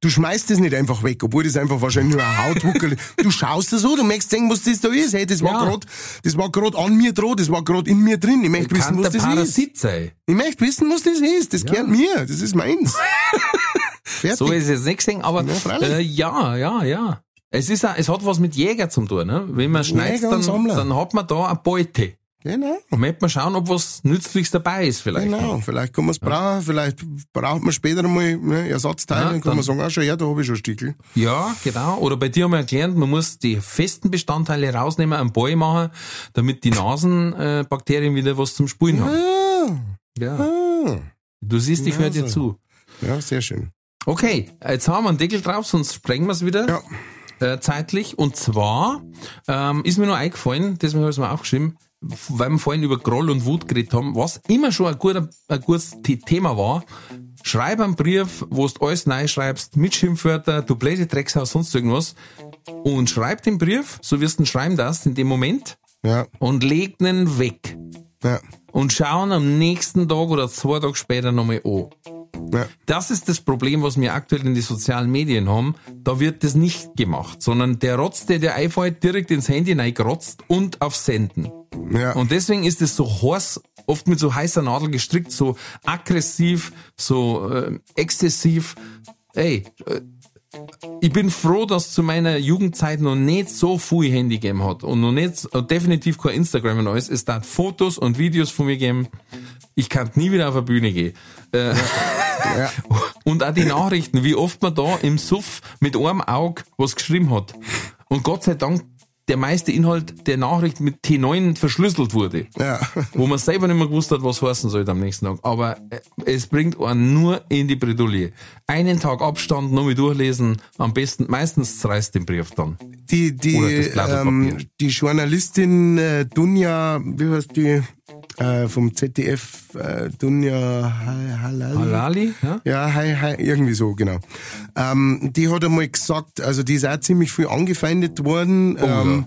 Speaker 2: Du schmeißt es nicht einfach weg, obwohl das einfach wahrscheinlich nur ein Hautwuckel ist. Du schaust das so, du möchtest sehen, was das da ist. Hey, das war
Speaker 1: Ja.
Speaker 2: grad, das war grad an mir dran, das war grad in mir drin. Ich möchte wissen, was das ist.
Speaker 1: Sein.
Speaker 2: Ich möchte wissen, was das ist. Das gehört mir. Das ist meins. Fertig.
Speaker 1: So ist es jetzt nicht gesehen, aber
Speaker 2: Ja,
Speaker 1: äh, ja, ja, ja. Es ist, auch, es hat was mit Jäger zu tun, ne? Wenn man
Speaker 2: und
Speaker 1: dann, dann hat man da eine Beute.
Speaker 2: genau.
Speaker 1: Und möchte man schauen, ob was Nützliches dabei ist vielleicht.
Speaker 2: Genau, vielleicht kann man es brauchen, vielleicht braucht man später einmal ne, Ersatzteile,
Speaker 1: Ja,
Speaker 2: dann kann man sagen, ah, schon, ja, da habe ich schon Stickel.
Speaker 1: Ja, genau. Oder bei dir haben wir gelernt, man muss die festen Bestandteile rausnehmen, einen Ball machen, damit die Nasenbakterien äh, wieder was zum Spulen haben.
Speaker 2: Ah,
Speaker 1: Ja.
Speaker 2: ah.
Speaker 1: Du siehst, ich
Speaker 2: Ja,
Speaker 1: höre dir zu.
Speaker 2: Ja, sehr schön.
Speaker 1: Okay, jetzt haben wir einen Deckel drauf, sonst sprengen wir es wieder
Speaker 2: Ja.
Speaker 1: äh, zeitlich. Und zwar ähm, ist mir nur eingefallen, deswegen habe ich es mir aufgeschrieben, weil wir vorhin über Groll und Wut geredet haben, was immer schon ein, guter, ein gutes The- Thema war. Schreib einen Brief, wo du alles neu schreibst, mit Schimpfwörter, du blöde Dreckshaus, sonst irgendwas. Und schreib den Brief, so wirst du ihn schreiben darfst in dem Moment,
Speaker 2: Ja,
Speaker 1: und leg ihn weg.
Speaker 2: ja,
Speaker 1: Und schauen am nächsten Tag oder zwei Tage später nochmal an.
Speaker 2: Ja.
Speaker 1: Das ist das Problem, was wir aktuell in die sozialen Medien haben. Da wird das nicht gemacht, sondern der Rotz, der dir einfällt, direkt ins Handy reingerotzt und auf Senden.
Speaker 2: ja.
Speaker 1: Und deswegen ist es so heiß, oft mit so heißer Nadel gestrickt, so aggressiv, so äh, exzessiv. Ey, äh, ich bin froh, dass zu meiner Jugendzeit noch nicht so viel Handy gegeben hat und noch nicht, und definitiv kein Instagram und alles. Es hat Fotos und Videos von mir geben. Ich kann nie wieder auf eine Bühne gehen. Äh,
Speaker 2: ja.
Speaker 1: und auch die Nachrichten, wie oft man da im Suff mit einem Auge was geschrieben hat. Und Gott sei Dank der meiste Inhalt der Nachricht mit T9 verschlüsselt wurde.
Speaker 2: ja.
Speaker 1: Wo man selber nicht mehr gewusst hat, was heißen sollte am nächsten Tag. Aber äh, es bringt einen nur in die Bredouille. Einen Tag Abstand, nochmal durchlesen, am besten, meistens zerreißt den Brief dann.
Speaker 2: Die, die, ähm, die Journalistin äh, Dunja, wie heißt die, äh, vom ZDF, äh, Dunja Ha- Halali?
Speaker 1: Halali, ja?
Speaker 2: Ja, hi, hi, irgendwie so, genau. Ähm, die hat einmal gesagt, also die ist auch ziemlich viel angefeindet worden, ähm,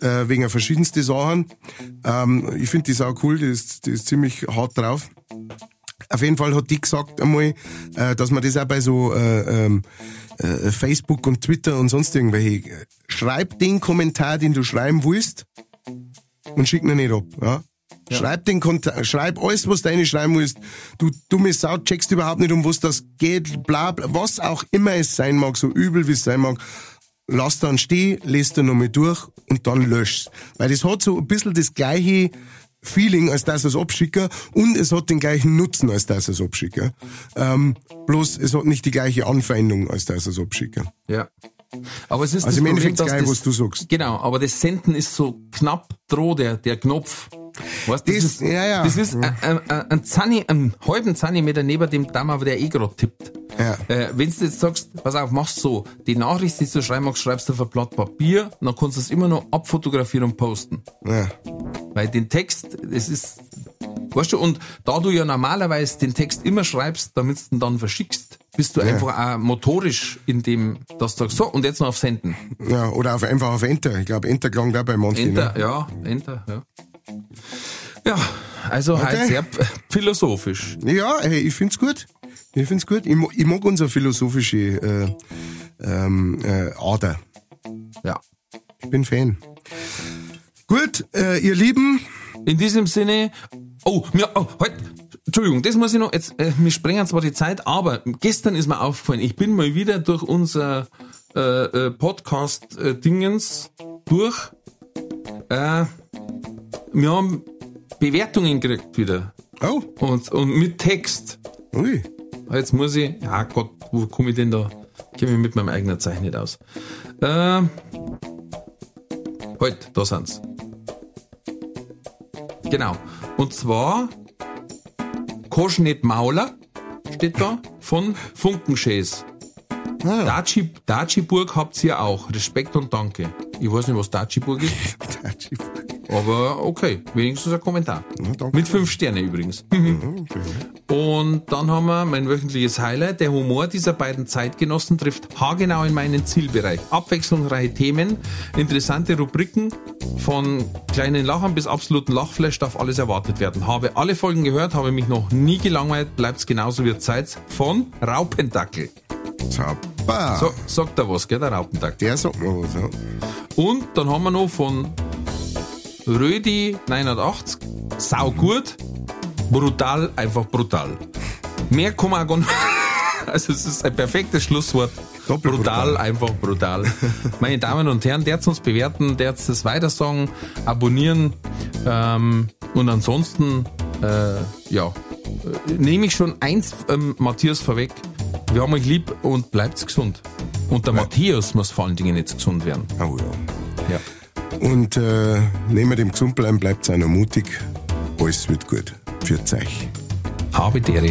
Speaker 2: äh, wegen verschiedensten Sachen. Ähm, ich finde die Sau cool, die ist, die ist ziemlich hart drauf. Auf jeden Fall hat die gesagt einmal, äh, dass man das auch bei so äh, ähm, äh, Facebook und Twitter und sonst irgendwelche, äh, schreib den Kommentar, den du schreiben willst und schick ihn nicht ab. Ja? Schreib den Konta schreib alles, was du schreiben willst. Du dumme Sau, checkst überhaupt nicht, um was das geht, bla, bla, was auch immer es sein mag, so übel wie es sein mag. Lass dann stehen, lest dann nochmal durch und dann löschst. Weil das hat so ein bisschen das gleiche Feeling, als dass es abschicken und es hat den gleichen Nutzen, als dass es abschicken. Ähm, bloß es hat nicht die gleiche Anfeindung, als dass es abschicken.
Speaker 1: Ja. Aber es ist
Speaker 2: Also
Speaker 1: das
Speaker 2: im
Speaker 1: Problem,
Speaker 2: Endeffekt geil,
Speaker 1: das,
Speaker 2: was du sagst.
Speaker 1: Genau, aber das Senden ist so knapp droh, der, der Knopf. Weißt, das,
Speaker 2: Das-
Speaker 1: ist,
Speaker 2: ja, ja.
Speaker 1: das ist ein, ein, ein, Zani, ein halben Zentimeter neben dem Damm, der eh gerade tippt.
Speaker 2: Ja.
Speaker 1: Äh, wenn du jetzt sagst, pass auf, machst so, die Nachricht, die du schreiben magst, schreibst du auf ein Blatt Papier, dann kannst du es immer noch abfotografieren und posten.
Speaker 2: Ja.
Speaker 1: Weil den Text, das ist, weißt du, und da du ja normalerweise den Text immer schreibst, damit du ihn dann verschickst, bist du einfach auch motorisch in dem, dass du sagst, so, und jetzt noch auf Senden.
Speaker 2: ja, oder auf, einfach auf Enter. Ich glaube, Enter klang da bei manchen.
Speaker 1: Enter,
Speaker 2: Ne?
Speaker 1: ja, Enter, ja. Ja, also halt sehr philosophisch.
Speaker 2: Ja, hey, ich find's gut. Ich find's gut. Ich, ich mag unsere philosophische äh, ähm, äh, Ader.
Speaker 1: Ja.
Speaker 2: Ich bin Fan. Gut, äh, ihr Lieben,
Speaker 1: In diesem Sinne, oh, mir, oh, halt, Entschuldigung, das muss ich noch, jetzt, äh, wir sprengen zwar die Zeit, aber gestern ist mir aufgefallen, ich bin mal wieder durch unser äh, äh, Podcast-Dingens durch. Äh, wir haben Bewertungen gekriegt wieder.
Speaker 2: oh,
Speaker 1: Und, und mit Text.
Speaker 2: Ui.
Speaker 1: Jetzt muss ich, ja Gott, wo komme ich denn da? Kenne mich mit meinem eigenen Zeichen nicht aus. Äh, halt, da sind's. Genau. Und zwar Kosch nicht Mauler, steht da, von Funkenschäs.
Speaker 2: Ah, ja.
Speaker 1: Daci, Daciburg habt ihr auch. Respekt und Danke. Ich weiß nicht, was Daciburg ist, aber okay, wenigstens ein Kommentar.
Speaker 2: Danke.
Speaker 1: Mit fünf Sterne übrigens. Und dann haben wir mein wöchentliches Highlight. Der Humor dieser beiden Zeitgenossen trifft haargenau in meinen Zielbereich. Abwechslungsreiche Themen, interessante Rubriken, von kleinen Lachern bis absoluten Lachflash darf alles erwartet werden. Habe alle Folgen gehört, habe mich noch nie gelangweilt, bleibt's genauso wie Zeit von Raupendackel.
Speaker 2: Zappa.
Speaker 1: So, sagt er was, gell, der Raupendackel.
Speaker 2: Der sagt mir was, ja.
Speaker 1: Und dann haben wir noch von Rödi 980, sau gut, brutal, einfach brutal. Mehr kann man gar nicht. Also es ist ein perfektes Schlusswort.
Speaker 2: Doppelt
Speaker 1: brutal,
Speaker 2: brutal.
Speaker 1: einfach brutal. Meine Damen und Herren, der uns bewerten, der das weitersagen, abonnieren ähm, und ansonsten äh, ja, äh, nehme ich schon eins, ähm, Matthias, vorweg. Wir haben euch lieb und bleibt gesund. Und der Matthias muss vor allen Dingen jetzt gesund werden.
Speaker 2: Oh ja.
Speaker 1: Ja.
Speaker 2: Und äh, neben dem Gesundbleiben bleibt einer mutig. Alles wird gut. Für euch.
Speaker 1: Habe Dere.